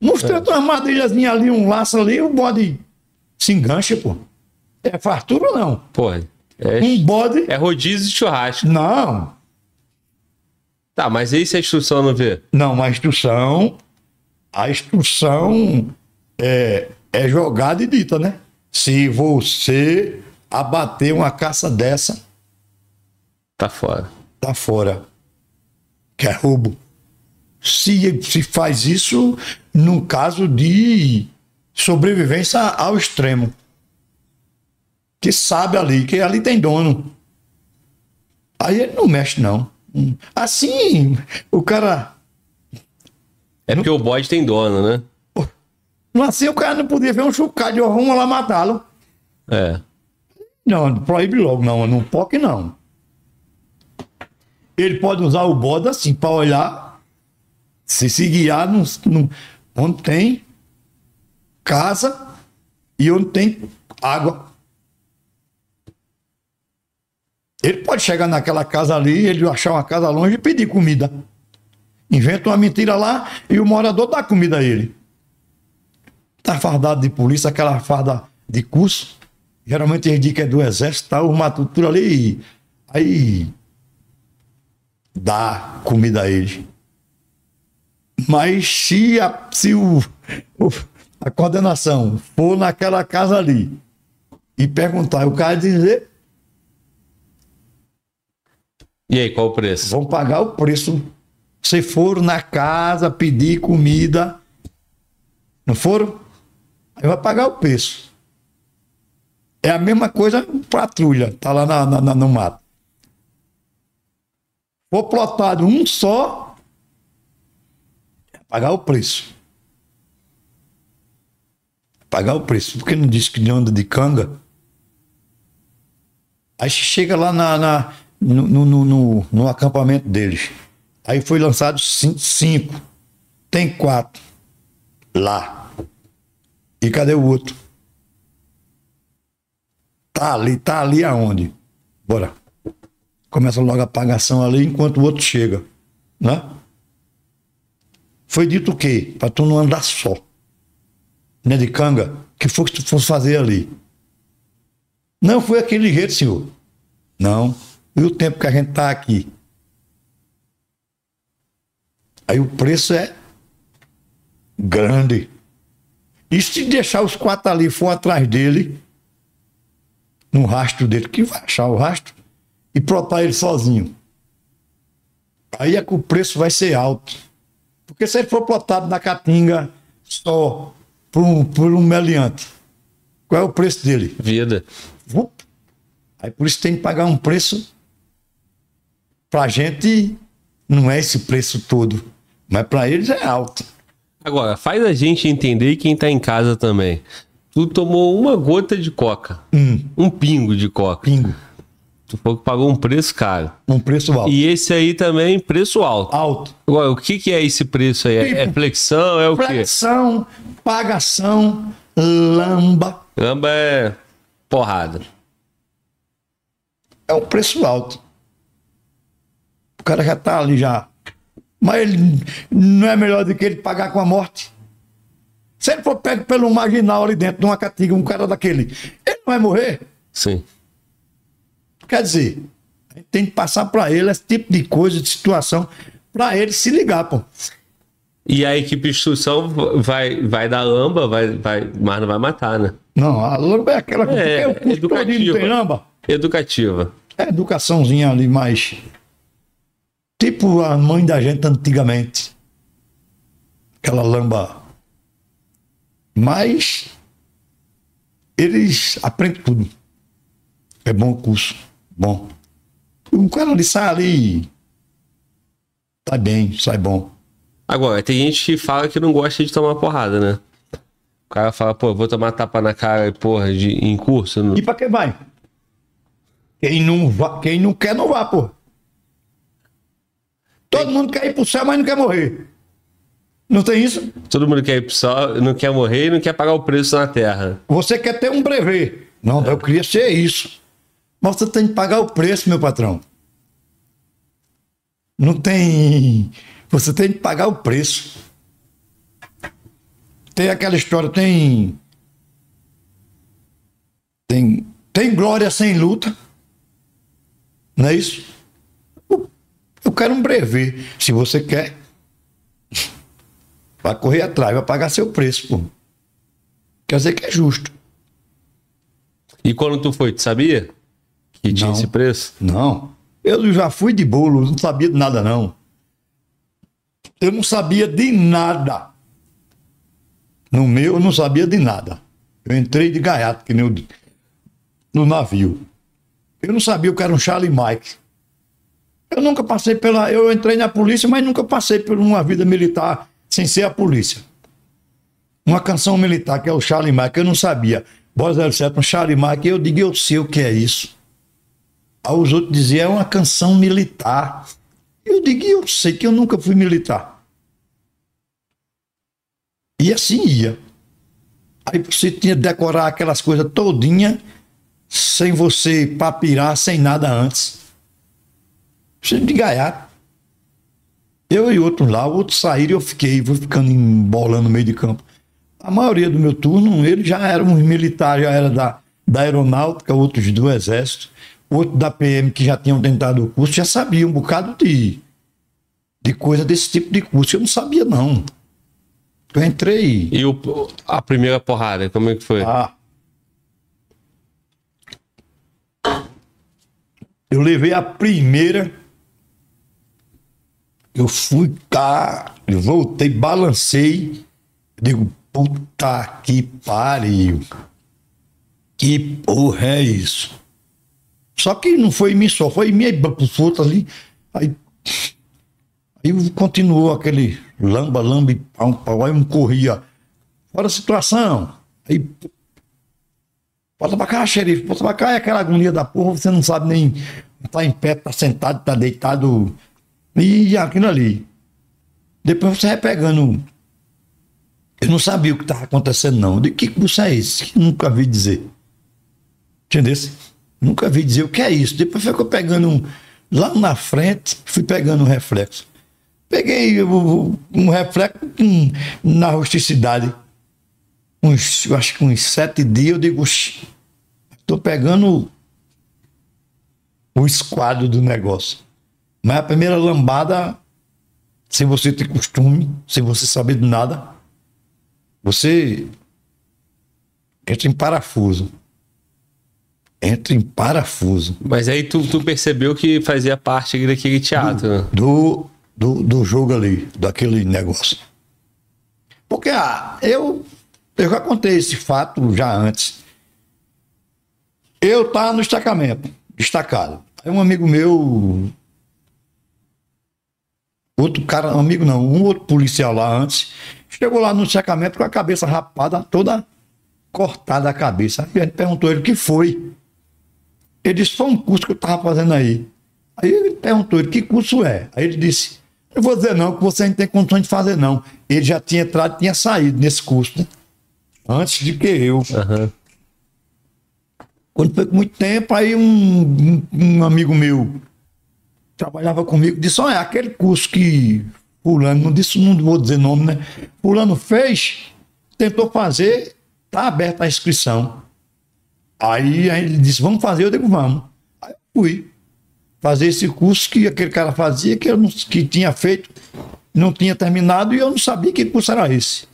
Nos é. uma armadilhazinha ali, um laço ali, o bode se engancha, pô. É fartura ou não? Porra. É, Um bode. é rodízio de churrasco. Não, Tá, mas aí se a instrução não vê? Não, a instrução, a instrução é, é jogada e dita, né? Se você abater uma caça dessa, Tá fora. tá fora. Que é roubo. Se, se faz isso num caso de sobrevivência ao extremo. Que sabe ali, que ali tem dono. Aí ele não mexe, não. Assim, o cara É porque o bode tem dono, né? Assim o cara não podia ver um chucado de vamos lá matá-lo. É. Não, proíbe logo, não, não pode não. Ele pode usar o bode assim para olhar, se se guiar num, num- onde tem casa e onde tem água. Ele pode chegar naquela casa ali, ele achar uma casa longe e pedir comida. Inventa uma mentira lá e o morador dá comida a ele. Tá fardado de polícia, aquela farda de curso. Geralmente eles dizem que é do exército, tá? O matuto por ali. Aí dá comida a eles. Mas se a, se o, o- a coordenação for naquela casa ali e perguntar, o cara dizer, E aí, qual o preço? vão pagar o preço. Se foram na casa pedir comida, não foram? Aí vai pagar o preço. É a mesma coisa patrulha, tá lá na, na- no mato. For plotado um só, pagar o preço. Pagar o preço. Porque não disse que anda de canga? Aí chega lá na, na- no, no, no- no- acampamento deles. Aí foi lançado cin- cinco. Tem quatro lá. E cadê o outro? Tá ali, tá ali aonde? Bora. Começa logo a apagação ali enquanto o outro chega. Né? Foi dito o quê? Pra tu não andar só. Né de canga? que foi que tu fosse fazer ali? Não foi aquele jeito, senhor. Não. E o tempo que a gente tá aqui? Aí o preço é grande. E se deixar os quatro ali for atrás dele, no rastro dele, que vai achar o rastro, e plotar ele sozinho. aí é que o preço vai ser alto. Porque se ele for plotado na caatinga só por um, por um meliante, qual é o preço dele? Vida. Aí por isso tem que pagar um preço pra gente, não é esse preço todo, mas pra eles é alto. Agora, faz a gente entender quem tá em casa também. Tu tomou uma gota de coca. Um pingo de coca. Pingo. Tu falou que pagou um preço caro. Um preço alto. E esse aí também, preço alto. Alto. Agora, o que, que é esse preço aí? É, é Tipo, flexão? É o quê? Flexão, pagação, lamba. Lamba é porrada. É um preço alto. O cara já tá ali já. Mas ele não é melhor do que ele pagar com a morte. Se ele for pego pelo marginal ali dentro de uma catiga, um cara daquele, ele não vai morrer. Sim. Quer dizer, a gente tem que passar para ele esse tipo de coisa, de situação, para ele se ligar, pô. E a equipe de instrução vai, vai dar lamba, vai, vai, mas não vai matar, né? Não, a lamba é aquela coisa. É, o curso não tem educativa. lamba. Educativa. É educaçãozinha ali mais. Tipo a mãe da gente antigamente. Aquela lamba. Mas. Eles aprendem tudo. É bom o curso. Bom. O cara ali sai ali. Sai bem, sai bom. Agora, tem gente que fala que não gosta de tomar porrada, né? O cara fala, pô, vou tomar tapa na cara, porra, de, em curso. Não... E pra quem vai? Quem não, va- quem não quer, não vá, pô. Todo mundo quer ir pro céu, mas não quer morrer. Não tem isso? Todo mundo quer ir pro sol, não quer morrer e não quer pagar o preço na terra. Você quer ter um brevet. Não, eu queria ser isso. Mas você tem que pagar o preço, meu patrão. Não tem. Você tem que pagar o preço. Tem aquela história, tem. Tem, tem glória sem luta. Não é isso? Eu- quero um brevet. Se você quer, vai correr atrás, vai pagar seu preço, pô. Quer dizer que é justo. E quando tu foi, tu sabia que tinha Não. esse preço? Não. Eu já fui de bolo, não sabia de nada, não. Eu não sabia de nada. No meu, eu não sabia de nada. Eu entrei de gaiato, que nem o no navio. Eu não sabia o que era um Charlie Mike. Eu nunca passei pela. Eu entrei na polícia, mas nunca passei por uma vida militar sem ser a polícia. Uma canção militar, que é o Charlie Mike, eu não sabia. Voz 07, um Charlie Mike, eu digo, eu sei o que é isso. Aí os outros diziam, é uma canção militar. Eu digo, eu sei que eu nunca fui militar. E assim ia. Aí você tinha que decorar aquelas coisas todinha sem você papirar, sem nada antes. De gaiato. Eu e outros lá, outros saíram e eu fiquei, fui ficando embolando no meio de campo. A maioria do meu turno, eles já eram uns militares, já era da, da aeronáutica, outros do exército, outros da PM que já tinham tentado o curso, já sabiam um bocado de, de coisa desse tipo de curso. Eu não sabia, não. Eu entrei. E o, a primeira porrada, como é que foi? Ah. Eu levei a primeira. Eu fui cá, eu voltei, balancei. Digo, puta que pariu. Que porra é isso? Só que não foi em mim só, foi em mim aí, pros ali. Aí, aí continuou aquele lamba, lamba e pau, pau. Aí um corria. Fora a situação. Aí Bota pra cá, xerife, bota pra cá, é aquela agonia da porra, você não sabe nem. Tá em pé, tá sentado, tá deitado. E aquilo ali. Depois você vai pegando. Eu não sabia o que estava acontecendo, não. De que curso é esse? Que nunca vi dizer. Entendeu? Nunca vi dizer o que é isso. Depois ficou pegando um. Lá na frente, fui pegando um reflexo. Peguei um reflexo na rusticidade uns, acho que uns sete dias, eu digo, "Oxi, tô pegando o esquadro do negócio. Mas a primeira lambada, sem você ter costume, sem você saber de nada, você entra em parafuso. entra em parafuso. Mas aí tu, tu percebeu que fazia parte daquele teatro. né? do, do, do jogo ali, daquele negócio. Porque ah, eu, eu já contei esse fato já antes. Eu estava no destacamento, destacado. Aí um amigo meu, outro cara, um amigo não, um outro policial lá antes, chegou lá no destacamento com a cabeça rapada, toda cortada a cabeça. Aí a gente perguntou ele o que foi. Ele disse, foi um curso que eu estava fazendo aí. Aí ele perguntou ele, que curso é? Aí ele disse, eu vou dizer não, que você não tem condições de fazer não. Ele já tinha entrado, tinha saído nesse curso, né? Antes de que eu. Aham. Quando foi com muito tempo, aí um, um- um amigo meu trabalhava comigo, disse, olha, aquele curso que fulano, não disse, não vou dizer nome, né? Fulano fez, tentou fazer, tá aberta a inscrição. Aí, ele disse, vamos fazer, eu digo, vamos. Aí eu fui fazer esse curso que aquele cara fazia, que, eu não, que tinha feito, não tinha terminado, e eu não sabia que curso era esse.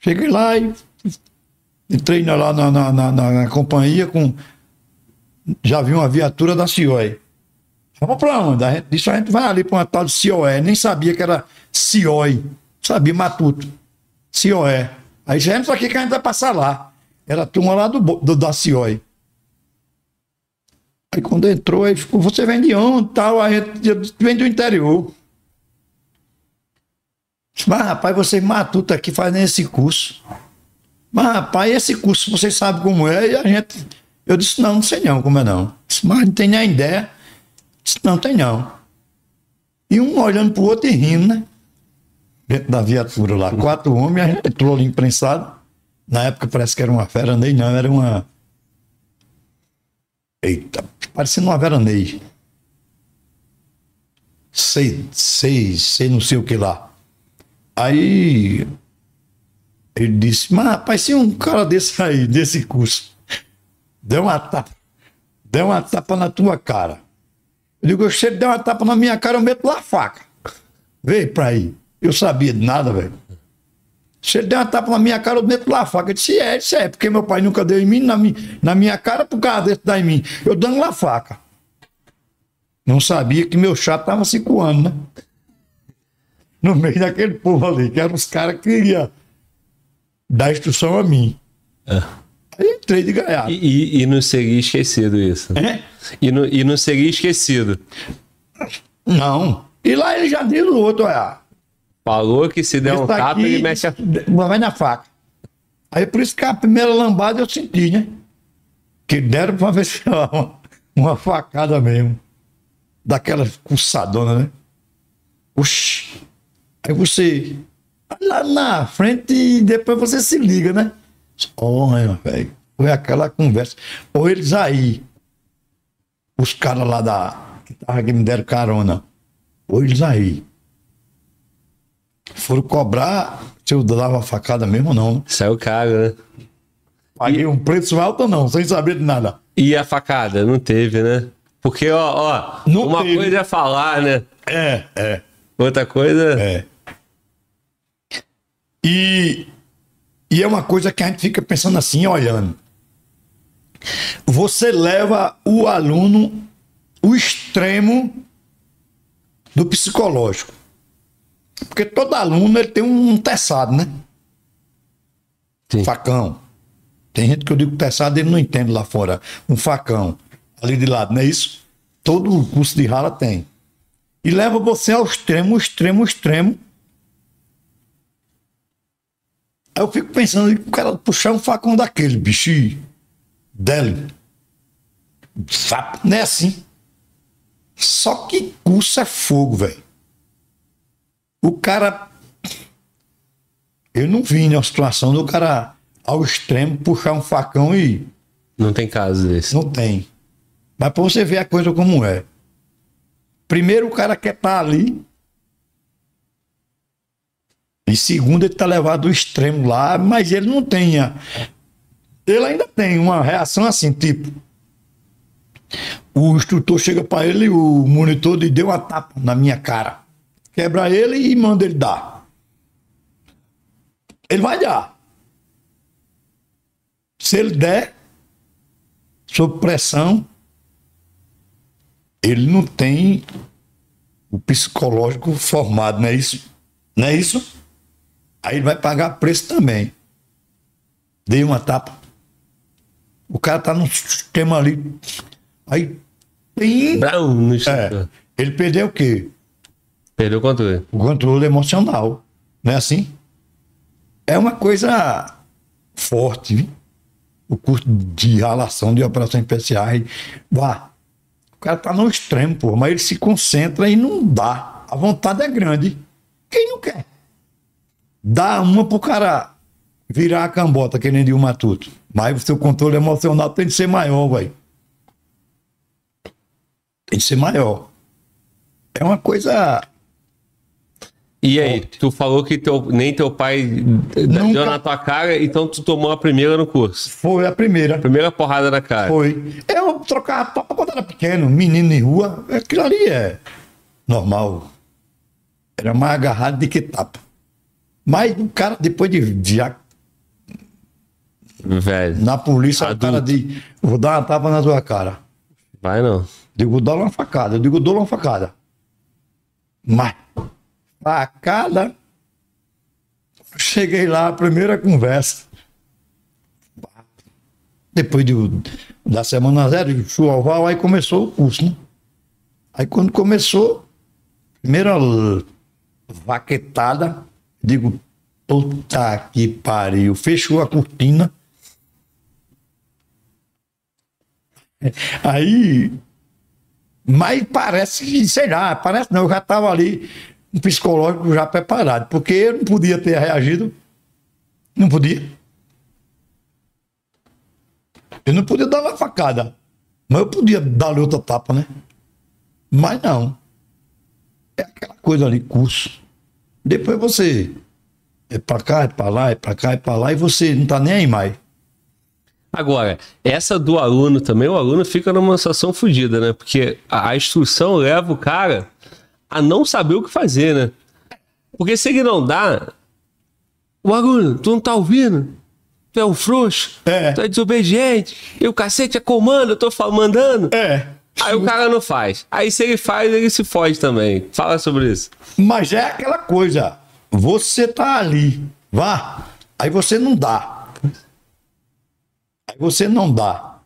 Cheguei lá e entrei lá na, na, na- na- companhia com. Já vi uma viatura da CIOE. Vamos pra onde? Gente disse, a gente vai ali pra uma tal de CIOE. Nem sabia que era CIOE. Sabia matuto. CIOE. Aí já entra aqui que a gente vai passar lá. Era a turma lá do, do, da CIOE. Aí quando entrou, aí ficou, você vem de onde tal? Disse, vem do interior. Mas rapaz, vocês matutos aqui fazendo esse curso. Mas, rapaz, esse curso vocês sabem como é? E a gente. Eu disse, não, não sei não como é não. Disse, mas não tem nem ideia. Disse, não, tem não. E um olhando pro outro e rindo, né? Dentro da viatura lá. Quatro homens, a gente entrou ali imprensado. Na época parece que era uma veranei, não, era uma. Eita, parecendo uma veranei. Sei, sei, sei não sei o que lá. Aí ele disse, mas rapaz, se um cara desse aí, desse curso, der uma tapa, der uma tapa na tua cara. Eu digo, se ele der uma tapa na minha cara, eu meto lá a faca. Veio pra aí. Eu sabia de nada, velho. Se ele der uma tapa na minha cara, eu meto lá a faca. Eu disse, é, isso é, porque meu pai nunca deu em mim, na, mi, na minha cara, por causa desse dar em mim. Eu dando lá a faca. Não sabia que meu chato tava se coando, né? No meio daquele povo ali, que eram os caras que queriam dar instrução a mim. Aí entrei de gaiato. E, e, e não seria esquecido isso. É? E não, e não seria esquecido. Não. E lá ele já diz o outro, olha. Falou que se der um tapa, daqui ele mexe a. Vai na faca. Aí por isso que a primeira lambada eu senti, né? Que deram pra ver se uma, uma facada mesmo. Daquela cuçadona, né? Oxi. Aí você. Lá na frente e depois você se liga, né? Olha, velho. Foi aquela conversa. Ou eles aí. Os caras lá da. Que, tava, que me deram carona. Ou eles aí. Foram cobrar se eu dava facada mesmo ou não. Saiu caro, né? Paguei um preço alto ou não, sem saber de nada. E a facada? Não teve, né? Porque, ó, ó Não uma teve. coisa é falar, né? É, é, Outra coisa. é. E, e é uma coisa que a gente fica pensando assim, olhando. Você leva o aluno o extremo do psicológico. Porque todo aluno ele tem um teçado, né? Sim. Facão. Tem gente que eu digo teçado, ele não entende lá fora. Um facão. Ali de lado, não é isso? Todo curso de rala tem. E leva você ao extremo, extremo, extremo. Aí eu fico pensando, o cara puxar um facão daquele, bicho, dele. Sapo, não é assim. Só que curso é fogo, velho. O cara. Eu não vi na situação do cara ao extremo puxar um facão e Não tem caso desse. não tem. Mas pra você ver a coisa como é. Primeiro, o cara quer estar ali. E segundo, ele tá levado ao extremo lá, mas ele não tem. a- Ele ainda tem uma reação assim, tipo. O instrutor chega para ele, o monitor, e deu uma tapa na minha cara. Quebra ele e manda ele dar. Ele vai dar. Se ele der, sob pressão, ele não tem o psicológico formado, não é isso? Não é isso? Aí ele vai pagar preço também. Dei uma tapa. O cara tá num sistema ali. Aí tem. No É, ele perdeu o quê? Perdeu o controle. O controle emocional. Não é assim? É uma coisa forte, viu? O curso de relação de operações especiais. Vá. O cara tá no extremo, pô, mas ele se concentra e não dá. A vontade é grande. Quem não quer? Dá uma pro cara virar a cambota, que nem de um matuto. Mas o seu controle emocional tem de ser maior, velho. Tem de ser maior. É uma coisa E aí, tu falou que teu, nem teu pai deu Nunca. na tua cara, então tu tomou a primeira no curso. Foi a primeira. Primeira porrada na cara. Foi. Eu trocava topa quando era pequeno, menino em rua, aquilo ali é normal. Era mais agarrado do que tapa. Mas o cara, depois de, de já Velho. na polícia, o Adulto. cara diz: vou dar uma tapa na tua cara. Vai não. Digo, dou uma facada. Eu digo, dou uma facada. Mas, facada. Cheguei lá, a primeira conversa. Depois de, da semana zero, de chuval, aí começou o curso, né? Aí quando começou, primeira vaquetada, digo, puta que pariu. Fechou a cortina. Aí mas parece que, sei lá, parece não, eu já estava ali, um psicológico já preparado, porque eu não podia ter reagido. Não podia. Eu não podia dar uma facada. Mas eu podia dar-lhe outra tapa, né? Mas não. É aquela coisa ali, curso. Depois você é pra cá, é pra lá, é pra cá, é pra lá, e você não tá nem aí mais. Agora, essa do aluno também, o aluno fica numa situação fodida, né? Porque a, a instrução leva o cara a não saber o que fazer, né? Porque se ele não dá, o aluno, tu não tá ouvindo? Tu é um frouxo? É. Tu é desobediente? E o cacete é comando, eu tô mandando? É. Aí o cara não faz. Aí se ele faz, ele se foge também. Fala sobre isso. Mas é aquela coisa. Você tá ali, vá. Aí você não dá. Aí você não dá.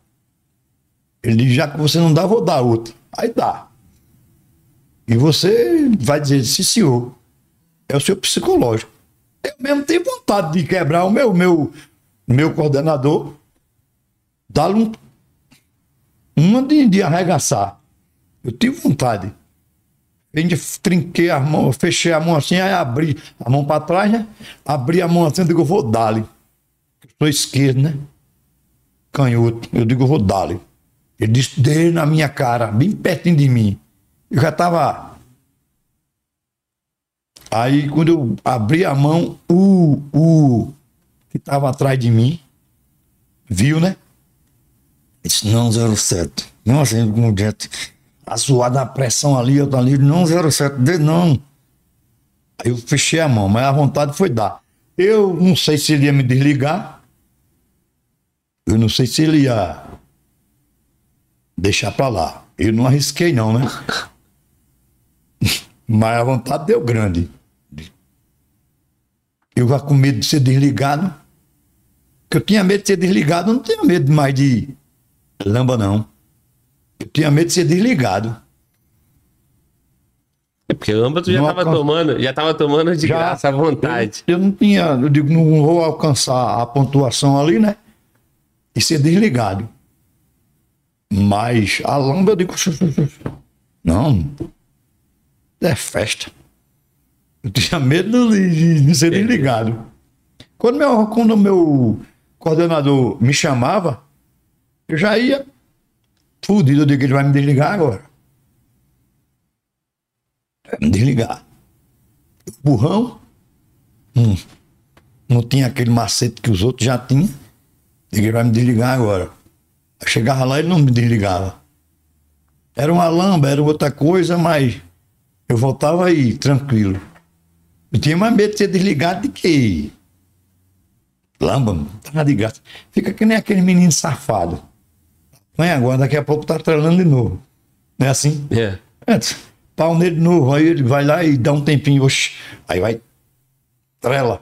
Ele já que você não dá, vou dar outra. Aí dá. E você vai dizer, sim, senhor. É o seu psicológico. Eu mesmo tenho vontade de quebrar o meu, meu, meu coordenador, dar um, uma de, de arregaçar. Eu tive vontade. A gente trinquei a mão, fechei a mão assim, aí abri a mão para trás, né? Abri a mão assim, eu digo, eu vou dar-lhe. Sou esquerdo, né? Canhoto. Eu digo, eu vou dar-lhe. Ele disse, dele na minha cara, bem pertinho de mim. Eu já tava. Aí, quando eu abri a mão, o, o que estava atrás de mim, viu, né? Disse, não, 07. Não, assim, com o dente. A suada, a pressão ali, eu tô ali, não, 07, dê não. Aí eu fechei a mão, mas a vontade foi dar. Eu não sei se ele ia me desligar. Eu não sei se ele ia deixar pra lá. Eu não arrisquei, não, né? [laughs] Mas a vontade deu grande. Eu já com medo de ser desligado. Porque eu tinha medo de ser desligado, eu não tinha medo mais de lamba, não. Eu tinha medo de ser desligado. É porque lamba tu já Não tava alcança- tomando, já tava tomando de Já. graça à vontade. Eu, eu não tinha, eu digo, não vou alcançar a pontuação ali, né? E ser desligado. Mas a lamba eu digo, não, é festa. Eu tinha medo de, de- de ser desligado. Quando meu, quando o meu coordenador me chamava, eu já ia fudido, eu digo, ele vai me desligar agora. Vai me desligar. Burrão, Hum. não tinha aquele macete que os outros já tinham. Digo, ele vai me desligar agora. Eu chegava lá, ele não me desligava. Era uma lamba, era outra coisa, mas eu voltava aí, tranquilo. Eu tinha mais medo de ser desligado de que. Lamba, tava de graça. Fica que nem aquele menino safado. Mas agora, daqui a pouco tá treinando de novo. Não é assim? É. É, pau nele de novo, aí ele vai lá e dá um tempinho, oxi, aí vai, trela.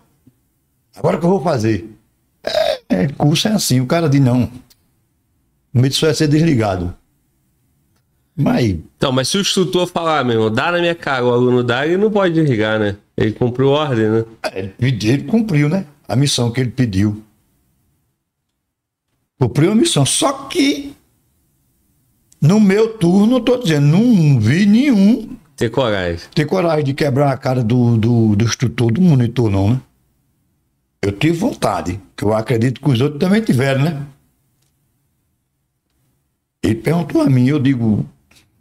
Agora o que eu vou fazer? É, é, curso é assim, o cara diz não. O medo só é ser desligado. Mas Então, mas se o instrutor falar, meu irmão, dá na minha cara, o aluno dá, ele não pode desligar, né? Ele cumpriu ordem, né? é, ele, pediu, ele cumpriu, né? A missão que ele pediu. Cumpriu a missão. Só que no meu turno, eu tô dizendo, não vi nenhum Ter coragem. ter coragem de quebrar a cara do, do, do instrutor, do monitor, não, né? Eu tive vontade, que eu acredito que os outros também tiveram, né? Ele perguntou a mim, eu digo,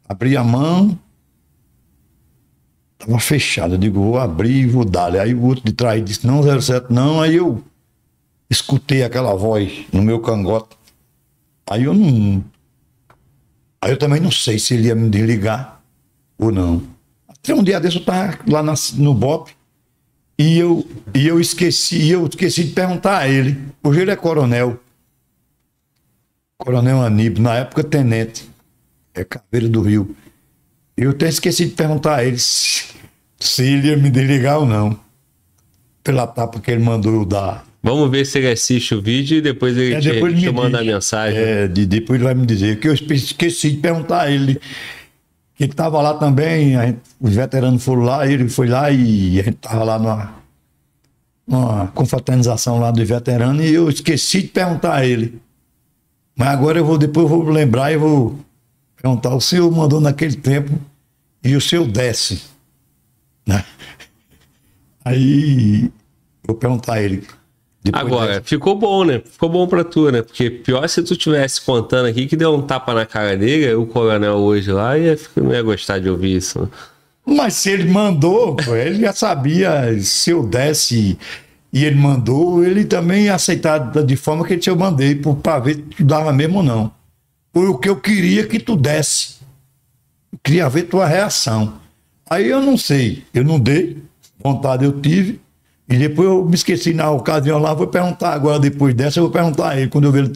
abri a mão, tava fechado, eu digo, vou abrir e vou dar. Aí o outro de trás disse, não, 07 não, aí eu escutei aquela voz no meu cangote. Aí eu não. Aí eu também não sei se ele ia me desligar ou não. Até um dia desse eu tava lá na- no BOP e eu, e eu esqueci, eu esqueci de perguntar a ele. Hoje ele é coronel. Coronel Aníbal, na época tenente. É Caveira do Rio. Eu até esqueci de perguntar a ele se, se ele ia me desligar ou não. Pela tapa que ele mandou eu dar. Vamos ver se ele assiste o vídeo e depois ele É, te, depois te me manda a mensagem. É, de- depois ele vai me dizer. Que eu esqueci de perguntar a ele. Que ele estava lá também, gente- os veteranos foram lá, ele foi lá e a gente estava lá numa, numa confraternização lá dos veteranos e eu esqueci de perguntar a ele. Mas agora eu vou, depois eu vou lembrar e vou perguntar. O senhor mandou naquele tempo e o senhor desce. [laughs] Né? Aí vou perguntar a ele. Depois Agora, dessa. ficou bom, né? Ficou bom pra tu, né? Porque pior se tu tivesse contando aqui que deu um tapa na cara dele, o coronel hoje lá ia, ficar- não ia gostar de ouvir isso. né? Mas se ele mandou, [laughs] ele já sabia se eu desse e ele mandou, ele também ia aceitar da- de forma que eu mandei, por- pra ver se tu dava mesmo ou não. Foi o que eu queria que tu desse. Eu queria ver tua reação. Aí eu não sei, eu não dei, vontade eu tive, e depois eu me esqueci na ocasião lá, vou perguntar agora, depois dessa, eu vou perguntar a ele, quando eu ver ele.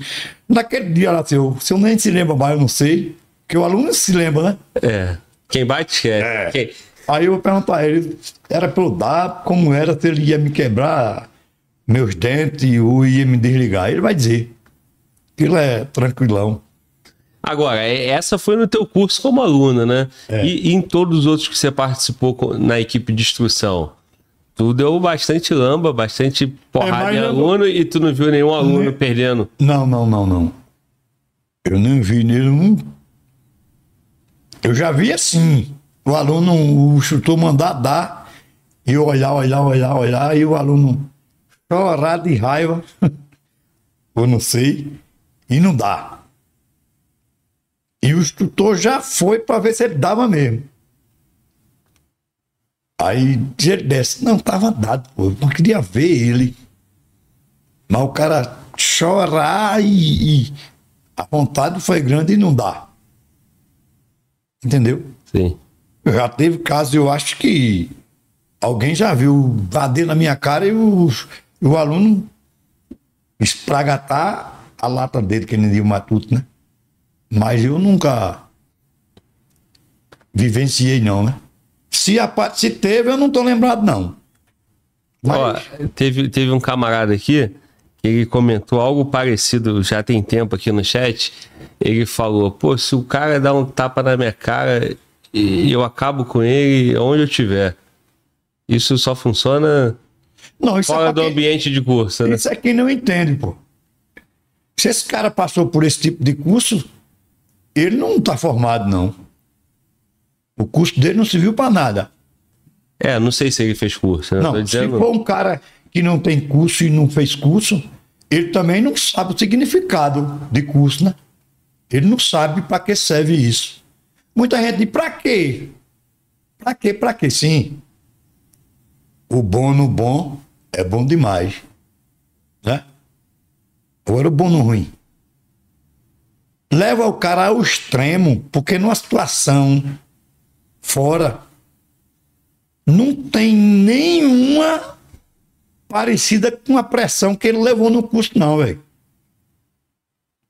Naquele dia lá, se eu, se eu nem se lembra mais, eu não sei, que o aluno se lembra, né? É. Quem bate quer. É. Quem- Aí eu vou perguntar a ele, era pra eu dar, como era, se ele ia me quebrar meus dentes ou ia me desligar. Ele vai dizer. Aquilo é tranquilão. Agora, é- essa foi no teu curso como aluno, né? É. E, e em todos os outros que você participou na equipe de instrução? Tu deu bastante lamba, bastante porrada em eu não- aluno e tu não viu nenhum aluno perdendo. Não, não, não, não. Eu nem vi nenhum. Eu já vi assim. O aluno, o instrutor mandar dar, e eu olhar, olhar, olhar, olhar, e o aluno chorar de raiva, [laughs] ou não sei, e não dá. E o instrutor já foi para ver se ele dava mesmo. Aí ele desce, não, tava dado, pô, eu não queria ver ele. Mas o cara chorar e, e a vontade foi grande e não dá. Entendeu? Sim. Já teve caso, eu acho que alguém já viu bater na minha cara e o, o aluno espragatar a lata dele, que nem o matuto, né? Mas eu nunca vivenciei, não, né? Se, a, se teve, eu não tô lembrado, não. Mas, Ó, teve, teve um camarada aqui que ele comentou algo parecido, já tem tempo aqui no chat. Ele falou: pô, se o cara dá um tapa na minha cara e eu acabo com ele onde eu estiver. Isso só funciona não, isso fora é do quem- ambiente de curso, né? Isso é quem não entende, pô. Se esse cara passou por esse tipo de curso, ele não está formado, não. O curso dele não serviu para nada. É, não sei se ele fez curso, né? Não, Tô se dizendo. for um cara que não tem curso e não fez curso, ele também não sabe o significado de curso, né? Ele não sabe para que serve isso. Muita gente diz, para quê? Para quê? Para quê? Sim. O bom no bom é bom demais. Né? Agora o bom no ruim. Leva o cara ao extremo, porque numa situação fora não tem nenhuma parecida com a pressão que ele levou no curso, não, velho.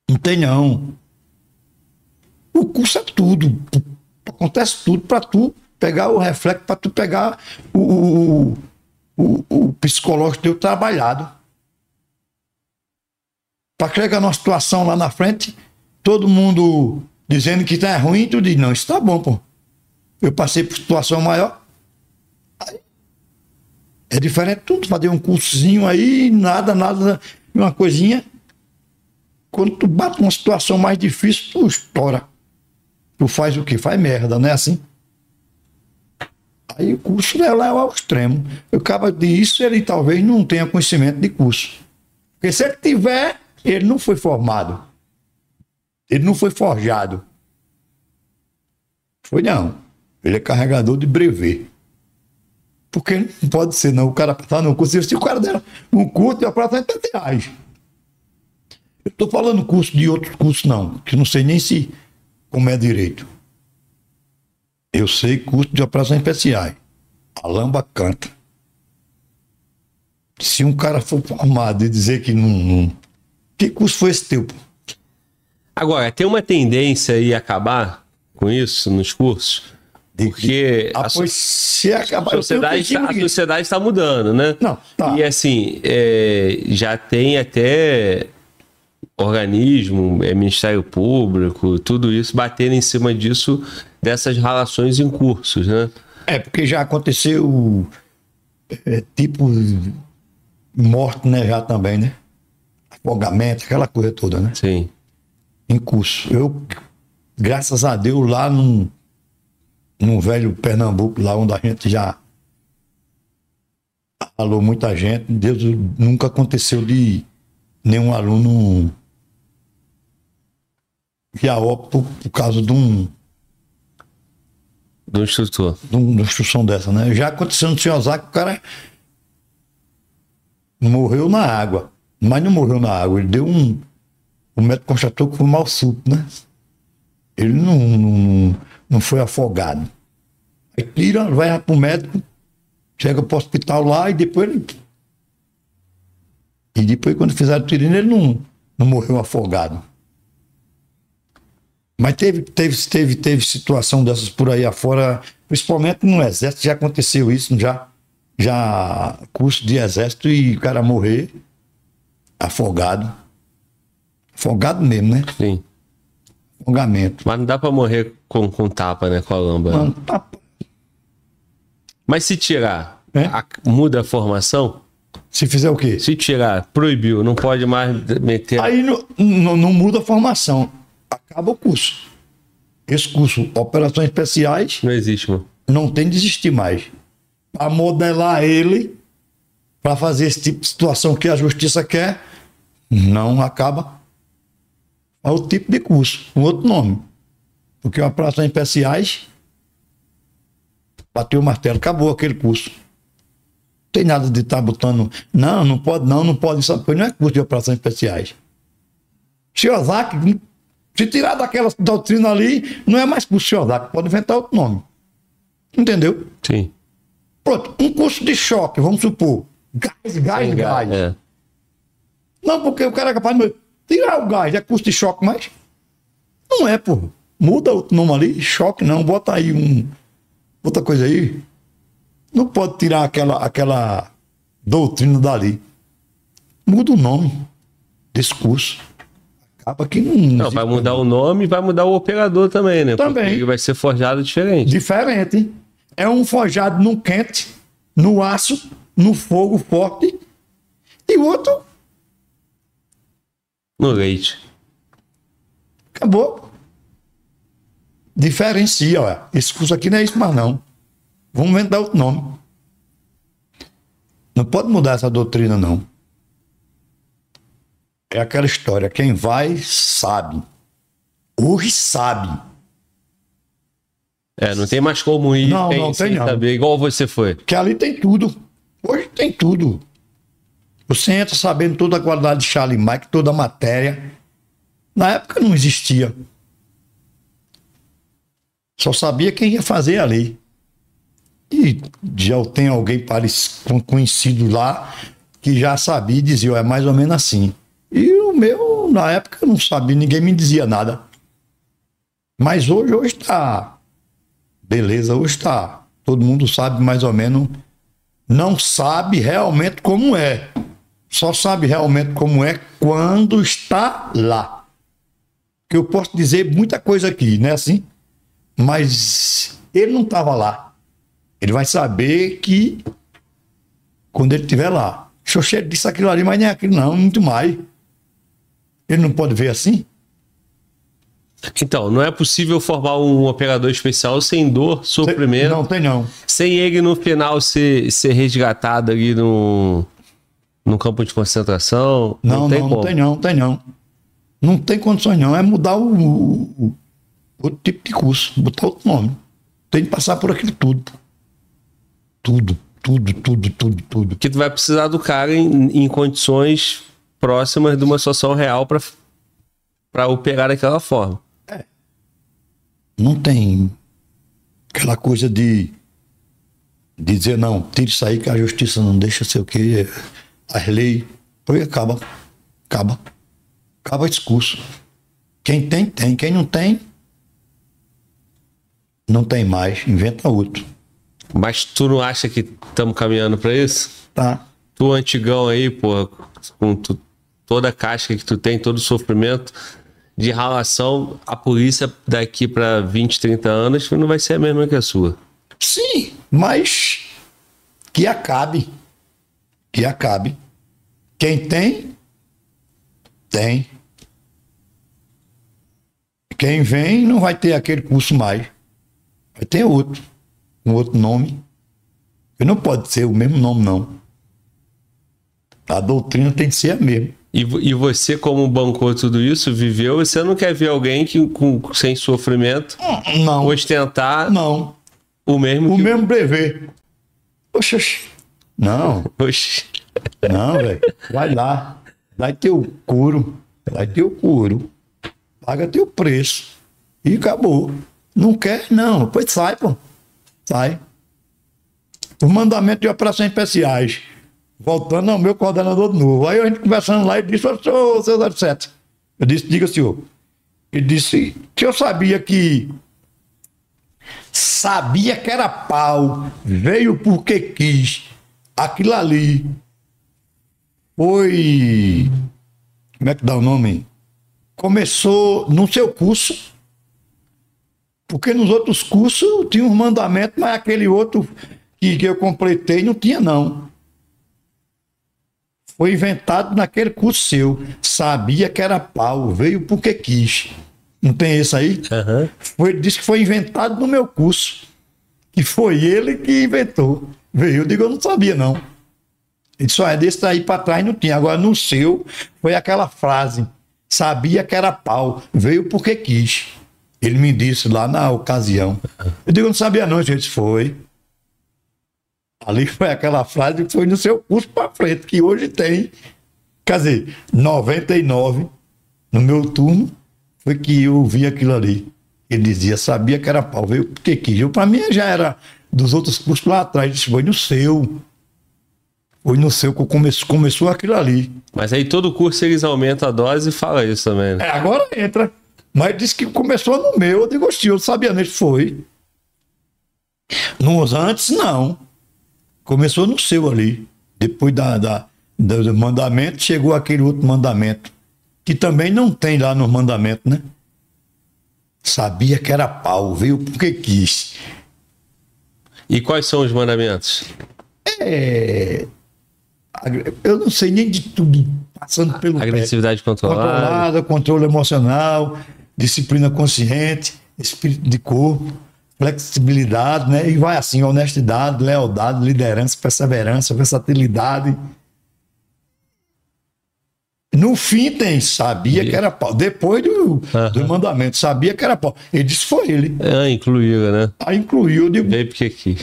Não tem, não. O curso é tudo. Acontece tudo para tu pegar o reflexo, para tu pegar o, o, o, psicológico teu trabalhado. Para chegar numa situação lá na frente, todo mundo dizendo que tá ruim, tu diz, não, isso tá bom, pô. Eu passei por situação maior. É diferente tudo, fazer um cursozinho aí, nada, nada, uma coisinha. Quando tu bate uma situação mais difícil, tu estoura. Tu faz o quê? Faz merda, não é assim? Aí o curso leva ao extremo. Eu acaba disso, ele talvez não tenha conhecimento de curso. Porque se ele tiver, ele não foi formado. Ele não foi forjado. Foi não. Ele é carregador de brevet. Porque não pode ser, não. O cara tá no curso. Se o cara der um curso, eu prato 80 reais. Eu estou falando curso de outros cursos, não. Que não sei nem se como é direito. Eu sei curso de operações especiais. A lamba canta. Se um cara for formado e dizer que não, não. Que curso foi esse teu? Agora, tem uma tendência aí acabar com isso nos cursos? Porque a, pois se acabar, a sociedade, tá, a sociedade está mudando, né? Não, tá. E assim, é, já tem até organismo, é, Ministério Público, tudo isso batendo em cima disso, dessas relações em cursos, né? É, porque já aconteceu é, tipo morte, né, já também, né? Afogamento, aquela coisa toda, né? Sim. Em curso. Eu, graças a Deus, lá num, num velho Pernambuco, lá onde a gente já falou muita gente, Deus nunca aconteceu de nenhum aluno via óbito por causa de um do instrutor. De uma instrução dessa, né? Já aconteceu no Senhor Osaka, o cara morreu na água. Mas não morreu na água, ele deu um. O médico constatou que foi mal súbito, né? Ele não, não, não foi afogado. Aí tira, vai para o médico, chega para o hospital lá e depois ele. E depois, quando fizeram o tirino, ele não, não morreu afogado. Mas teve, teve, teve, teve situação dessas por aí afora, principalmente no exército, já aconteceu isso, já, já curso de exército e o cara morrer afogado. Afogado mesmo, né? Sim. Afogamento. Mas não dá pra morrer com, com tapa, né? Com a lamba. Mano, tapa. Mas se tirar, É? a- muda a formação? Se fizer o quê? Se tirar, proibiu, não pode mais meter. Aí não, não, não muda a formação. Acaba o curso. Esse curso, Operações Especiais, Não existe, mano. não tem de existir mais. Para modelar ele, para fazer esse tipo de situação que a justiça quer, não acaba. É o tipo de curso, um outro nome. Porque Operações Especiais, bateu o martelo, acabou aquele curso. Não tem nada de estar botando, não, não pode, não, não pode, isso não é curso de Operações Especiais. Shiozaki, se tirar daquela doutrina ali, não é mais curso Shiozaki, pode inventar outro nome. Entendeu? Sim. Pronto, um curso de choque, vamos supor. Gás, gás, gás. É. Não, porque o cara é capaz de tirar o gás, é curso de choque, mas não é, pô. Muda o nome ali, choque não, bota aí um. Outra coisa aí. Não pode tirar aquela, aquela doutrina dali. Muda o nome desse curso. Acaba que não. Não, vai mudar o nome e vai mudar o operador também, né? Também. Porque ele vai ser forjado diferente. Diferente. É um forjado no quente, no aço, no fogo forte. E o outro No leite. Acabou. Diferencia, ó. Esse curso aqui não é isso mais, não. Vamos inventar outro nome. Não pode mudar essa doutrina, não. É aquela história. Quem vai, sabe. Hoje sabe. É, não tem mais como ir Não, não tem não. saber, igual você foi. Que ali tem tudo. Hoje tem tudo. Você entra sabendo toda a qualidade de Charlie Mike, toda a matéria. Na época não existia. Só sabia quem ia fazer ali. E já tem alguém parecido, conhecido lá que já sabia e dizia, "Ó, é mais ou menos assim. E o meu, na época, não sabia, ninguém me dizia nada. Mas hoje, hoje está. Beleza, hoje está. Todo mundo sabe mais ou menos. Não sabe realmente como é. Só sabe realmente como é quando está lá. Que eu posso dizer muita coisa aqui, né? Assim, mas ele não estava lá. Ele vai saber que quando ele estiver lá. Xoxete disse aquilo ali, mas nem aquilo não, muito mais. Ele não pode ver assim? Então, não é possível formar um operador especial sem dor, sofrimento. Não tem não. Sem ele no final ser, ser resgatado ali no, no campo de concentração. Não, não, tem, não, não tem não, tem não. Não tem condições não. É mudar o, o, o outro tipo de curso, botar outro nome. Tem que passar por aquilo tudo. Tudo, tudo, tudo, tudo, tudo. Que tu vai precisar do cara em, em condições próximas de uma situação real para operar daquela forma. Não tem aquela coisa de, dizer, não, tire isso aí que a justiça não deixa sei o quê, as leis. Foi, acaba. Acaba. Acaba o discurso. Quem tem, tem. Quem não tem, não tem mais. Inventa outro. Mas tu não acha que estamos caminhando para isso? Tá. Tu antigão aí, porra, com tu, toda a casca que tu tem, todo o sofrimento, de relação à polícia daqui para 20, 30 anos não vai ser a mesma que a sua. Sim, mas que acabe. Que acabe. Quem tem, tem. Quem vem não vai ter aquele curso mais. Vai ter outro. Um outro nome. E não pode ser o mesmo nome, não. A doutrina tem que ser a mesma. E, e você, como bancou tudo isso, viveu, você não quer ver alguém que, com, sem sofrimento não. ostentar não. o mesmo O que... mesmo brevet. Oxe, não. Oxi. Não, velho. Vai lá. Vai ter o couro. Vai ter o couro. Paga teu preço. E acabou. Não quer? Não. Pois sai, pô. Sai. O mandamento de operações especiais voltando ao meu coordenador de novo. Aí a gente conversando lá, ele disse, ô, seu 07. Eu disse, diga, senhor. Ele disse que eu sabia que sabia que era pau, veio porque quis. Aquilo ali foi. Como é que dá o nome? Começou no seu curso. Porque nos outros cursos tinha um mandamento, mas aquele outro que, que eu completei não tinha, não foi inventado naquele curso seu. Sabia que era pau, veio porque quis. Não tem esse aí? Uhum. Foi, disse que foi inventado no meu curso. Que foi ele que inventou. Veio, eu digo, eu não sabia, não. Ele só é desse daí para trás não tinha. Agora no seu foi aquela frase. Sabia que era pau, veio porque quis. Ele me disse lá na ocasião. Eu digo, eu não sabia não, gente. Foi. Ali foi aquela frase que foi no seu curso para frente, que hoje tem. Quer dizer, 99, no meu turno, foi que eu vi aquilo ali. Ele dizia, sabia que era pau, veio porque quis. Para mim, já era dos outros cursos lá atrás. Disse, foi no seu. Foi no seu que começou, começou aquilo ali. Mas aí todo curso eles aumentam a dose e fala isso também, né? É, agora entra. Mas disse que começou no meu. Eu digo, eu sabia, nem foi. Nos antes, não. Começou no seu ali. Depois da, da, do mandamento, chegou aquele outro mandamento. Que também não tem lá no mandamento, né? Sabia que era pau, veio porque quis. E quais são os mandamentos? É. Eu não sei nem de tudo, passando pelo. Agressividade pé. controlada. Controlada, controle emocional, disciplina consciente, espírito de corpo flexibilidade, né? E vai assim, honestidade, lealdade, liderança, perseverança, versatilidade. No fim tem, sabia que era pau. Depois do, uhum. do mandamento, sabia que era pau. Ele disse foi ele. Ah, incluiu, né? Aí incluiu, digo. Veio porque aqui.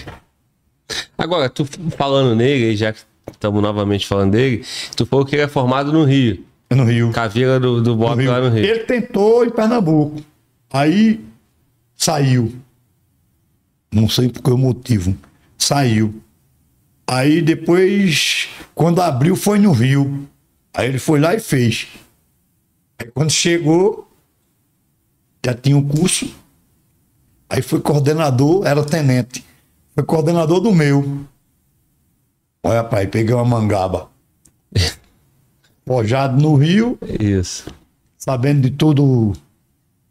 Agora, tu falando nele, já que estamos novamente falando dele, tu falou que ele é formado no Rio. No Rio. Caveira do, do Bob lá no Rio. Ele tentou em Pernambuco. Aí saiu. Não sei por que o motivo. Saiu. Aí depois, quando abriu, foi no Rio. Aí ele foi lá e fez. Aí quando chegou, já tinha o um curso, Aí foi coordenador, era tenente. Foi coordenador do meu. Olha, pai, peguei uma mangaba. [laughs] Forjado no Rio, Isso. sabendo de tudo,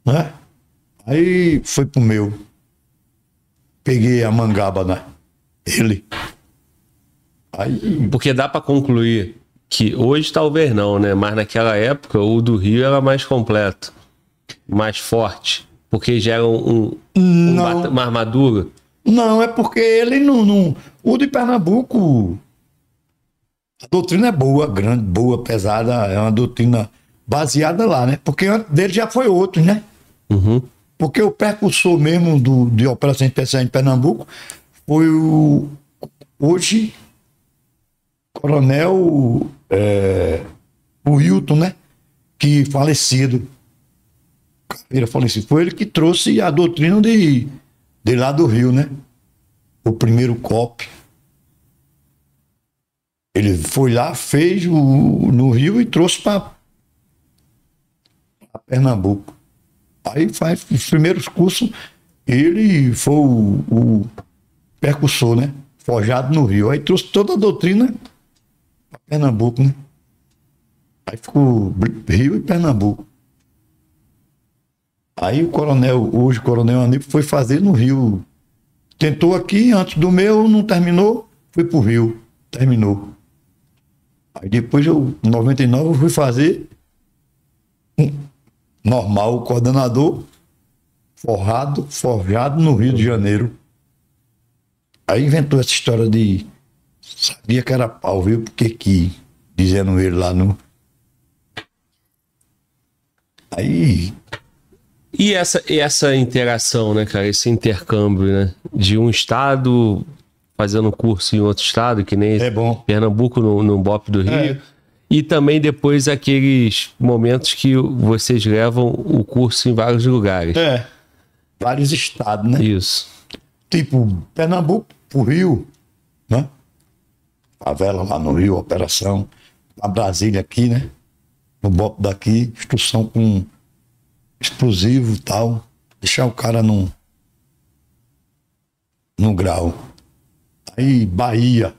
né? Aí foi pro meu. Peguei a mangaba, né? Ele. Aí, Porque dá pra concluir que hoje talvez não, né? Mas naquela época o do Rio era mais completo, mais forte, porque gera um, um, um bata- uma armadura. não, é porque ele não, não. O de Pernambuco, a doutrina é boa, grande, boa, pesada, é uma doutrina baseada lá, né? Porque antes dele já foi outro, né? Uhum. Porque o percussor mesmo do, de Operação Especial em Pernambuco foi o hoje Coronel é, o Hilton, né? Que falecido. Caveira falecido. Foi ele que trouxe a doutrina de, de lá do Rio, né? O primeiro COP. Ele foi lá, fez o, no Rio e trouxe para Pernambuco. Aí faz os primeiros cursos, ele foi o, o percussor, né? Forjado no Rio. Aí trouxe toda a doutrina para Pernambuco, né? Aí ficou Rio e Pernambuco. Aí o coronel, hoje o coronel Aníbal, foi fazer no Rio. Tentou aqui, antes do meu, não terminou, foi pro Rio. Terminou. Aí depois em 99, eu fui fazer normal, o coordenador, forrado, forjado no Rio de Janeiro. Aí inventou essa história de. Sabia que era pau, viu? Porque que. Dizendo ele lá no. Aí. E essa, e essa interação, né, cara? Esse intercâmbio, né? De um estado fazendo curso em outro estado, que nem É bom. Pernambuco no, no BOP do Rio. É. E também depois aqueles momentos que vocês levam o curso em vários lugares. É. Vários estados, né? Isso. Tipo, Pernambuco pro Rio? Favela lá no Rio, operação. A Brasília aqui, né? No BOP daqui, instrução com explosivo e tal. Deixar o cara num, no grau. Aí Bahia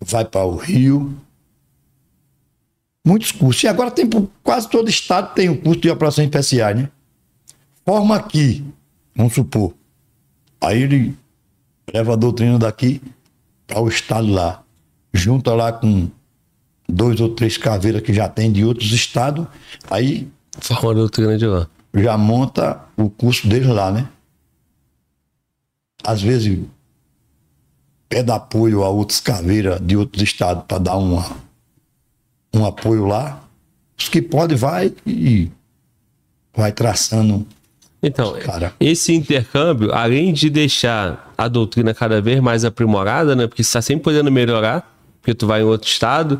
vai para o Rio. Muitos cursos. E agora tem quase todo estado tem o curso de operações especiais, né? Forma aqui, vamos supor. Aí ele leva a doutrina daqui para o estado lá. Junta lá com dois ou três caveiras que já tem de outros estados. Aí Forma a doutrina de lá. já monta o curso deles lá, né? Às vezes pede apoio a outros caveiras de outros estados para dar uma, um apoio lá. Os que podem vai e vai traçando. Então, Cara. esse intercâmbio, além de deixar a doutrina cada vez mais aprimorada, né? Porque você está sempre podendo melhorar, porque tu vai em outro estado,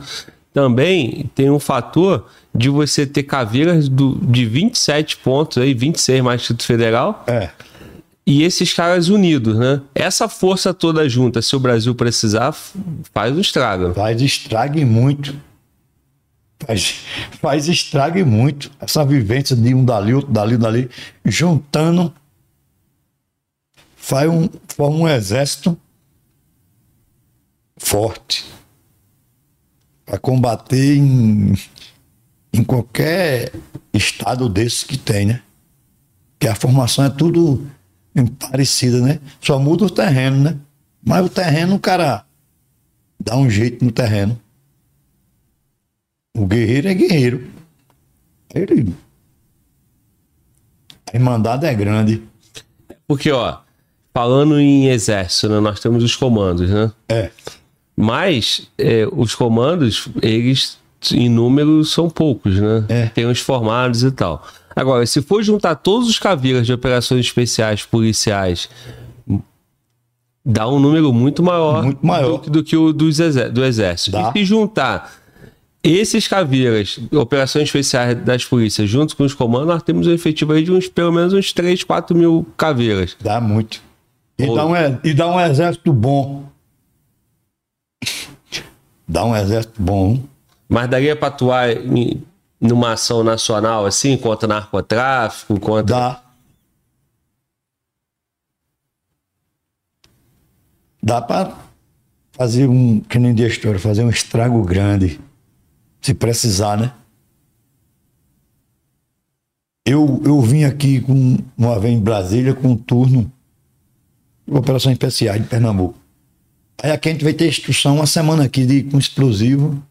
também tem um fator de você ter caveiras do, de 27 pontos, aí, 26 mais Instituto Federal, É. e esses caras unidos, né? Essa força toda junta, se o Brasil precisar, faz um estrago. Faz estrague muito. Faz, faz estrague muito. Essa vivência de um dali, outro dali, dali, juntando, faz um, forma um exército forte para combater em, em qualquer estado desse que tem, né? Que a formação é tudo parecida, né? Só muda o terreno, né? Mas o terreno, o cara dá um jeito no terreno. O guerreiro é guerreiro. Ele. A irmandade é grande. Porque, ó, falando em exército, né? Nós temos os comandos, né? É. Mas é, os comandos, eles em número são poucos, né? É. Tem os formados e tal. Agora, se for juntar todos os caveiras de operações especiais policiais, dá um número muito maior, Muito maior. do, que- do que o dos do exército. Dá. E se juntar esses caveiras, operações especiais das polícias, junto com os comandos, nós temos um efetivo aí de uns, pelo menos uns 3, 4 mil caveiras. Dá muito. E, dá um, e dá um exército bom. Dá um exército bom. Hein? Mas daria para atuar em, numa ação nacional assim, contra narcotráfico, contra... Dá. Dá para fazer um, que nem história, fazer um estrago grande se precisar, né? Eu, eu vim aqui com uma vez em Brasília com um turno de operações especiais de Pernambuco. Aí aqui a gente vai ter instrução uma semana aqui de, com explosivo,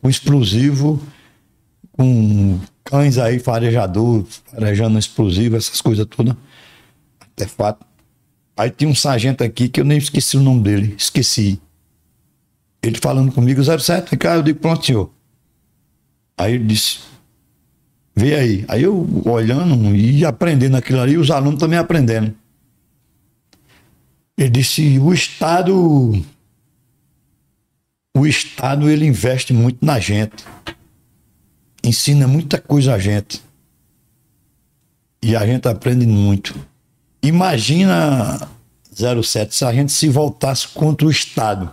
com explosivo, com cães aí, farejador, farejando explosivo, essas coisas todas. Artefato. Aí tinha um sargento aqui que eu nem esqueci o nome dele, esqueci. Ele falando comigo, 07, vem cá, eu digo, pronto, senhor. Aí ele disse, vê aí. Aí eu olhando e aprendendo aquilo ali, os alunos também aprendendo. Ele disse, o Estado, o Estado ele investe muito na gente. Ensina muita coisa a gente. E a gente aprende muito. Imagina, 07, se a gente se voltasse contra o Estado.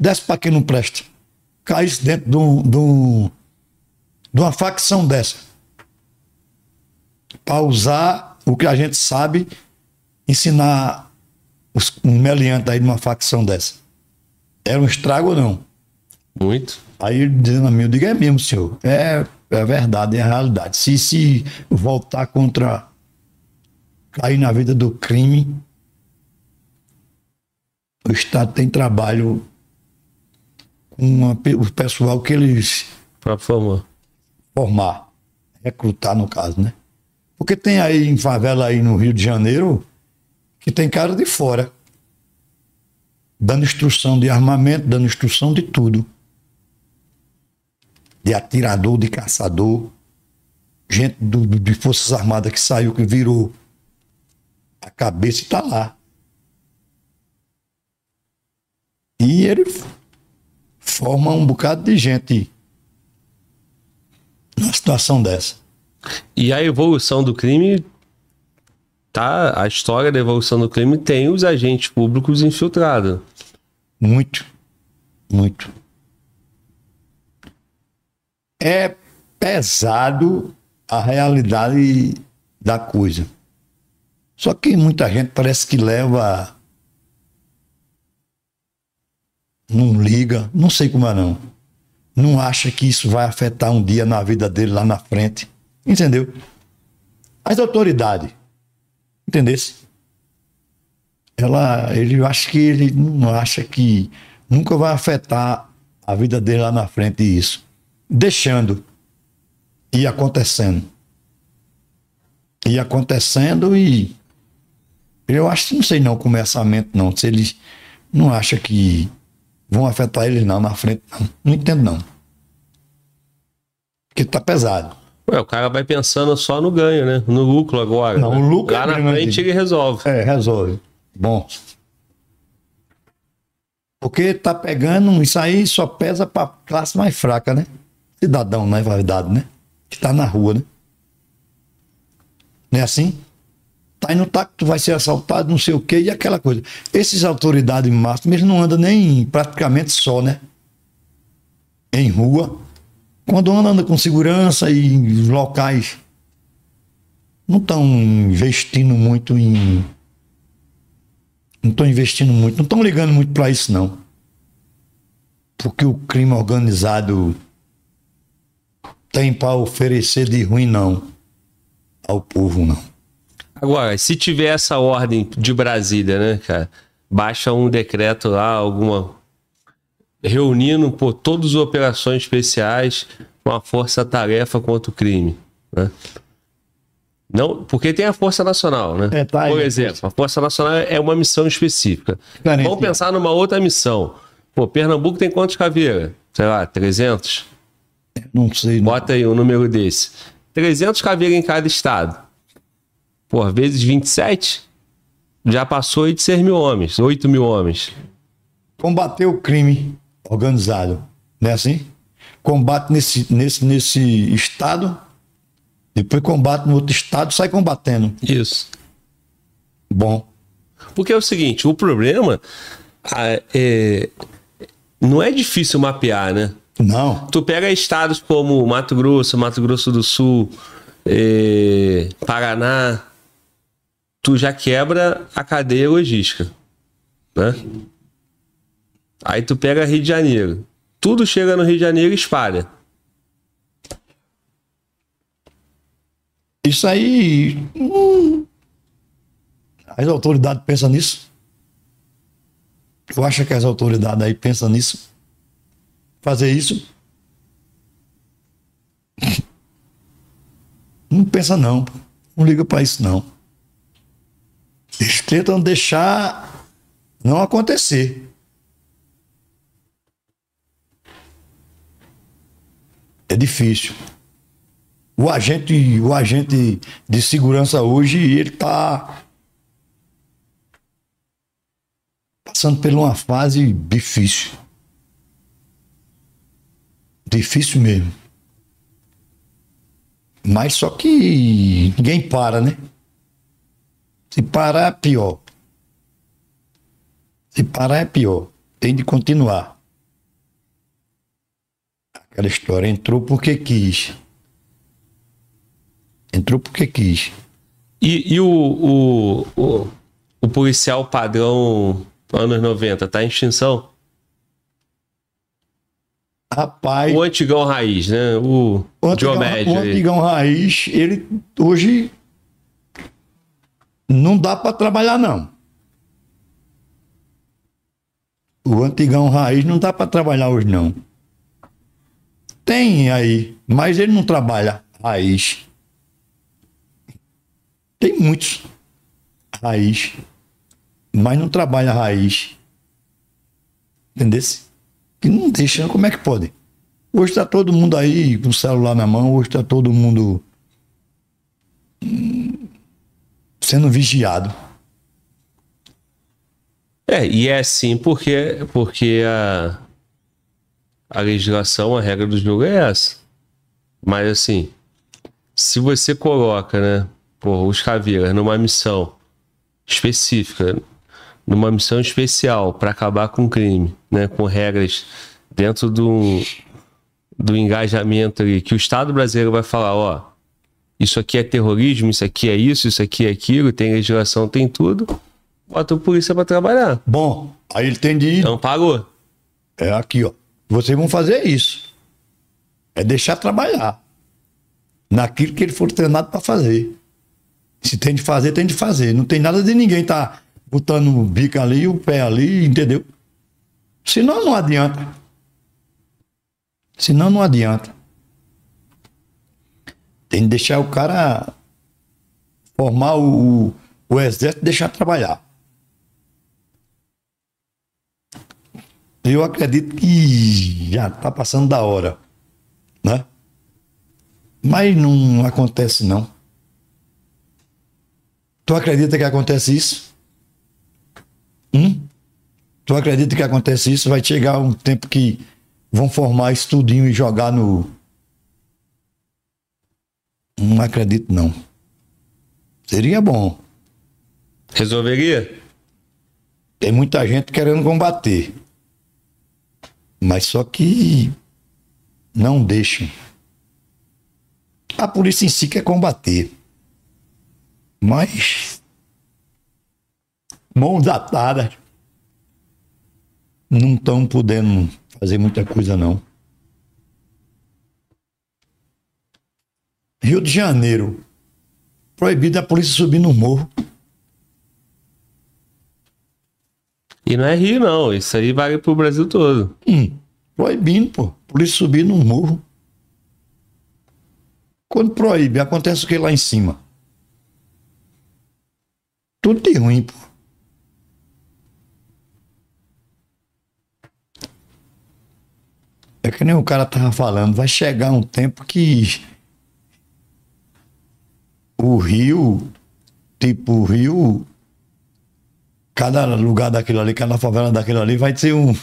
Desce para quem não presta. Caísse dentro de, um, de, um, de uma facção dessa. Para usar o que a gente sabe, ensinar os, um meliante aí de uma facção dessa. Era um estrago ou não? Muito. Aí ele dizendo a mim, eu digo, é mesmo, senhor. É, é verdade, é a realidade. Se se voltar contra cair na vida do crime, o Estado tem trabalho uma, o pessoal que eles Para formar. formar, recrutar no caso, né? Porque tem aí em favela aí no Rio de Janeiro que tem cara de fora, dando instrução de armamento, dando instrução de tudo. De atirador, de caçador, gente do, do- de Forças Armadas que saiu, que virou a cabeça e tá lá. E ele forma um bocado de gente numa situação dessa. E a evolução do crime tá, a história da evolução do crime tem os agentes públicos infiltrados. Muito. Muito. É pesado a realidade da coisa. Só que muita gente parece que leva. Não liga, não sei como é não. Não acha que isso vai afetar um dia na vida dele lá na frente. Entendeu? As autoridades. Entendesse? ela, ele eu acho que ele não acha que nunca vai afetar a vida dele lá na frente isso, deixando e acontecendo. E acontecendo e eu acho não sei não começamento não, se eles não acha que vão afetar eles não na frente não, não entendo não. Porque tá pesado. Ué, o cara vai pensando só no ganho, né? No lucro agora. Não, né? o lucro Lá é na grande. frente ele resolve. É, resolve. Bom. Porque tá pegando, isso aí só pesa pra classe mais fraca, né? Cidadão, na verdade, né? Que tá na rua, né? Não é assim? Tá no taco, tu vai ser assaltado, não sei o quê, e aquela coisa. Esses autoridades máximas, eles não andam nem praticamente só, né? Em rua. Quando anda, anda com segurança e em locais não estão investindo muito em. Não estão investindo muito, não estão ligando muito para isso, não. Porque o crime organizado tem para oferecer de ruim, não. Ao povo, não. Agora, se tiver essa ordem de Brasília, né, cara? Baixa um decreto lá, alguma. reunindo por todas as operações especiais com a força-tarefa contra o crime. Né? Não, porque tem a Força Nacional, né? É, tá aí, Por exemplo, a Força Nacional é uma missão específica. Diferente. Vamos pensar numa outra missão. Pô, Pernambuco tem quantos caveiras? Sei lá, 300? Não sei. Não. Bota aí um número desse. 300 caveiras em cada estado. Por vezes 27, já passou aí de 6 mil homens, 8 mil homens. Combater o crime organizado, não é assim? Combate nesse, nesse, nesse estado, depois combate no outro estado, sai combatendo. Isso. Bom. Porque é o seguinte, o problema é, não é difícil mapear, né? Não. Tu pega estados como Mato Grosso, Mato Grosso do Sul, eh, Paraná, tu já quebra a cadeia logística. né? Aí tu pega Rio de Janeiro. Tudo chega no Rio de Janeiro e espalha. Isso aí. hum, as autoridades pensam nisso? Tu acha que as autoridades aí pensam nisso? Fazer isso? Não pensa não. Não liga pra isso não. Eles tentam deixar não acontecer. É difícil. O agente, o agente de segurança hoje, ele está passando por uma fase difícil. Difícil mesmo. Mas só que ninguém para, né? Se parar é pior. Se parar é pior. Tem de continuar. Aquela história entrou porque quis. Entrou porque quis. E, e o, o, o, o policial padrão anos 90 tá em extinção? Rapaz, O antigão raiz, né? O, o antigão, Diomédio. o antigão raiz, ele hoje não dá para trabalhar não. O antigão raiz não dá para trabalhar hoje não. Tem aí, mas ele não trabalha raiz. Tem muitos raiz, mas não trabalha raiz. Entendeu? Que não deixa, como é que pode? Hoje está todo mundo aí com o celular na mão, hoje está todo mundo sendo vigiado. É, e é assim porque, porque a, a legislação, a regra do jogo é essa. Mas assim, se você coloca, né, pô, os caveiras numa missão específica, numa missão especial para acabar com o crime, né, com regras dentro do, do engajamento ali, que o Estado brasileiro vai falar, ó, isso aqui é terrorismo, isso aqui é isso, isso aqui é aquilo, tem legislação, tem tudo, bota a polícia para trabalhar. Bom, aí ele tem de ir. Então pagou. É aqui, ó. Vocês vão fazer isso. É deixar trabalhar. Naquilo que ele for treinado para fazer. Se tem de fazer, tem de fazer. Não tem nada de ninguém tá botando o bico ali, o pé ali, entendeu? Senão não adianta. Senão não adianta. Tem de deixar o cara formar o, o, exército e deixar trabalhar. Eu acredito que já está passando da hora, né? Mas não acontece não. Tu acredita que acontece isso? Hum? Tu acredita que acontece isso? Vai chegar um tempo que vão formar isso tudinho e jogar no. Não acredito não. Seria bom. Resolveria? Tem muita gente querendo combater. Mas só que não deixam. A polícia em si quer combater. Mas mãos atadas não estão podendo fazer muita coisa não. Rio de Janeiro. Proibido a polícia subir no morro. E não é Rio, não. Isso aí vale pro Brasil todo. Hum, proibindo, pô. Polícia subir no morro. Quando proíbe, acontece o que lá em cima? Tudo de ruim, pô. É que nem o cara tava falando, vai chegar um tempo que o rio, tipo o rio, cada lugar daquilo ali, cada favela daquilo ali vai ser um.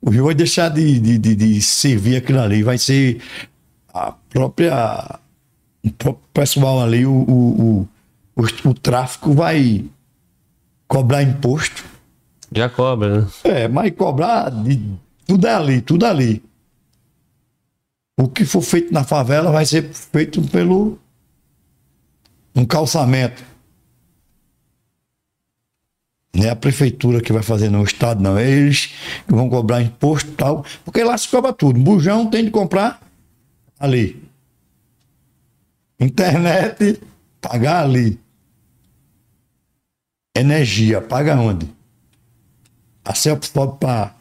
O rio vai deixar de, de, de, de servir aquilo ali, vai ser a própria. O próprio pessoal ali, o, o, o, o, o tráfico vai cobrar imposto. Já cobra, né? É, mas cobrar de, tudo é ali, tudo ali. O que for feito na favela vai ser feito pelo um calçamento. Não é a prefeitura que vai fazer no estado, não. É eles que vão cobrar imposto e tal. Porque lá se cobra tudo. Bujão tem de comprar ali. Internet, pagar ali. Energia, paga onde? A CELP sobe para.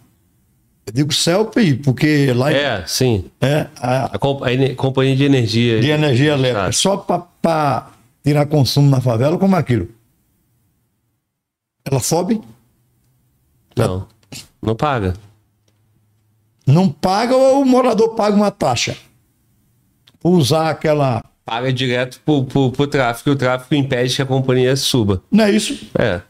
Eu digo CELP porque lá É, sim. é a, A, a companhia de energia. de energia elétrica. Só para tirar consumo na favela, como é aquilo? Ela sobe, Não. Não paga. não paga ou o morador paga uma taxa. Por usar aquela. Paga direto pro, pro, pro tráfico o tráfico impede que a companhia suba. Não é isso? É.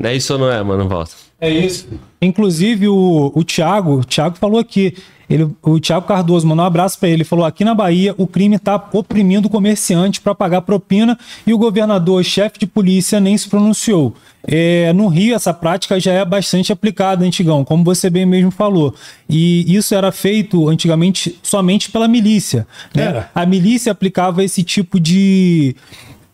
Não é isso ou não é, mano? Volta. É isso. Inclusive, o, o Thiago, o Thiago falou aqui, ele, o Thiago Cardoso mandou um abraço para ele. Ele falou: aqui na Bahia, o crime está oprimindo o comerciante para pagar propina e o governador, chefe de polícia, nem se pronunciou. É, no Rio, essa prática já é bastante aplicada, antigão, como você bem mesmo falou. E isso era feito antigamente somente pela milícia. Né? Era. A milícia aplicava esse tipo de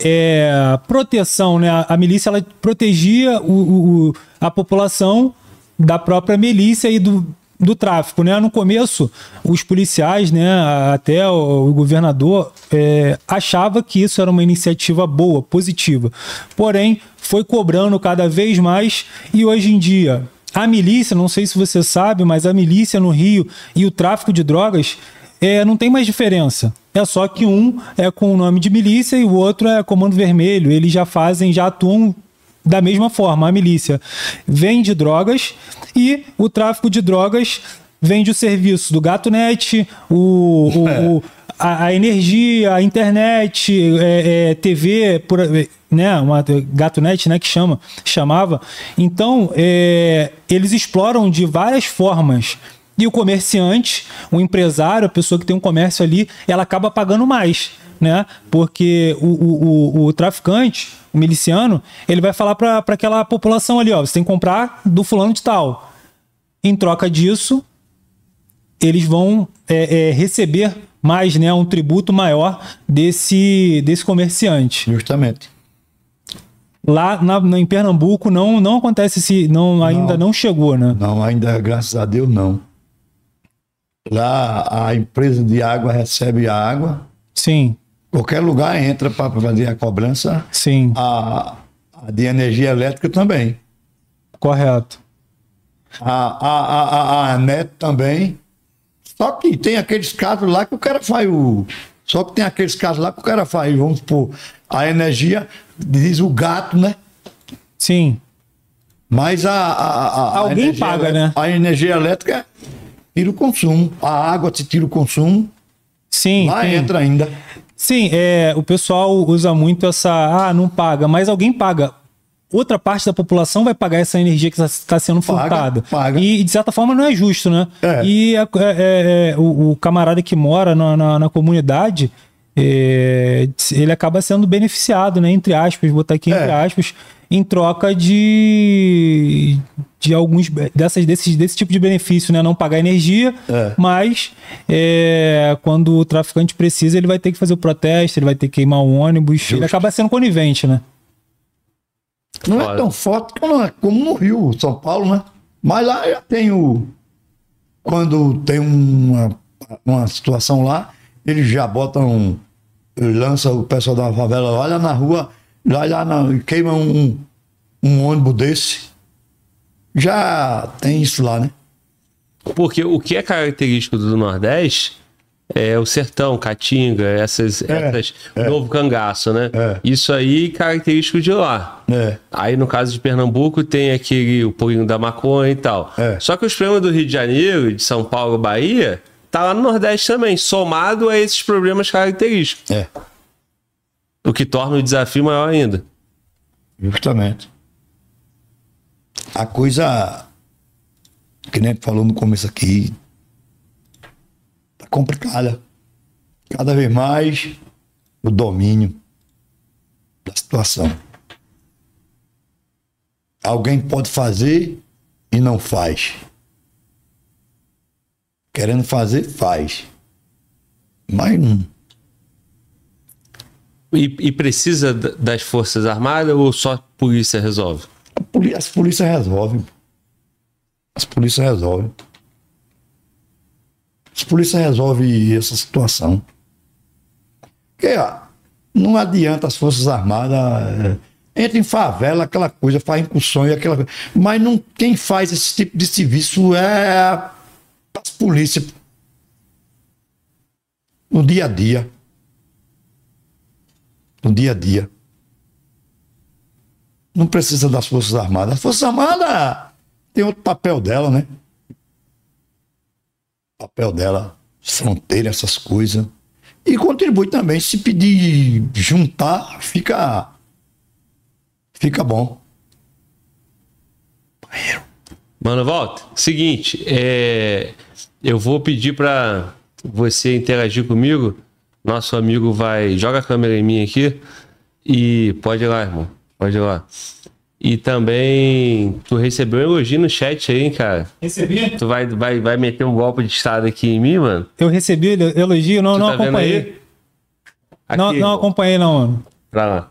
é, proteção, né? A, milícia ela protegia o- o- a população da própria milícia e do, do tráfico, né? No começo, os policiais, né, até o, o governador é, achava que isso era uma iniciativa boa, positiva. Porém, foi cobrando cada vez mais e hoje em dia a milícia, não sei se você sabe, mas a milícia no Rio e o tráfico de drogas é, não tem mais diferença. É só que um é com o nome de milícia e o outro é comando vermelho. Eles já fazem, já atuam da mesma forma. A milícia vende drogas e o tráfico de drogas vende o serviço do GatoNet, o, o- [laughs] o- a, a energia, a internet, é, é, TV, por, né, uma GatoNet, né, que chama, chamava. Então, é, eles exploram de várias formas e o comerciante, o empresário, a pessoa que tem um comércio ali, ela acaba pagando mais, né? Porque o, o, o, o traficante, o miliciano, ele vai falar para aquela população ali, ó, você tem que comprar do fulano de tal. Em troca disso, eles vão é, é, receber mais, né? Um tributo maior desse, desse comerciante. Justamente. Lá na, na- em Pernambuco não, não acontece esse. Não, ainda não chegou, né? Não, ainda, graças a Deus, não. Lá a empresa de água recebe a água, Sim, qualquer lugar entra para fazer a cobrança, sim, a, a de energia elétrica também. correto. A, a, a, a, a net também. Só que tem aqueles casos lá que o cara faz o. Só que tem aqueles casos lá que o cara faz, vamos supor, a energia, diz o gato, né? Sim. Mas a. a, a- a Alguém energia paga, né? A energia elétrica tira o consumo. A água se tira o consumo, Sim, lá sim. entra ainda. Sim, é, o pessoal usa muito essa. Ah, não paga, mas alguém paga. Outra parte da população vai pagar essa energia que está sendo Paga, furtada. paga. E, de certa forma, não é justo, né? É. E a- é- é- o, o camarada que mora na, na- na comunidade, é, ele acaba sendo beneficiado, né? Entre aspas, vou botar aqui entre É. aspas, em troca de, de alguns dessas, desses, desse tipo de benefício, né? Não pagar energia, É. mas é, quando o traficante precisa, ele vai ter que fazer o protesto, ele vai ter que queimar o ônibus. Ele acaba sendo conivente, né? Não é tão forte como, é- como no Rio, São Paulo, né? Mas lá já tem o. Quando tem uma, uma situação lá, eles já botam. Lança o pessoal da favela, olha na rua, lá, lá na, queima um, um ônibus desse. Já tem isso lá, né? Porque o que é característico do Nordeste é o sertão, Caatinga, essas, É, essas novo cangaço, né? É. Isso aí característico de lá. É. Aí no caso de Pernambuco tem aquele o pulinho da maconha e tal. É. Só que os problemas do Rio de Janeiro, de São Paulo, Bahia, tá lá no Nordeste também, somado a esses problemas característicos. É, O que torna o desafio maior ainda. justamente. A coisa que nem falou no começo aqui, tá complicada. Cada vez mais o domínio da situação. Alguém pode fazer e não faz. Querendo fazer, faz. Mas não. E, e precisa das Forças Armadas ou só a polícia resolve? A poli- As polícias resolvem. As polícias resolvem. As polícias resolvem essa situação. Porque ó, não adianta as Forças Armadas. é, entra em favela, aquela coisa, faz incursão e aquela coisa. Mas não, quem faz esse tipo de serviço é as polícias. No dia a dia. No dia a dia não precisa das Forças Armadas. As Forças Armadas tem outro papel dela, né? Papel dela, fronteira, essas coisas. E contribui também. Se pedir juntar, fica. Fica bom. Mano, volta. Seguinte, é, eu vou pedir pra você interagir comigo. Nosso amigo vai. Joga a câmera em mim aqui. E pode ir lá, irmão. Pode ir lá. E também, tu recebeu um elogio no chat aí, hein, cara? Recebi? Tu vai, vai, vai meter um golpe de estado aqui em mim, mano? Eu recebi elogio, não, Tu não tá acompanhei. Aqui, Não, não acompanhei, não, mano. Pra lá.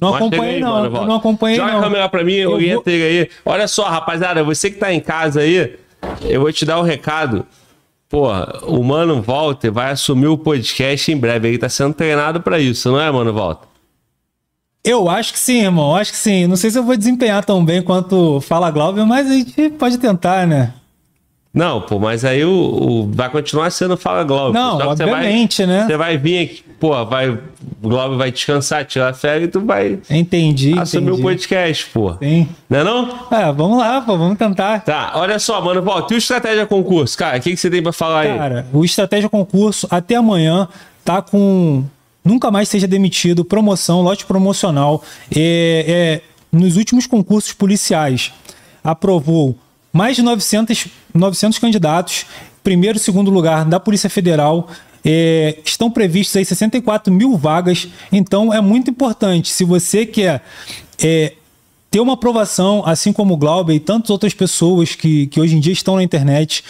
Não acompanhei, não. mano, eu não acompanhei, Joga não. a câmera pra mim, orienta vou- ele aí. Olha só, rapaziada, você que tá em casa aí, eu vou te dar um recado. Porra, o Mano Walter vai assumir o podcast em breve. Ele tá sendo treinado pra isso, não é, Mano Walter? Eu acho que sim, irmão. Acho que sim. Não sei se eu vou desempenhar tão bem quanto Fala Glauber, mas a gente pode tentar, né? Não, pô, mas aí o, o- vai continuar sendo Fala Globo. Não, que você obviamente, vai, né? Você vai vir aqui, pô, vai, o Globo vai descansar, tirar férias e tu vai Entendi. assumir entendi. o podcast, pô. Sim. Não é não? É, vamos lá, pô, vamos tentar. Tá, olha só, Mano Walter, e o Estratégia Concurso? Cara, o que, que você tem pra falar aí? Cara, o Estratégia Concurso até amanhã tá com nunca mais seja demitido, promoção, lote promocional. É, é, nos últimos concursos policiais, aprovou mais de 900, 900 candidatos, primeiro e segundo lugar da Polícia Federal. É, estão previstos aí 64 mil vagas, então é muito importante. Se você quer é, ter uma aprovação, assim como o Glauber e tantas outras pessoas que, que hoje em dia estão na internet,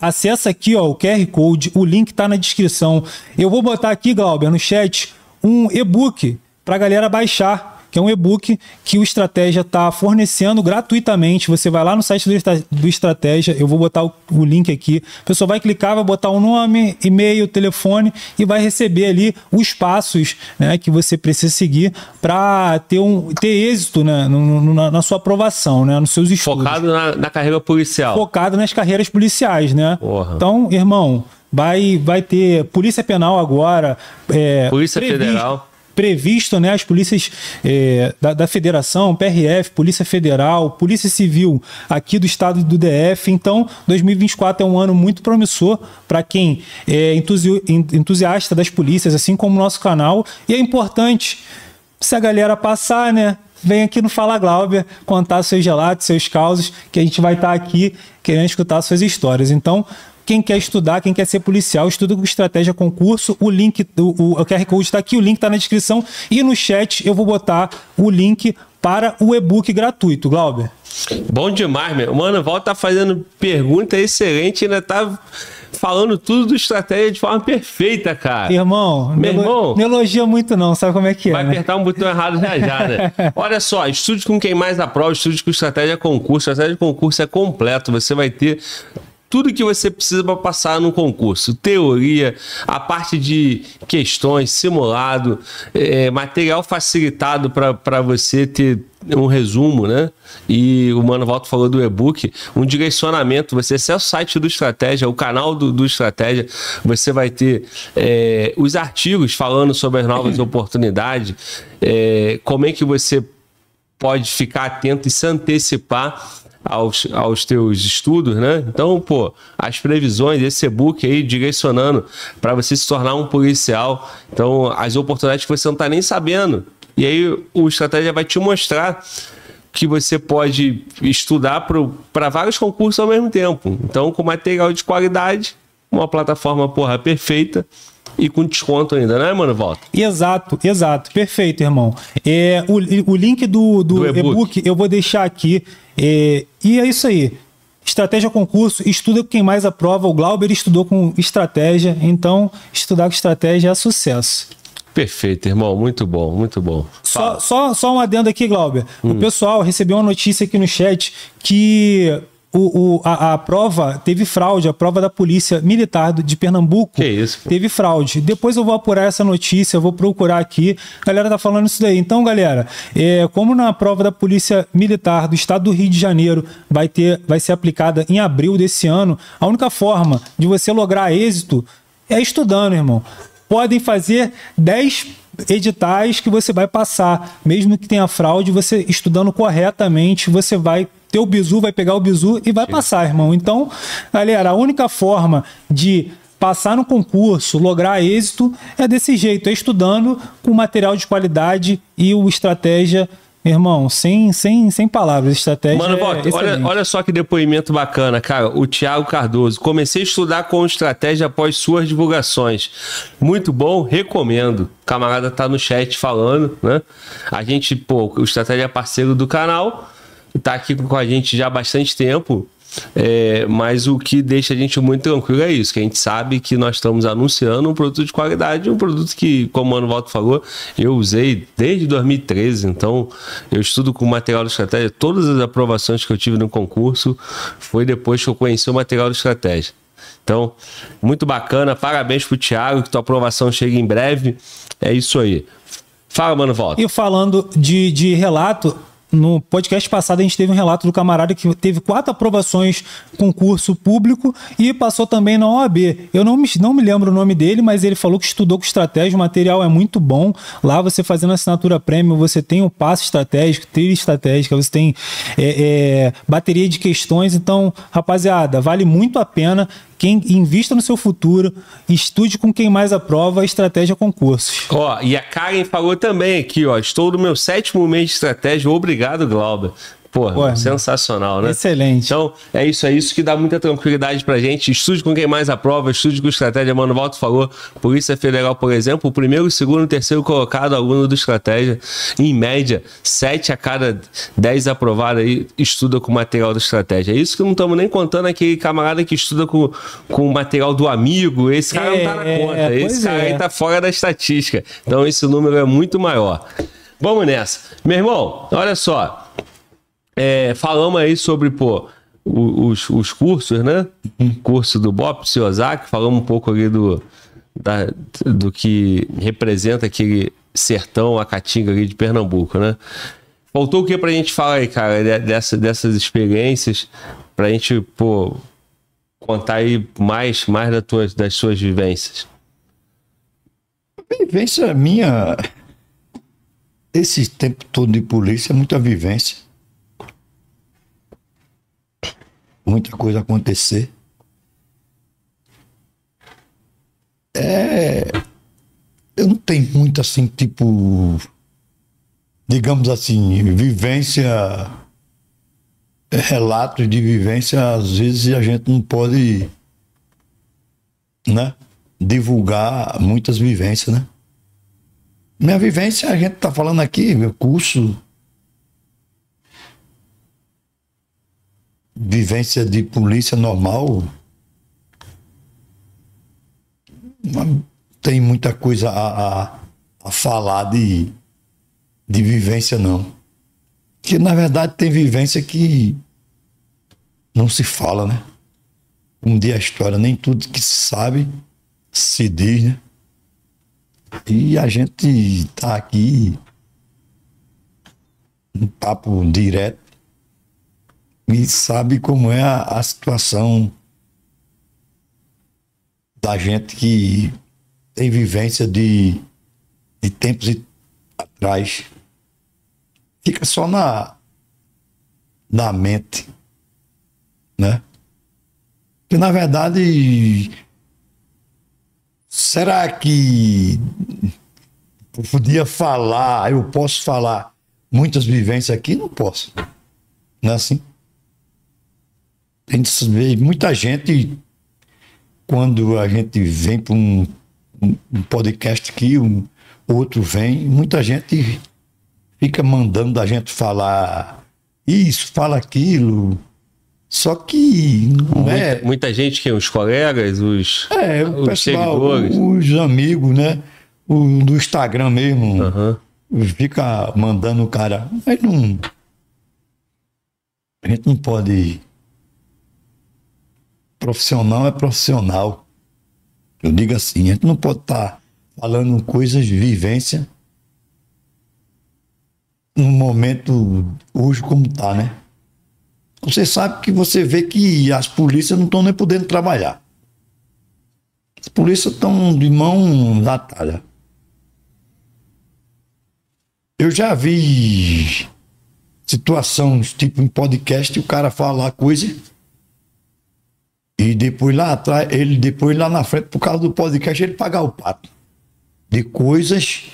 acessa aqui ó, o QR Code, o link está na descrição. Eu vou botar aqui, Glauber, no chat, um e-book para a galera baixar, que é um e-book que o Estratégia está fornecendo gratuitamente. Você vai lá no site do, Estra- do Estratégia, eu vou botar o, o link aqui. A pessoa vai clicar, vai botar o nome, e-mail, telefone e vai receber ali os passos né, que você precisa seguir para ter, um, ter êxito né, na, na sua aprovação, né, nos seus estudos Focado na, na carreira policial. focado nas carreiras policiais, né? Porra. Então, irmão, vai, vai ter Polícia Penal agora. é, Polícia Federal. Previsto, né? As polícias é, da, da Federação, PRF, Polícia Federal, Polícia Civil aqui do estado do DF. Então, 2024 é um ano muito promissor para quem é entusi- en- entusiasta das polícias, assim como o nosso canal. E é importante se a galera passar, né? Vem aqui no Fala Glauber contar seus relatos, seus causos, que a gente vai estar aqui querendo escutar suas histórias. Então, quem quer estudar, quem quer ser policial, estuda com estratégia concurso. O link, o, o QR Code está aqui, o link está na descrição. E no chat eu vou botar o link para o e-book gratuito, Glauber. Bom demais, meu. Mano, Walter tá fazendo pergunta excelente ainda tá falando tudo do estratégia de forma perfeita, cara. Irmão, Meu não irmão. não elogia muito não, sabe como é que é, Vai né? apertar um botão errado já já, né? [laughs] Olha só, estude com quem mais aprova, estude com estratégia concurso. A estratégia de concurso é completo, você vai ter tudo que você precisa para passar no concurso. Teoria, a parte de questões, simulado, eh, material facilitado para você ter um resumo, né? E o Mano Volta falou do e-book, um direcionamento. Você acessa o site do Estratégia, o canal do, do Estratégia, você vai ter eh, os artigos falando sobre as novas [clears throat] oportunidades, eh, como é que você pode ficar atento e se antecipar aos, aos teus estudos, né? Então, pô, as previsões, esse e-book aí direcionando para você se tornar um policial. Então, as oportunidades que você não está nem sabendo. E aí o estratégia vai te mostrar que você pode estudar para vários concursos ao mesmo tempo. Então, com material de qualidade, uma plataforma, porra, perfeita e com desconto ainda, né, mano? Volta. Exato, exato. Perfeito, irmão. É, o, o link do, do, Do e-book. eu vou deixar aqui. É, e é isso aí. Estratégia concurso, estuda com quem mais aprova. O Glauber estudou com estratégia, então estudar com estratégia é sucesso. Perfeito, irmão. Muito bom, muito bom. Só, só, só um adendo aqui, Glauber. O pessoal recebeu uma notícia aqui no chat que o, o- a, a prova teve fraude, a prova da Polícia Militar de Pernambuco Que isso, pô. teve fraude. Depois eu vou apurar essa notícia, eu vou procurar aqui. A galera tá falando isso daí. Então, galera, é, como na prova da Polícia Militar do Estado do Rio de Janeiro vai, ter, vai ser aplicada em abril desse ano, a única forma de você lograr êxito é estudando, irmão. Podem fazer 10 editais que você vai passar. Mesmo que tenha fraude, você estudando corretamente, você vai ter o bizu, vai pegar o bizu e vai passar, irmão. Então, galera, a única forma de passar no concurso, lograr êxito, é desse jeito, é estudando com material de qualidade e o estratégia, irmão, sem, sem, sem palavras. Estratégia Mano, é olha, olha só que depoimento bacana, cara. O Thiago Cardoso. Comecei a estudar com estratégia após suas divulgações. Muito bom, recomendo. O camarada tá no chat falando, né? A gente, pô, o estratégia é parceiro do canal, tá aqui com a gente já há bastante tempo. É, mas o que deixa a gente muito tranquilo é isso, que a gente sabe que nós estamos anunciando um produto de qualidade, um produto que, como o Mano Valdo falou, eu usei desde 2013, então eu estudo com material de estratégia, todas as aprovações que eu tive no concurso foi depois que eu conheci o material de estratégia. Então, muito bacana, parabéns pro Thiago, que tua aprovação chega em breve, é isso aí. Fala, Mano Valdo. E falando de, de relato, no podcast passado a gente teve um relato do camarada que teve quatro aprovações concurso público e passou também na OAB. Eu não me, não me lembro o nome dele, mas ele falou que estudou com estratégia, o material é muito bom. Lá você fazendo assinatura premium, você tem o passo estratégico, trilha estratégica, você tem é, é, bateria de questões. Então, rapaziada, vale muito a pena. Quem invista no seu futuro, estude com quem mais aprova, estratégia concursos. Ó, e a Karen falou também aqui, ó. Estou no meu sétimo mês de estratégia. Obrigado, Glauber. Porra, sensacional, né? excelente. Então, é isso, é isso que dá muita tranquilidade pra gente. Estude com quem mais aprova, estude com estratégia. Mano, Valdo falou, Polícia Federal, por exemplo, o primeiro, segundo e terceiro colocado aluno do estratégia, em média, sete a cada dez aprovados aí, estuda com material da estratégia. É isso que não estamos nem contando aquele camarada que estuda com, com o material do amigo. Esse cara não tá na É, conta. é, Esse cara é. aí tá fora da estatística. Então, esse número é muito maior. Vamos nessa. Meu irmão, olha só. É, falamos aí sobre, pô, os, os cursos, né? Curso do Bop, Ozaki, falamos um pouco ali do, da- do que representa aquele sertão, a caatinga ali de Pernambuco, né? Faltou o que pra gente falar aí, cara, de- dessa, dessas experiências, pra gente, pô, contar aí mais, mais das, tuas, das suas vivências. Vivência minha. Esse tempo todo de polícia é muita vivência. Muita coisa acontecer. É. Eu não tenho muito assim, tipo. Digamos assim, vivência. Relatos de vivência, às vezes a gente não pode. Né? Divulgar muitas vivências, né? Minha vivência, a gente tá falando aqui, meu curso. Vivência de polícia normal. Tem muita coisa a, a, a falar de, de vivência, não. Porque, na verdade, tem vivência que não se fala, né? Um dia a história, nem tudo que se sabe se diz, né? E a gente tá aqui um papo direto e sabe como é a, a situação da gente que tem vivência de, de tempos atrás. Fica só na, na mente, né? Porque na verdade Será que eu podia falar, eu posso falar muitas vivências aqui? Não posso. Não é assim? A gente vê muita gente, quando a gente vem para um, um- um podcast aqui, um outro vem, muita gente fica mandando a gente falar isso, fala aquilo. Só que não é. Muita, muita gente que os colegas, os, É, o os pessoal, seguidores. os amigos, né? o do Instagram mesmo. Aham. Fica mandando o cara. Mas não. A gente não pode. Profissional é profissional. Eu digo assim, a gente não pode estar falando coisas de vivência num momento hoje como tá, né? Você sabe que você vê que as polícias não estão nem podendo trabalhar. As polícias estão de mão atada. Eu já vi situações tipo em podcast o cara fala coisa e depois lá atrás, ele depois lá na frente, por causa do podcast, ele pagar o pato de coisas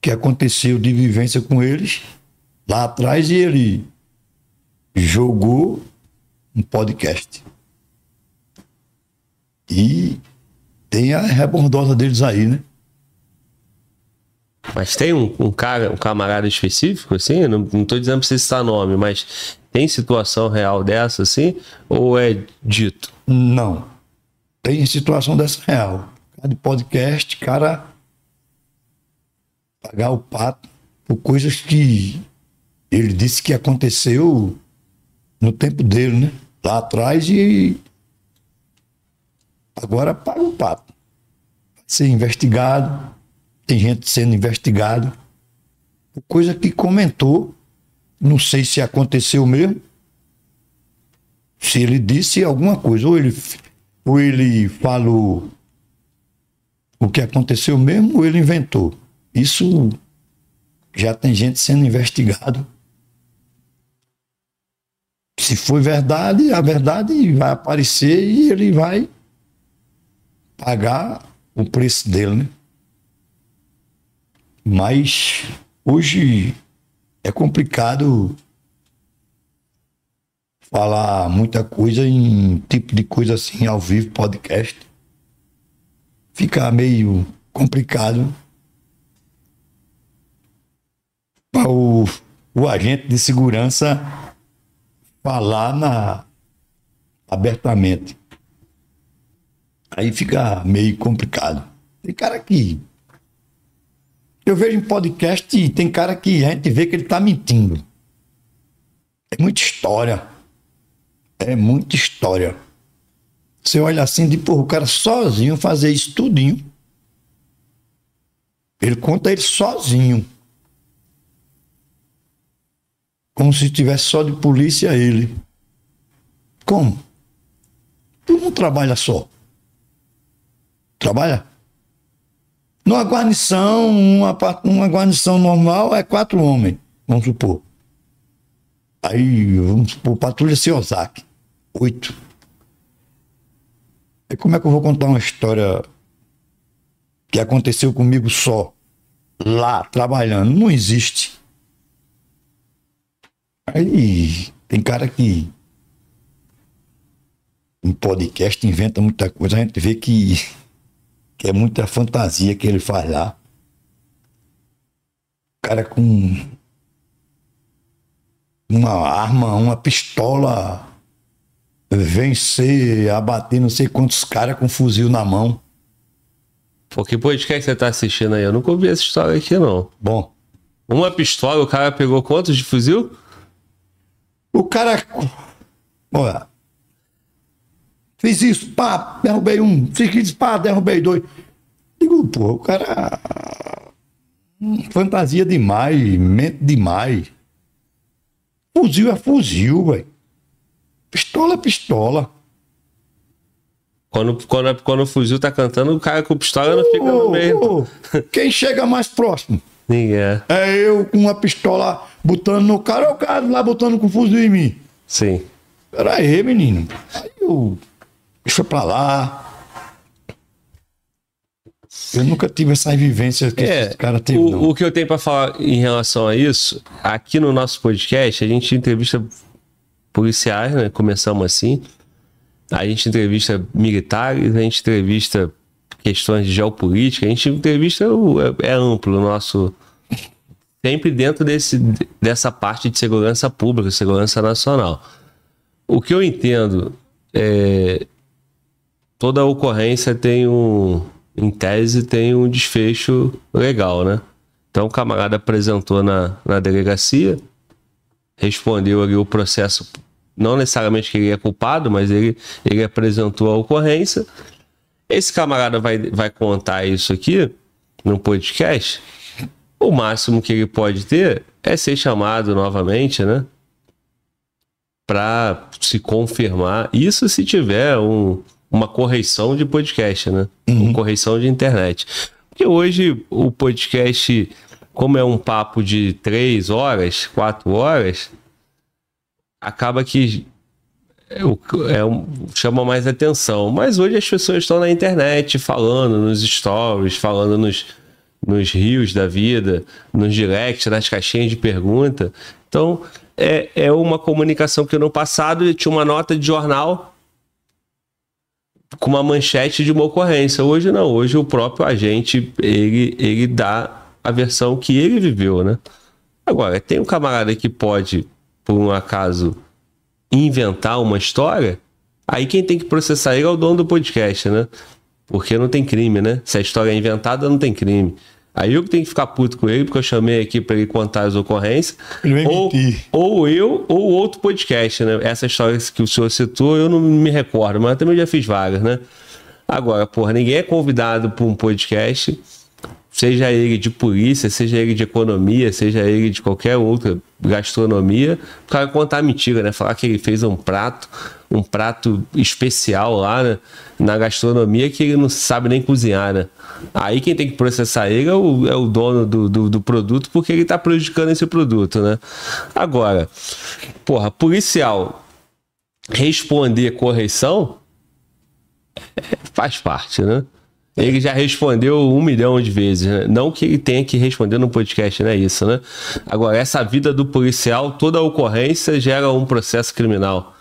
que aconteceu de vivência com eles lá atrás e ele jogou um podcast. E tem a rebordosa deles aí, né? Mas tem um, um cara, um camarada específico, assim? Eu Não, não tô dizendo pra você citar nome, mas tem situação real dessa, assim? Ou é dito? Não. Tem situação dessa real. De podcast, cara pagar o pato por coisas que ele disse que aconteceu no tempo dele, né? Lá atrás e agora paga o pato. Vai ser investigado, tem gente sendo investigado por coisa que comentou, não sei se aconteceu mesmo, se ele disse alguma coisa, ou ele, ou ele falou o que aconteceu mesmo, ou ele inventou. Isso já tem gente sendo investigado. Se foi verdade, a verdade vai aparecer e ele vai pagar o preço dele, né? Mas hoje é complicado falar muita coisa em tipo de coisa assim ao vivo, podcast. Fica meio complicado para o, o agente de segurança falar na, abertamente. Aí fica meio complicado. Tem cara que. Eu vejo em podcast e tem cara que a gente vê que ele tá mentindo. É muita história. É muita história. Você olha assim, de porra, o cara sozinho fazer isso tudinho. Ele conta ele sozinho. Como se tivesse só de polícia ele. Como? Tu não trabalha só. Trabalha? Numa guarnição, uma, uma guarnição normal é quatro homens, vamos supor. Aí, vamos supor, patrulha Ciosaki, oito. E como é que eu vou contar uma história que aconteceu comigo só, lá, trabalhando? Não existe. Aí, tem cara que em podcast inventa muita coisa, a gente vê que, que é muita fantasia que ele faz lá. O cara com uma arma, uma pistola, vencer, abater não sei quantos caras com fuzil na mão. Pô, que podcast você tá assistindo aí? Eu nunca ouvi essa história aqui, não. Bom, Uma pistola, o cara pegou quantos de fuzil? o cara. Olha. Fiz isso, pá, derrubei um. Fiz isso, pá, derrubei dois. Digo, pô, o cara. hum, Fantasia demais, mente demais. Fuzil é fuzil, velho. Pistola é pistola. Quando, quando, quando o fuzil tá cantando, o cara com pistola não fica no meio. ô, quem chega mais próximo? Ninguém é. É eu com uma pistola botando no cara ou o cara lá botando com fuzil em mim? Sim. Pera aí, menino. Aí eu. Deixa pra lá. Eu nunca tive essa vivência que É, esse cara teve, o, o que eu tenho pra falar em relação a isso, aqui no nosso podcast, a gente entrevista policiais, né? Começamos assim. A gente entrevista militares, a gente entrevista questões de geopolítica, a gente entrevista o- é, é amplo o nosso sempre dentro desse, dessa parte de segurança pública, segurança nacional. O que eu entendo é toda ocorrência tem um, em tese, tem um desfecho legal, né? Então o camarada apresentou na, na delegacia, respondeu ali o processo, não necessariamente que ele é culpado, mas ele, ele apresentou a ocorrência. Esse camarada vai, vai contar isso aqui no podcast. O máximo que ele pode ter é ser chamado novamente, né? Para se confirmar. Isso se tiver um, uma correção de podcast, né? Uhum. Uma correção de internet. Porque hoje o podcast, como é um papo de três horas, quatro horas, acaba que é, é chama mais atenção. Mas hoje as pessoas estão na internet falando nos stories, falando nos, nos rios da vida, nos directs, nas caixinhas de pergunta. Então, é, é uma comunicação que no passado tinha uma nota de jornal com uma manchete de uma ocorrência. Hoje não, hoje o próprio agente, ele, ele dá a versão que ele viveu, né? Agora, tem um camarada que pode, por um acaso, inventar uma história, aí quem tem que processar ele é o dono do podcast, né? Porque não tem crime, né? Se a história é inventada, não tem crime. Aí eu que tenho que ficar puto com ele, porque eu chamei aqui para ele contar as ocorrências. Ou, mentir. ou eu, ou outro podcast, né? Essa história que o senhor citou, eu não me recordo, mas eu também já fiz várias, né? Agora, porra, ninguém é convidado para um podcast, seja ele de polícia, seja ele de economia, seja ele de qualquer outra gastronomia, o cara contar mentira, né? Falar que ele fez um prato, um prato especial lá né? na gastronomia que ele não sabe nem cozinhar, né? Aí quem tem que processar ele é o, é o dono do, do, do produto porque ele tá prejudicando esse produto, né? Agora, porra, policial responder correção [laughs] faz parte, né? Ele já respondeu um milhão de vezes, né? Não que ele tenha que responder no podcast, não é isso, né? Agora, essa vida do policial, toda ocorrência gera um processo criminal.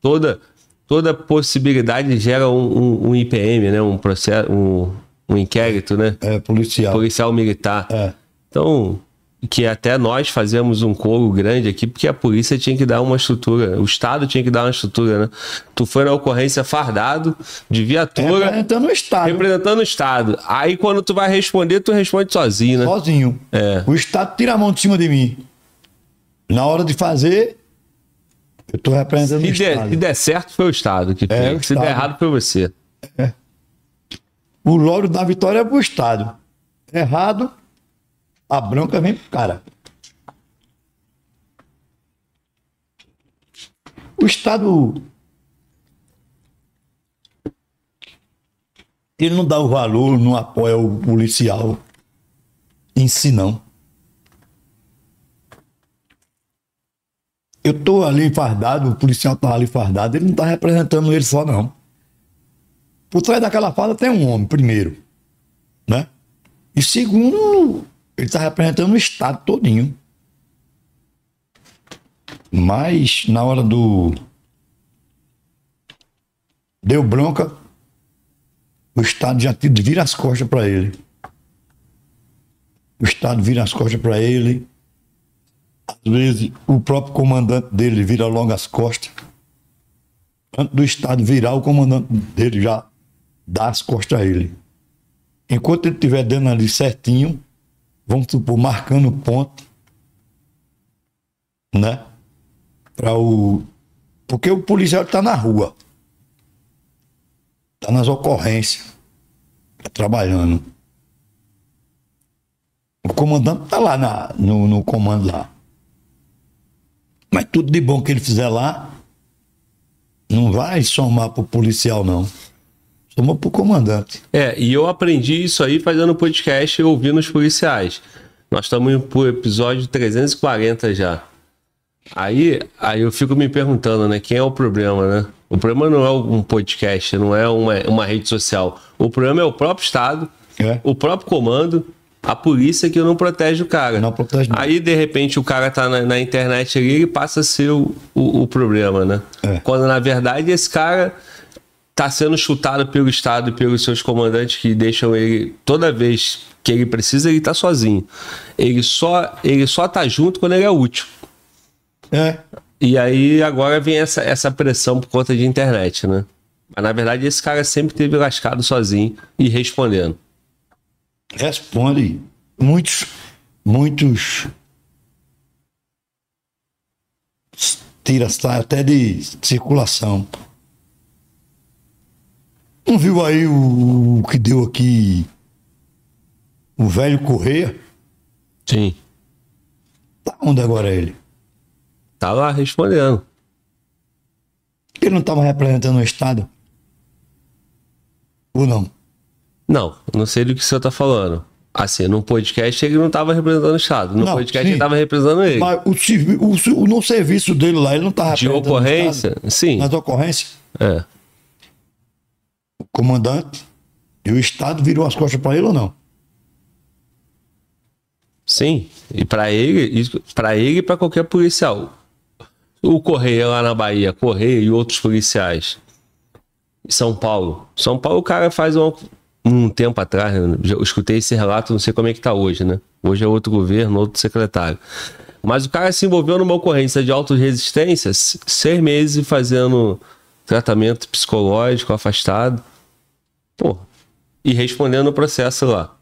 Toda, toda possibilidade gera um, um- um IPM, né? Um processo, um, um inquérito, né? É, policial. Policial militar. É. Então, que até nós fazemos um coro grande aqui, porque a polícia tinha que dar uma estrutura, o Estado tinha que dar uma estrutura, né? Tu foi na ocorrência fardado, de viatura, Representando o Estado. representando o Estado. Aí quando tu vai responder, tu responde sozinho, né? Sozinho. É. O Estado tira a mão de cima de mim. Na hora de fazer, eu tô representando Se o der, Estado. se der certo, foi o Estado que É, fez. o Se der Estado. errado, foi você. O louro da vitória é pro Estado. Errado, a bronca vem pro cara. O Estado. Ele não dá o valor, não apoia o policial em si, não. Eu tô ali fardado, o policial tá ali fardado, ele não tá representando ele só, não. Por trás daquela farda tem um homem, primeiro. Né? E segundo, ele está representando o Estado todinho. Mas na hora do. Deu bronca, o Estado já vira as costas para ele. O Estado vira as costas para ele. Às vezes o próprio comandante dele vira logo as costas. Antes do Estado virar, o comandante dele já dá as costas a ele. Enquanto ele estiver dando ali certinho, vamos supor, marcando ponto, né? Para o. Porque o policial está na rua. Está nas ocorrências. Está trabalhando. O comandante está lá na, no, no comando lá. Mas tudo de bom que ele fizer lá, não vai somar pro policial, não. Soma pro comandante. É, e eu aprendi isso aí fazendo podcast e ouvindo os policiais. Nós estamos pro episódio 340 já. Aí, aí eu fico me perguntando, né? Quem é o problema, né? O problema não é um podcast, não é uma, uma rede social. O problema é o próprio Estado, É. o próprio comando, a polícia que não protege o cara. Não protege, não. Aí, de repente, o cara tá na, na internet ali e passa a ser o, o, o problema, né? É. Quando, na verdade, esse cara tá sendo chutado pelo Estado e pelos seus comandantes que deixam ele, toda vez que ele precisa, ele tá sozinho. Ele só, ele só tá junto quando ele é útil. É. E aí agora vem essa, essa pressão por conta de internet, né? Mas na verdade esse cara sempre teve lascado sozinho e respondendo. Responde. Muitos, muitos tira até de circulação. Não viu aí o, o que deu aqui o velho Correia? Sim. Tá onde agora ele? Tá lá respondendo. Ele não estava representando o Estado? Ou não? Não, não sei do que o senhor tá falando. Assim, no podcast ele não estava representando o Estado. No Não, podcast sim. ele estava representando ele. Mas o, o, o- no serviço dele lá, ele não estava De ocorrência? Sim. Nas ocorrências, É. comandante e o Estado virou as costas para ele ou não? Sim. E para ele, para ele e para qualquer policial. O Correia lá na Bahia, Correia e outros policiais. São Paulo. São Paulo, o cara faz um, um tempo atrás, né, eu escutei esse relato, não sei como é que tá hoje, né? Hoje é outro governo, outro secretário. Mas o cara se envolveu numa ocorrência de autorresistência, seis meses fazendo tratamento psicológico, afastado. Pô, e respondendo o processo lá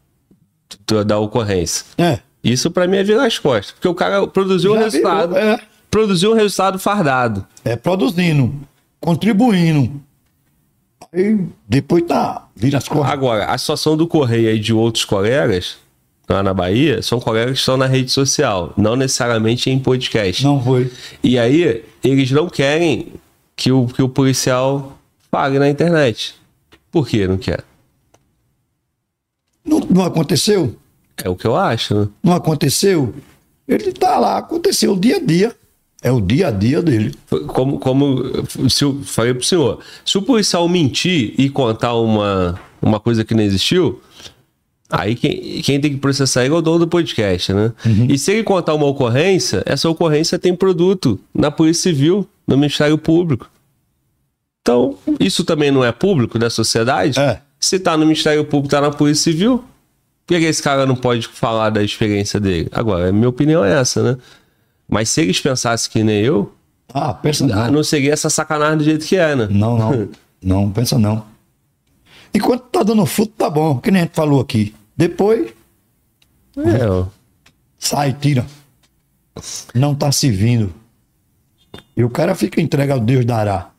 da ocorrência. É. Isso pra mim é virar as costas. Porque o cara produziu um Já resultado. virou, é. Produziu um resultado fardado. É produzindo, contribuindo. Aí depois tá, vira as costas. Agora, a situação do Correia e de outros colegas lá na Bahia são colegas que estão na rede social, não necessariamente em podcast. Não foi. E aí, eles não querem que o, que o policial fale na internet. Por que não quer? Não, não aconteceu? É o que eu acho, né? Não aconteceu? Ele tá lá, aconteceu o dia a dia. É o dia a dia dele. Como, como se eu falei pro senhor, se o policial mentir e contar uma, uma coisa que não existiu, aí quem, quem tem que processar é o dono do podcast, né? E se ele contar uma ocorrência, essa ocorrência tem produto na Polícia Civil, no Ministério Público. Então, isso também não é público da sociedade? É. Se tá no Ministério Público, tá na Polícia Civil, por que esse cara não pode falar da experiência dele? Agora, a minha opinião é essa, né? Mas se eles pensassem que nem eu, Ah, pensa não. não seria essa sacanagem do jeito que é, né? Não, não. [laughs] Não, pensa não. Enquanto tá dando fruto, tá bom. Que nem a gente falou aqui. Depois, É, ó. sai, tira. Não tá servindo. E o cara fica entregue ao Deus dará.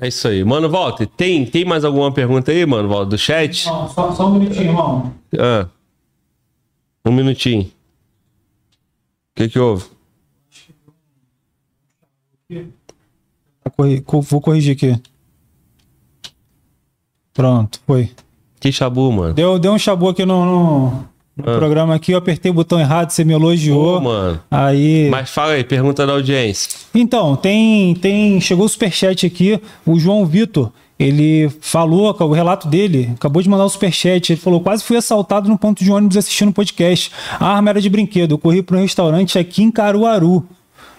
É isso aí. Mano, Walter, tem, tem mais alguma pergunta aí, mano, Walter, do chat? Não, só, só um minutinho, irmão. Ah. Um minutinho. O que que houve? Co- Vou corrigir aqui. Pronto, foi. Que chabu, mano? Deu, deu um chabu aqui no, no- no programa aqui, eu apertei o botão errado, você me elogiou. Mano. Aí. Mas fala aí, pergunta da audiência. Então, tem, tem. Chegou o superchat aqui, o João Vitor. Ele falou, o relato dele, acabou de mandar o superchat. Ele falou: quase fui assaltado no ponto de ônibus assistindo o podcast. A arma era de brinquedo. Eu corri para um restaurante aqui em Caruaru.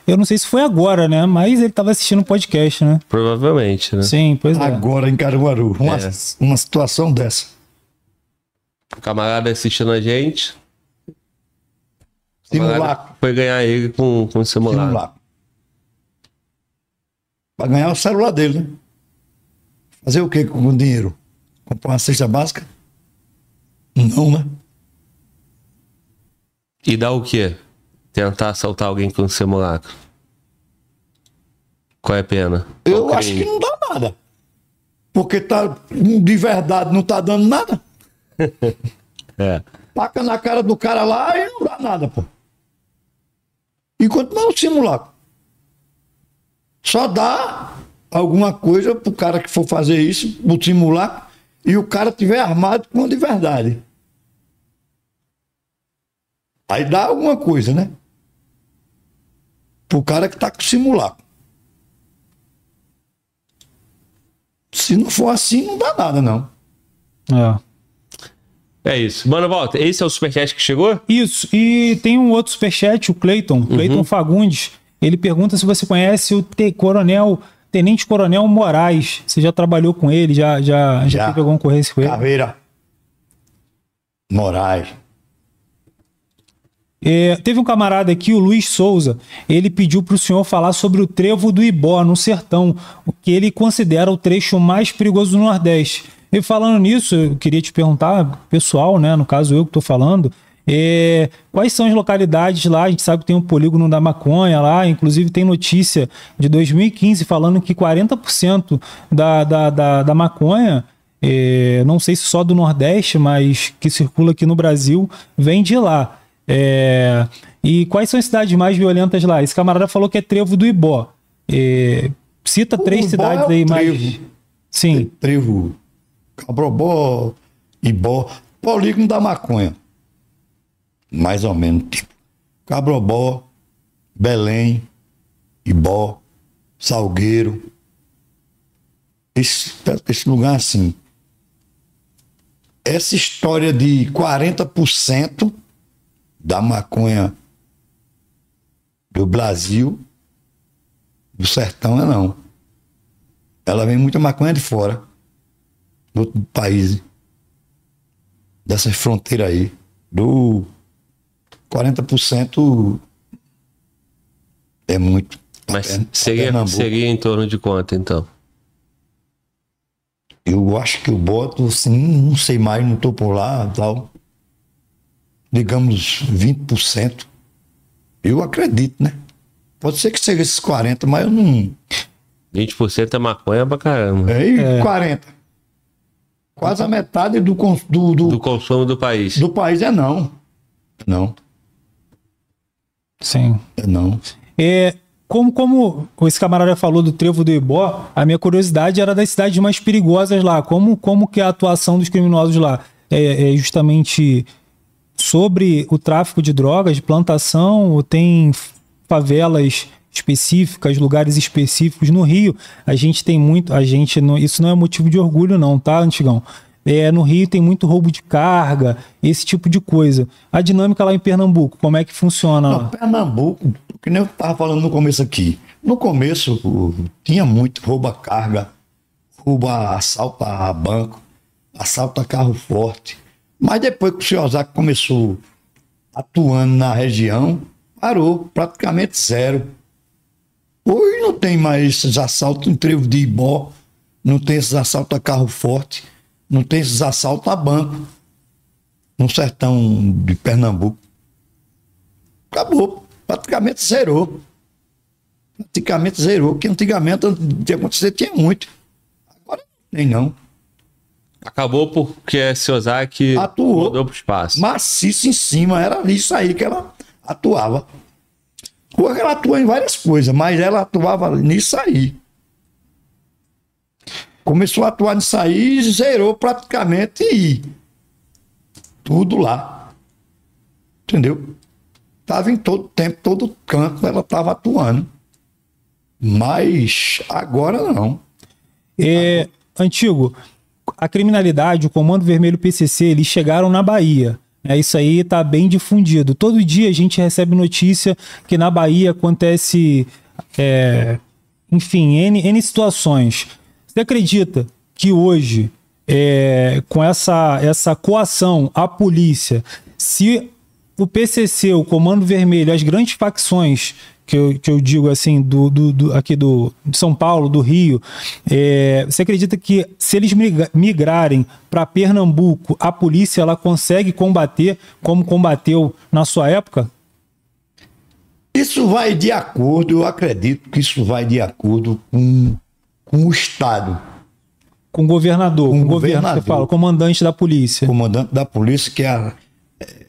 Eu não sei se foi agora, né? Mas ele estava assistindo o podcast, né? Provavelmente, né? Sim, pois é. Agora em Caruaru. Uma, É. uma situação dessa. O camarada assistindo a gente. o Simulacro. Foi ganhar ele com, com simulacro. Simulacro. Pra ganhar o celular dele, né? Fazer o que com o dinheiro? Comprar uma cesta básica? Não, né? E dá o quê? Tentar assaltar alguém com simulacro. Qual é a pena? Eu Qual acho crime? que não dá nada. Porque tá, de verdade não tá dando nada. É. Taca na cara do cara lá e não dá nada, pô. Enquanto não é um simulacro. Só dá alguma coisa pro cara que for fazer isso, pro simulacro, e o cara tiver armado com de verdade. Aí dá alguma coisa, né? Pro cara que tá com simulacro. Se não for assim, não dá nada, não. É. É isso. Mano, volta. Esse é o superchat que chegou? Isso, e tem um outro superchat, o Cleiton, Cleiton Fagundes. Ele pergunta se você conhece o T Coronel, Tenente Coronel Moraes. Você já trabalhou com ele, já, já, já, Já. teve alguma ocorrência com ele? Caveira. Moraes. É, teve um camarada aqui, o Luiz Souza, ele pediu para o senhor falar sobre o trevo do Ibó, no sertão, o que ele considera o trecho mais perigoso do Nordeste. E falando nisso, eu queria te perguntar, pessoal, né, no caso eu que estou falando, é, quais são as localidades lá? A gente sabe que tem um polígono da maconha lá, inclusive tem notícia de 2015 falando que 40% da, da, da, da maconha, é, não sei se só do Nordeste, mas que circula aqui no Brasil, vem de lá. É, e quais são as cidades mais violentas lá? Esse camarada falou que é Trevo do Ibó. É, cita o três cidades é aí mais. Sim. Trevo, Cabrobó, Ibó, polígono da maconha mais ou menos, tipo Cabrobó, Belém, Ibó, Salgueiro. Esse, esse lugar assim. Essa história de 40% da maconha do Brasil, do sertão, é não. Ela vem muita maconha de fora, do outro país, dessas fronteiras aí, do 40% é muito. Mas é, seria, seria em torno de quanto, então? Eu acho que eu boto, assim, não sei mais, não estou por lá tal. Digamos 20%. Eu acredito, né? Pode ser que seja esses 40, mas eu não. 20% é maconha pra caramba. É, e é. 40. Quase a metade do, do, do, do consumo do país. Do país é não. Não. Sim. Não. É, como, como esse camarada falou do trevo do Ibó, a minha curiosidade era das cidades mais perigosas lá. Como, como que é a atuação dos criminosos lá? É, é justamente sobre o tráfico de drogas, de plantação, ou tem favelas específicas, lugares específicos no Rio. A gente tem muito, a gente não, isso não é motivo de orgulho não, tá, Antigão? É, no Rio tem muito roubo de carga, esse tipo de coisa. A dinâmica lá em Pernambuco, como é que funciona? Não, Pernambuco, que nem eu estava falando no começo aqui. No começo tinha muito roubo a carga, roubo a assalto a banco, assalto a carro forte. Mas depois que o senhor Osaka começou atuando na região, parou, praticamente zero. Hoje não tem mais esses assaltos em trevo de ibó, não tem esses assaltos a carro forte. Não tem esses assaltos a banco no sertão de Pernambuco. Acabou, praticamente zerou. Praticamente zerou, que antigamente, de acontecer, tinha muito. Agora nem não. Acabou porque a Seozak atuou mudou pro espaço. Maciço em cima, era isso aí que ela atuava. Ela atua em várias coisas, mas ela atuava nisso aí. Começou a atuar nisso aí e zerou praticamente tudo lá. Entendeu? Tava em todo tempo, todo canto, ela estava atuando. Mas agora não. É, antigo, a criminalidade, o Comando Vermelho PCC, eles chegaram na Bahia. É, isso aí está bem difundido. Todo dia a gente recebe notícia que na Bahia acontece, é, enfim, N, N situações. Você acredita que hoje, é, com essa, essa coação à polícia, se o PCC, o Comando Vermelho, as grandes facções que eu, que eu digo assim, do, do, do aqui do, de São Paulo, do Rio, é, você acredita que se eles migrarem para Pernambuco, a polícia ela consegue combater como combateu na sua época? Isso vai de acordo, eu acredito que isso vai de acordo com com o Estado. Com o governador, com o governador, fala, comandante da polícia. Comandante da polícia, que é, a, é,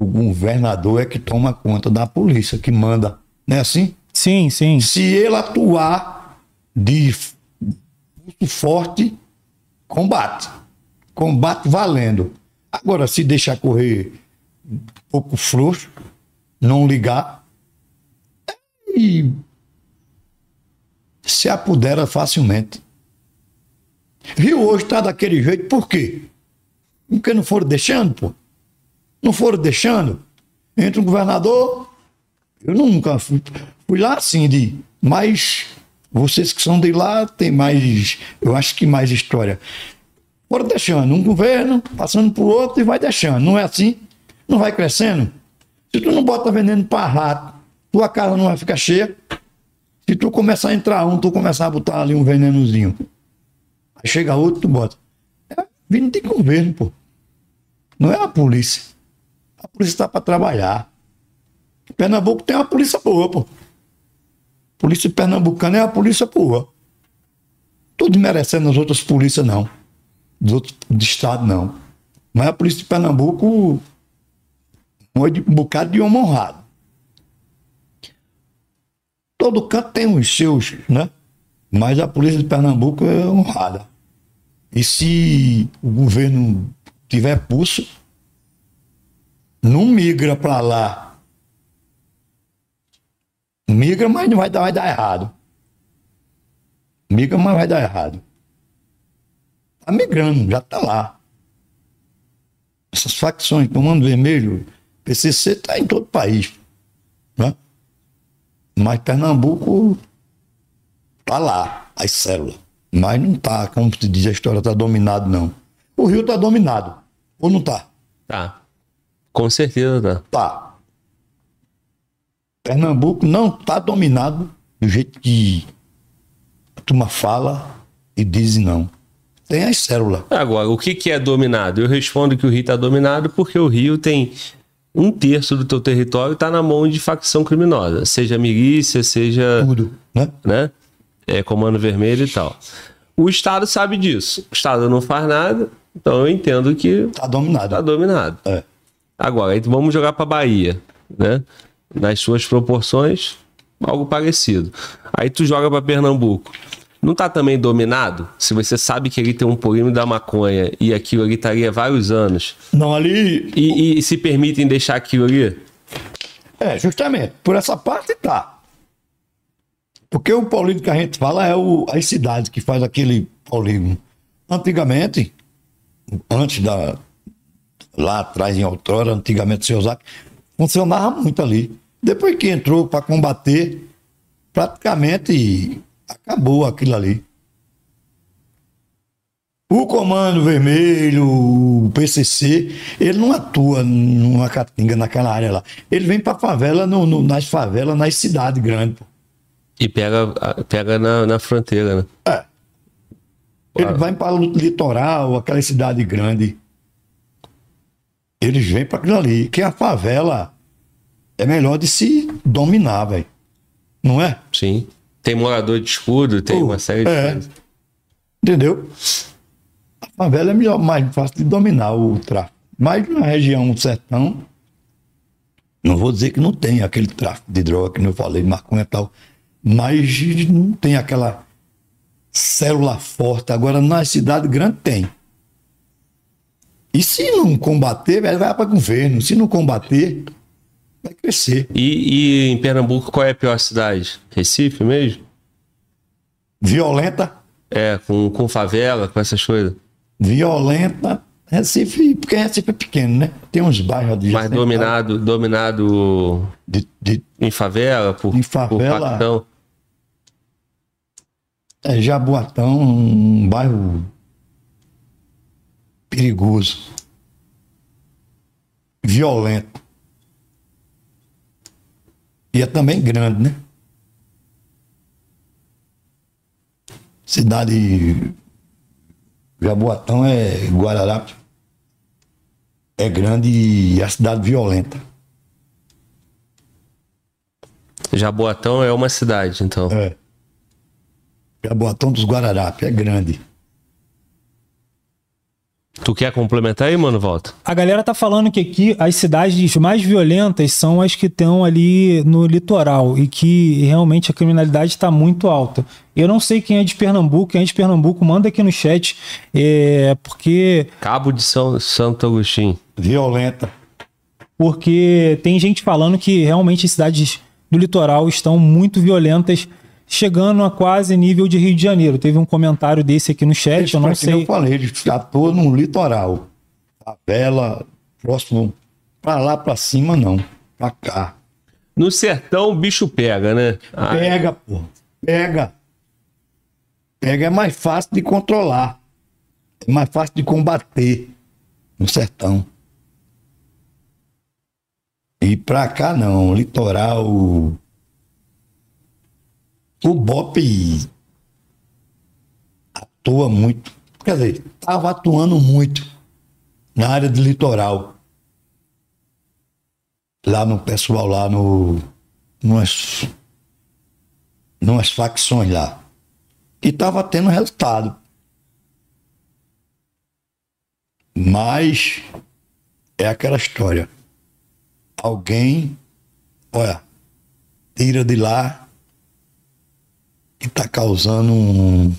o governador é que toma conta da polícia, que manda. Não é assim? Sim, sim. Se ele atuar de forte, combate. Combate valendo. Agora, se deixar correr um pouco frouxo, não ligar, e se apodera facilmente. Rio hoje está daquele jeito, por quê? Porque não foram deixando, pô. Não foram deixando. Entra um governador, eu nunca fui, fui lá assim de. Mas vocês que são de lá tem mais, eu acho que mais história. Foram deixando um governo, passando por outro e vai deixando. Não é assim? Não vai crescendo? Se tu não bota veneno para rato, tua casa não vai ficar cheia. Se tu começar a entrar um, tu começar a botar ali um venenozinho. Aí chega outro, tu bota. É vindo de governo, pô. Não é a polícia. A polícia está para trabalhar. Pernambuco tem uma polícia boa, pô. Polícia pernambucana é a polícia boa. Tudo merecendo as outras polícias, não. Dos outros de estado, não. Mas a polícia de Pernambuco um bocado de homem honrado. Todo canto tem os seus, né? Mas a polícia de Pernambuco é honrada. E se o governo tiver pulso, não migra para lá. Migra, mas não vai dar, vai dar errado. Migra, mas vai dar errado. Tá migrando, já tá lá. Essas facções, Comando Vermelho, PCC, tá em todo o país. Né? Mas Pernambuco tá lá, as células. Mas não tá, como se diz a história, tá dominado, não. O Rio tá dominado. Ou não tá? Tá. Com certeza tá. Tá. Pernambuco não tá dominado do jeito que a turma fala e diz não. Tem as células. Agora, o que, que é dominado? Eu respondo que o Rio está dominado porque o Rio tem um terço do teu território está na mão de facção criminosa, seja milícia, seja Tudo, né? né? É, comando vermelho e tal. O Estado sabe disso. O Estado não faz nada, então eu entendo que Tá dominado. está dominado. É. Agora, vamos jogar para Bahia, né? Nas suas proporções, algo parecido. Aí tu joga para Pernambuco. Não tá também dominado? Se você sabe que ele tem um polímero da maconha e aquilo ali estaria há vários anos Não, ali. e, e se permitem deixar aquilo ali? É, justamente. Por essa parte tá. Porque o polígono que a gente fala é o, as cidades que faz aquele polígono. Antigamente, antes da. Lá atrás, em outrora, antigamente, seu Zac, funcionava muito ali. Depois que entrou para combater, praticamente acabou aquilo ali. O Comando Vermelho, o PCC, ele não atua numa catinga naquela área lá. Ele vem para favela, no, no- nas favelas, nas cidades grandes. E pega, pega na, na fronteira, né? É. Ele vai para o litoral, aquela cidade grande. Eles vêm para aquilo ali. Que a favela é melhor de se dominar, velho. Não é? Sim. Tem morador de escudo, tem uma série de é. coisas. Entendeu? A favela é melhor, mais fácil de dominar o tráfico. Mas na região do sertão, não vou dizer que não tem aquele tráfico de droga que eu falei, maconha e tal, mas não tem aquela célula forte. Agora, nas cidades grandes tem. E se não combater, velho, vai para governo. Se não combater, vai crescer. E, e em Pernambuco, qual é a pior cidade? Recife mesmo? Violenta, É, com, com favela, com essas coisas. violenta. Recife, porque Recife é pequeno, né? Tem uns bairros de Mas dominado, dominado de, de em favela, por, Em por favela? facção. É, Jaboatão, um bairro perigoso, violento. E é também grande, né? Cidade. Jaboatão é Guararapes. É grande e é a cidade violenta. Jaboatão é uma cidade, então. É. Jaboatão dos Guararapes é grande. Tu quer complementar aí, mano, volta? A galera tá falando que aqui as cidades mais violentas são as que estão ali no litoral e que realmente a criminalidade está muito alta. Eu não sei quem é de Pernambuco, quem é de Pernambuco, manda aqui no chat, é, porque, Cabo de São Santo Agostinho. Violenta. porque tem gente falando que realmente as cidades do litoral estão muito violentas, chegando a quase nível de Rio de Janeiro. Teve um comentário desse aqui no chat, eu não sei. Eu falei, eles atuam no litoral. Favela, próximo, pra lá, pra cima, não. Pra cá. No sertão, o bicho pega, né? Ah, Pega, pô. Pega. Pega é mais fácil de controlar. É mais fácil de combater no sertão. E pra cá não, litoral. O BOP atua muito. Quer dizer, estava atuando muito na área de litoral. Lá no pessoal, lá no. Numas, numas facções lá. E estava tendo resultado. Mas é aquela história. Alguém, olha, tira de lá e está causando um.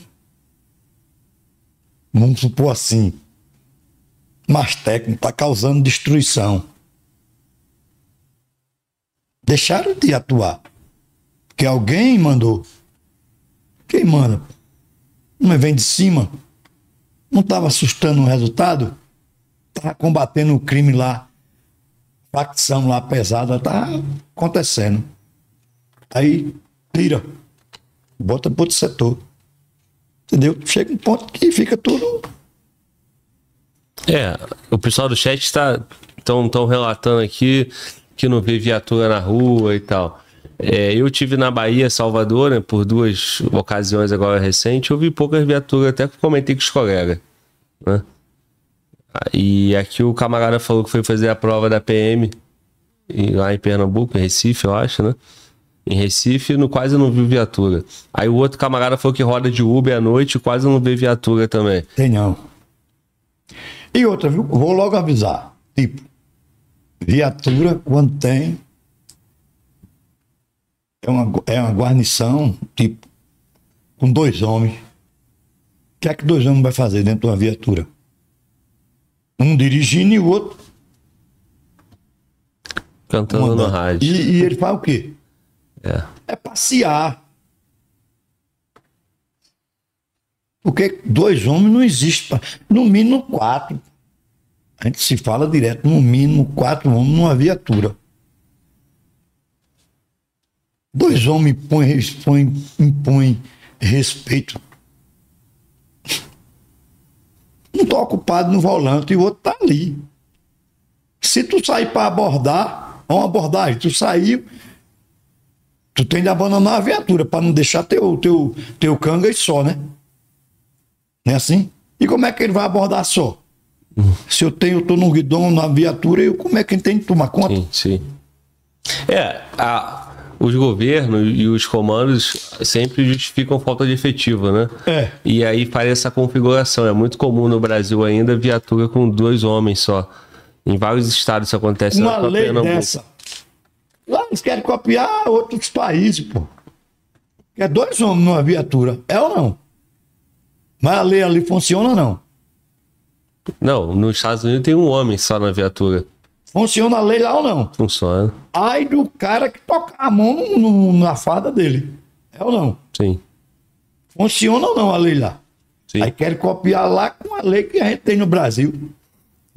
Vamos supor assim. Mais técnico, está causando destruição. Deixaram de atuar. Porque alguém mandou. Quem manda? Não vem de cima. Não estava assustando o resultado? Estava combatendo o crime lá. Facção lá pesada. Está acontecendo. Aí, tira. Bota para outro setor. Entendeu? Chega um ponto que fica tudo. É, o pessoal do chat está tão, tão relatando aqui que não vê viatura na rua e tal. É, eu tive na Bahia, Salvador, né, por duas ocasiões agora recente, eu vi poucas viaturas, até que comentei com os colegas. Né? E aqui o camarada falou que foi fazer a prova da PM lá em Pernambuco, em Recife, eu acho, né? Em Recife, no, quase não viu viatura. Aí o outro camarada falou que roda de Uber à noite quase não vê viatura também. Tem não. E outra, viu? Vou logo avisar. Tipo, viatura, quando tem, é uma, é uma guarnição, tipo, com dois homens. O que é que dois homens vai fazer dentro de uma viatura? Um dirigindo e o outro. Cantando no rádio. E, e ele faz o quê? É. É passear. Porque dois homens não existe. No mínimo quatro. A gente se fala direto, no mínimo quatro homens numa viatura. Dois homens impõem, impõem, impõem respeito. Um tá ocupado no volante e o outro tá ali. Se tu sair para abordar, é uma abordagem, tu saiu, tu tem de abandonar a viatura para não deixar teu, teu, teu canga e só, né? Não é assim? E como é que ele vai abordar só? Se eu tenho, eu tô no guidão, na viatura, eu, como é que ele tem que tomar conta? Sim, sim. É, a- os governos e os comandos sempre justificam falta de efetivo, né? É. E aí faz essa configuração. É muito comum no Brasil ainda viatura com dois homens só. Em vários estados isso acontece. Uma lei Pernambuco. dessa. Lá eles querem copiar outros países, pô. É dois homens numa viatura. É ou não? Mas a lei ali funciona ou não? Não, nos Estados Unidos tem um homem só na viatura. Funciona a lei lá ou não? Funciona. Ai do cara que toca a mão no- no- na farda dele. É ou não? Sim. Funciona ou não a lei lá? Sim. Aí querem copiar lá com a lei que a gente tem no Brasil.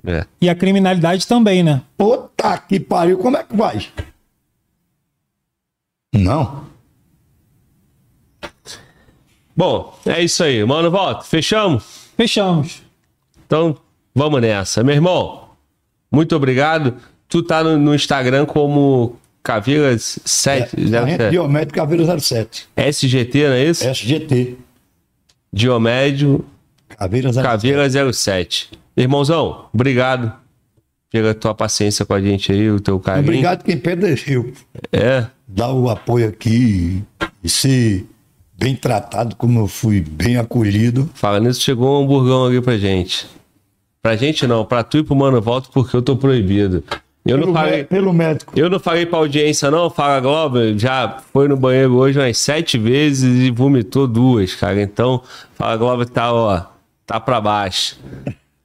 É. E a criminalidade também, né? Puta que pariu, como é que vai? Não. Bom, é isso aí. Mano, volta. Fechamos? Fechamos. Então, vamos nessa. Meu irmão, muito obrigado. Tu tá no, no Instagram como Caveiras É, 7, Corrente Diomédio Caveira 07. SGT, não é isso? SGT. Diomédio Caveira 07. Caveira 07. Irmãozão, obrigado pela tua paciência com a gente aí, o teu carinho. Obrigado quem perdeu. É, Dar o apoio aqui e ser bem tratado, como eu fui bem acolhido. falando nisso, chegou um hamburgão ali pra gente. Pra gente não, pra tu e pro Mano Volta, porque eu tô proibido. Eu não Pelo, falei... mé- pelo médico. Eu não falei pra audiência, não. Fala Globo, já foi no banheiro hoje umas sete vezes e vomitou duas, cara. Então, Fala Globo tá, ó, tá pra baixo.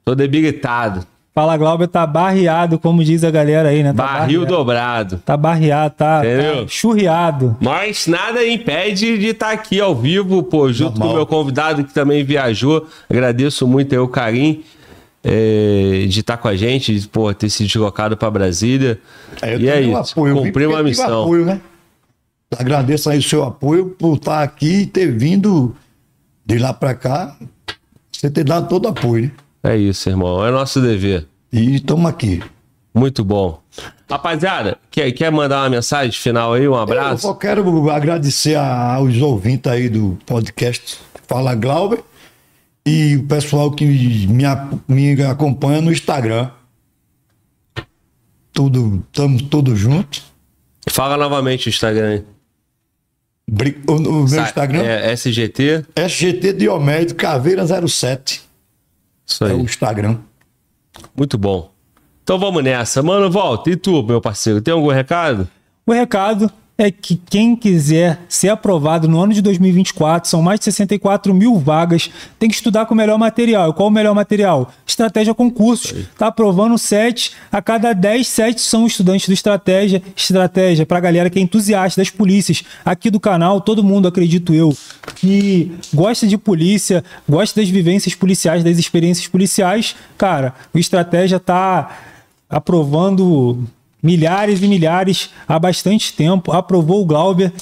Tô debilitado. Fala Glauber tá barreado, como diz a galera aí, né? Tá Barril barreado. dobrado. Tá barreado, tá, Entendeu? tá churriado. Mas nada impede de estar aqui ao vivo, pô, junto Normal. com o meu convidado que também viajou. Agradeço muito aí o carinho é, de estar com a gente, de, pô, ter se deslocado para Brasília. eu e é tenho isso, apoio. Cumprir uma missão. Apoio, né? Agradeço aí o seu apoio por estar aqui e ter vindo de lá para cá. Você ter dado todo o apoio, né? É isso, irmão. É nosso dever. E estamos aqui. Muito bom. Rapaziada, quer, quer mandar uma mensagem final aí? Um Eu abraço? só quero agradecer a- aos ouvintes aí do podcast Fala Glauber e o pessoal que me, me acompanha no Instagram. Tudo, estamos todos juntos. Fala novamente o Instagram aí. O, o meu Sa- Instagram É SGT. SGT Diomédio Caveira 07. Isso É aí. o Instagram. Muito bom. Então vamos nessa. Mano, volta. E tu, meu parceiro, tem algum recado? O recado é que quem quiser ser aprovado no ano de 2024, são mais de 64 mil vagas, tem que estudar com o melhor material. E qual o melhor material? Estratégia Concursos. Está aprovando 7, a cada 10, 7 são estudantes do Estratégia. Estratégia para a galera que é entusiasta das polícias. Aqui do canal, todo mundo, acredito eu, que gosta de polícia, gosta das vivências policiais, das experiências policiais. Cara, o Estratégia tá aprovando milhares e milhares há bastante tempo. Aprovou o Glauber.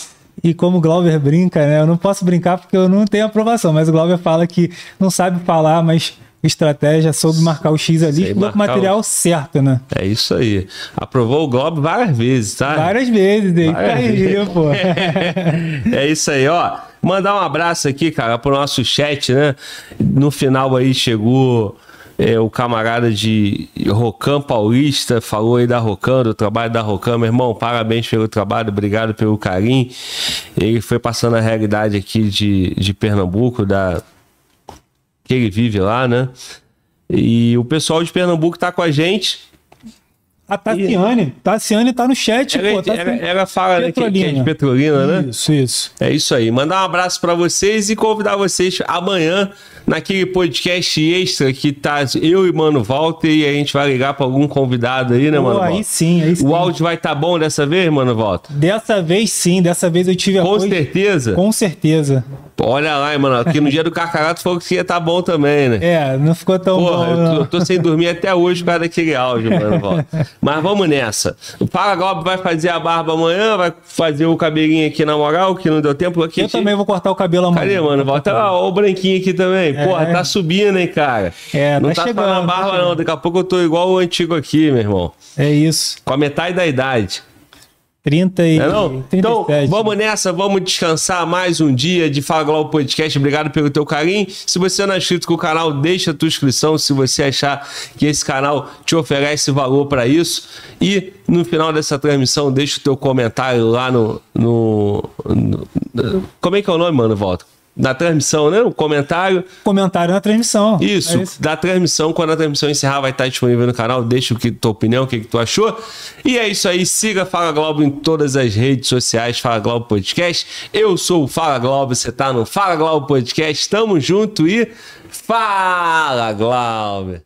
E como o Glauber brinca, né? Eu não posso brincar porque eu não tenho aprovação, mas o Glauber fala que não sabe falar, mas estratégia soube marcar o X ali, estudou com o material certo, né? É isso aí. Aprovou o Globo várias vezes, tá? Várias vezes, Aí, vezes. pô. [laughs] é isso aí, ó. Mandar um abraço aqui, cara, pro nosso chat, né? No final aí chegou é, o camarada de Rocan Paulista, falou aí da Rocan, do trabalho da Rocan. Meu irmão, parabéns pelo trabalho, obrigado pelo carinho. Ele foi passando a realidade aqui de, de Pernambuco, da que ele vive lá, né? E o pessoal de Pernambuco tá com a gente. A Tassiane, Tassiane tá no chat, Ela, pô. Tá ela- ela fala né, que, que é de Petrolina. Petrolina, né? Isso, isso. É isso aí. Mandar um abraço pra vocês e convidar vocês amanhã naquele podcast extra que tá eu e Mano Walter e a gente vai ligar pra algum convidado aí, né, Pô, Mano aí Walter? sim, aí sim. O áudio vai estar bom dessa vez, Mano Walter? Dessa vez sim, dessa vez eu tive Com apoio. certeza. Com certeza. Olha lá, hein, mano. Aqui no dia do Carcarato falou que ia estar bom também, né? É, não ficou tão Porra, bom. eu tô, não. eu tô sem dormir até hoje por causa daquele áudio, mano. [laughs] Walter. Mas vamos nessa. O Fala Globo vai fazer a barba amanhã, vai fazer o cabelinho aqui na moral, que não deu tempo. Aqui, Eu também vou cortar o cabelo amanhã. Cadê, mano? Volta lá, o branquinho aqui também. Porra, tá subindo, hein, cara? É, não tá tá, só chegando, na tá barba, chegando. não. Daqui a pouco eu tô igual o antigo aqui, meu irmão. É isso. Com a metade da idade. 30 e É não? 37. Então, vamos nessa, vamos descansar mais um dia de Globo Podcast. Obrigado pelo teu carinho. Se você não é inscrito com o canal, deixa a tua inscrição se você achar que esse canal te oferece valor para isso. E no final dessa transmissão, deixa o teu comentário lá no, no, no- Como é que é o nome, mano? Volta. Na transmissão, né? O comentário. Comentário na transmissão. Isso, É isso. da transmissão, quando a transmissão encerrar, vai estar disponível no canal. Deixa o que tua opinião, o que, que tu achou. E é isso aí. Siga Fala Globo em todas as redes sociais, Fala Globo Podcast. Eu sou o Fala Globo, você tá no Fala Globo Podcast. Tamo junto e Fala Globo!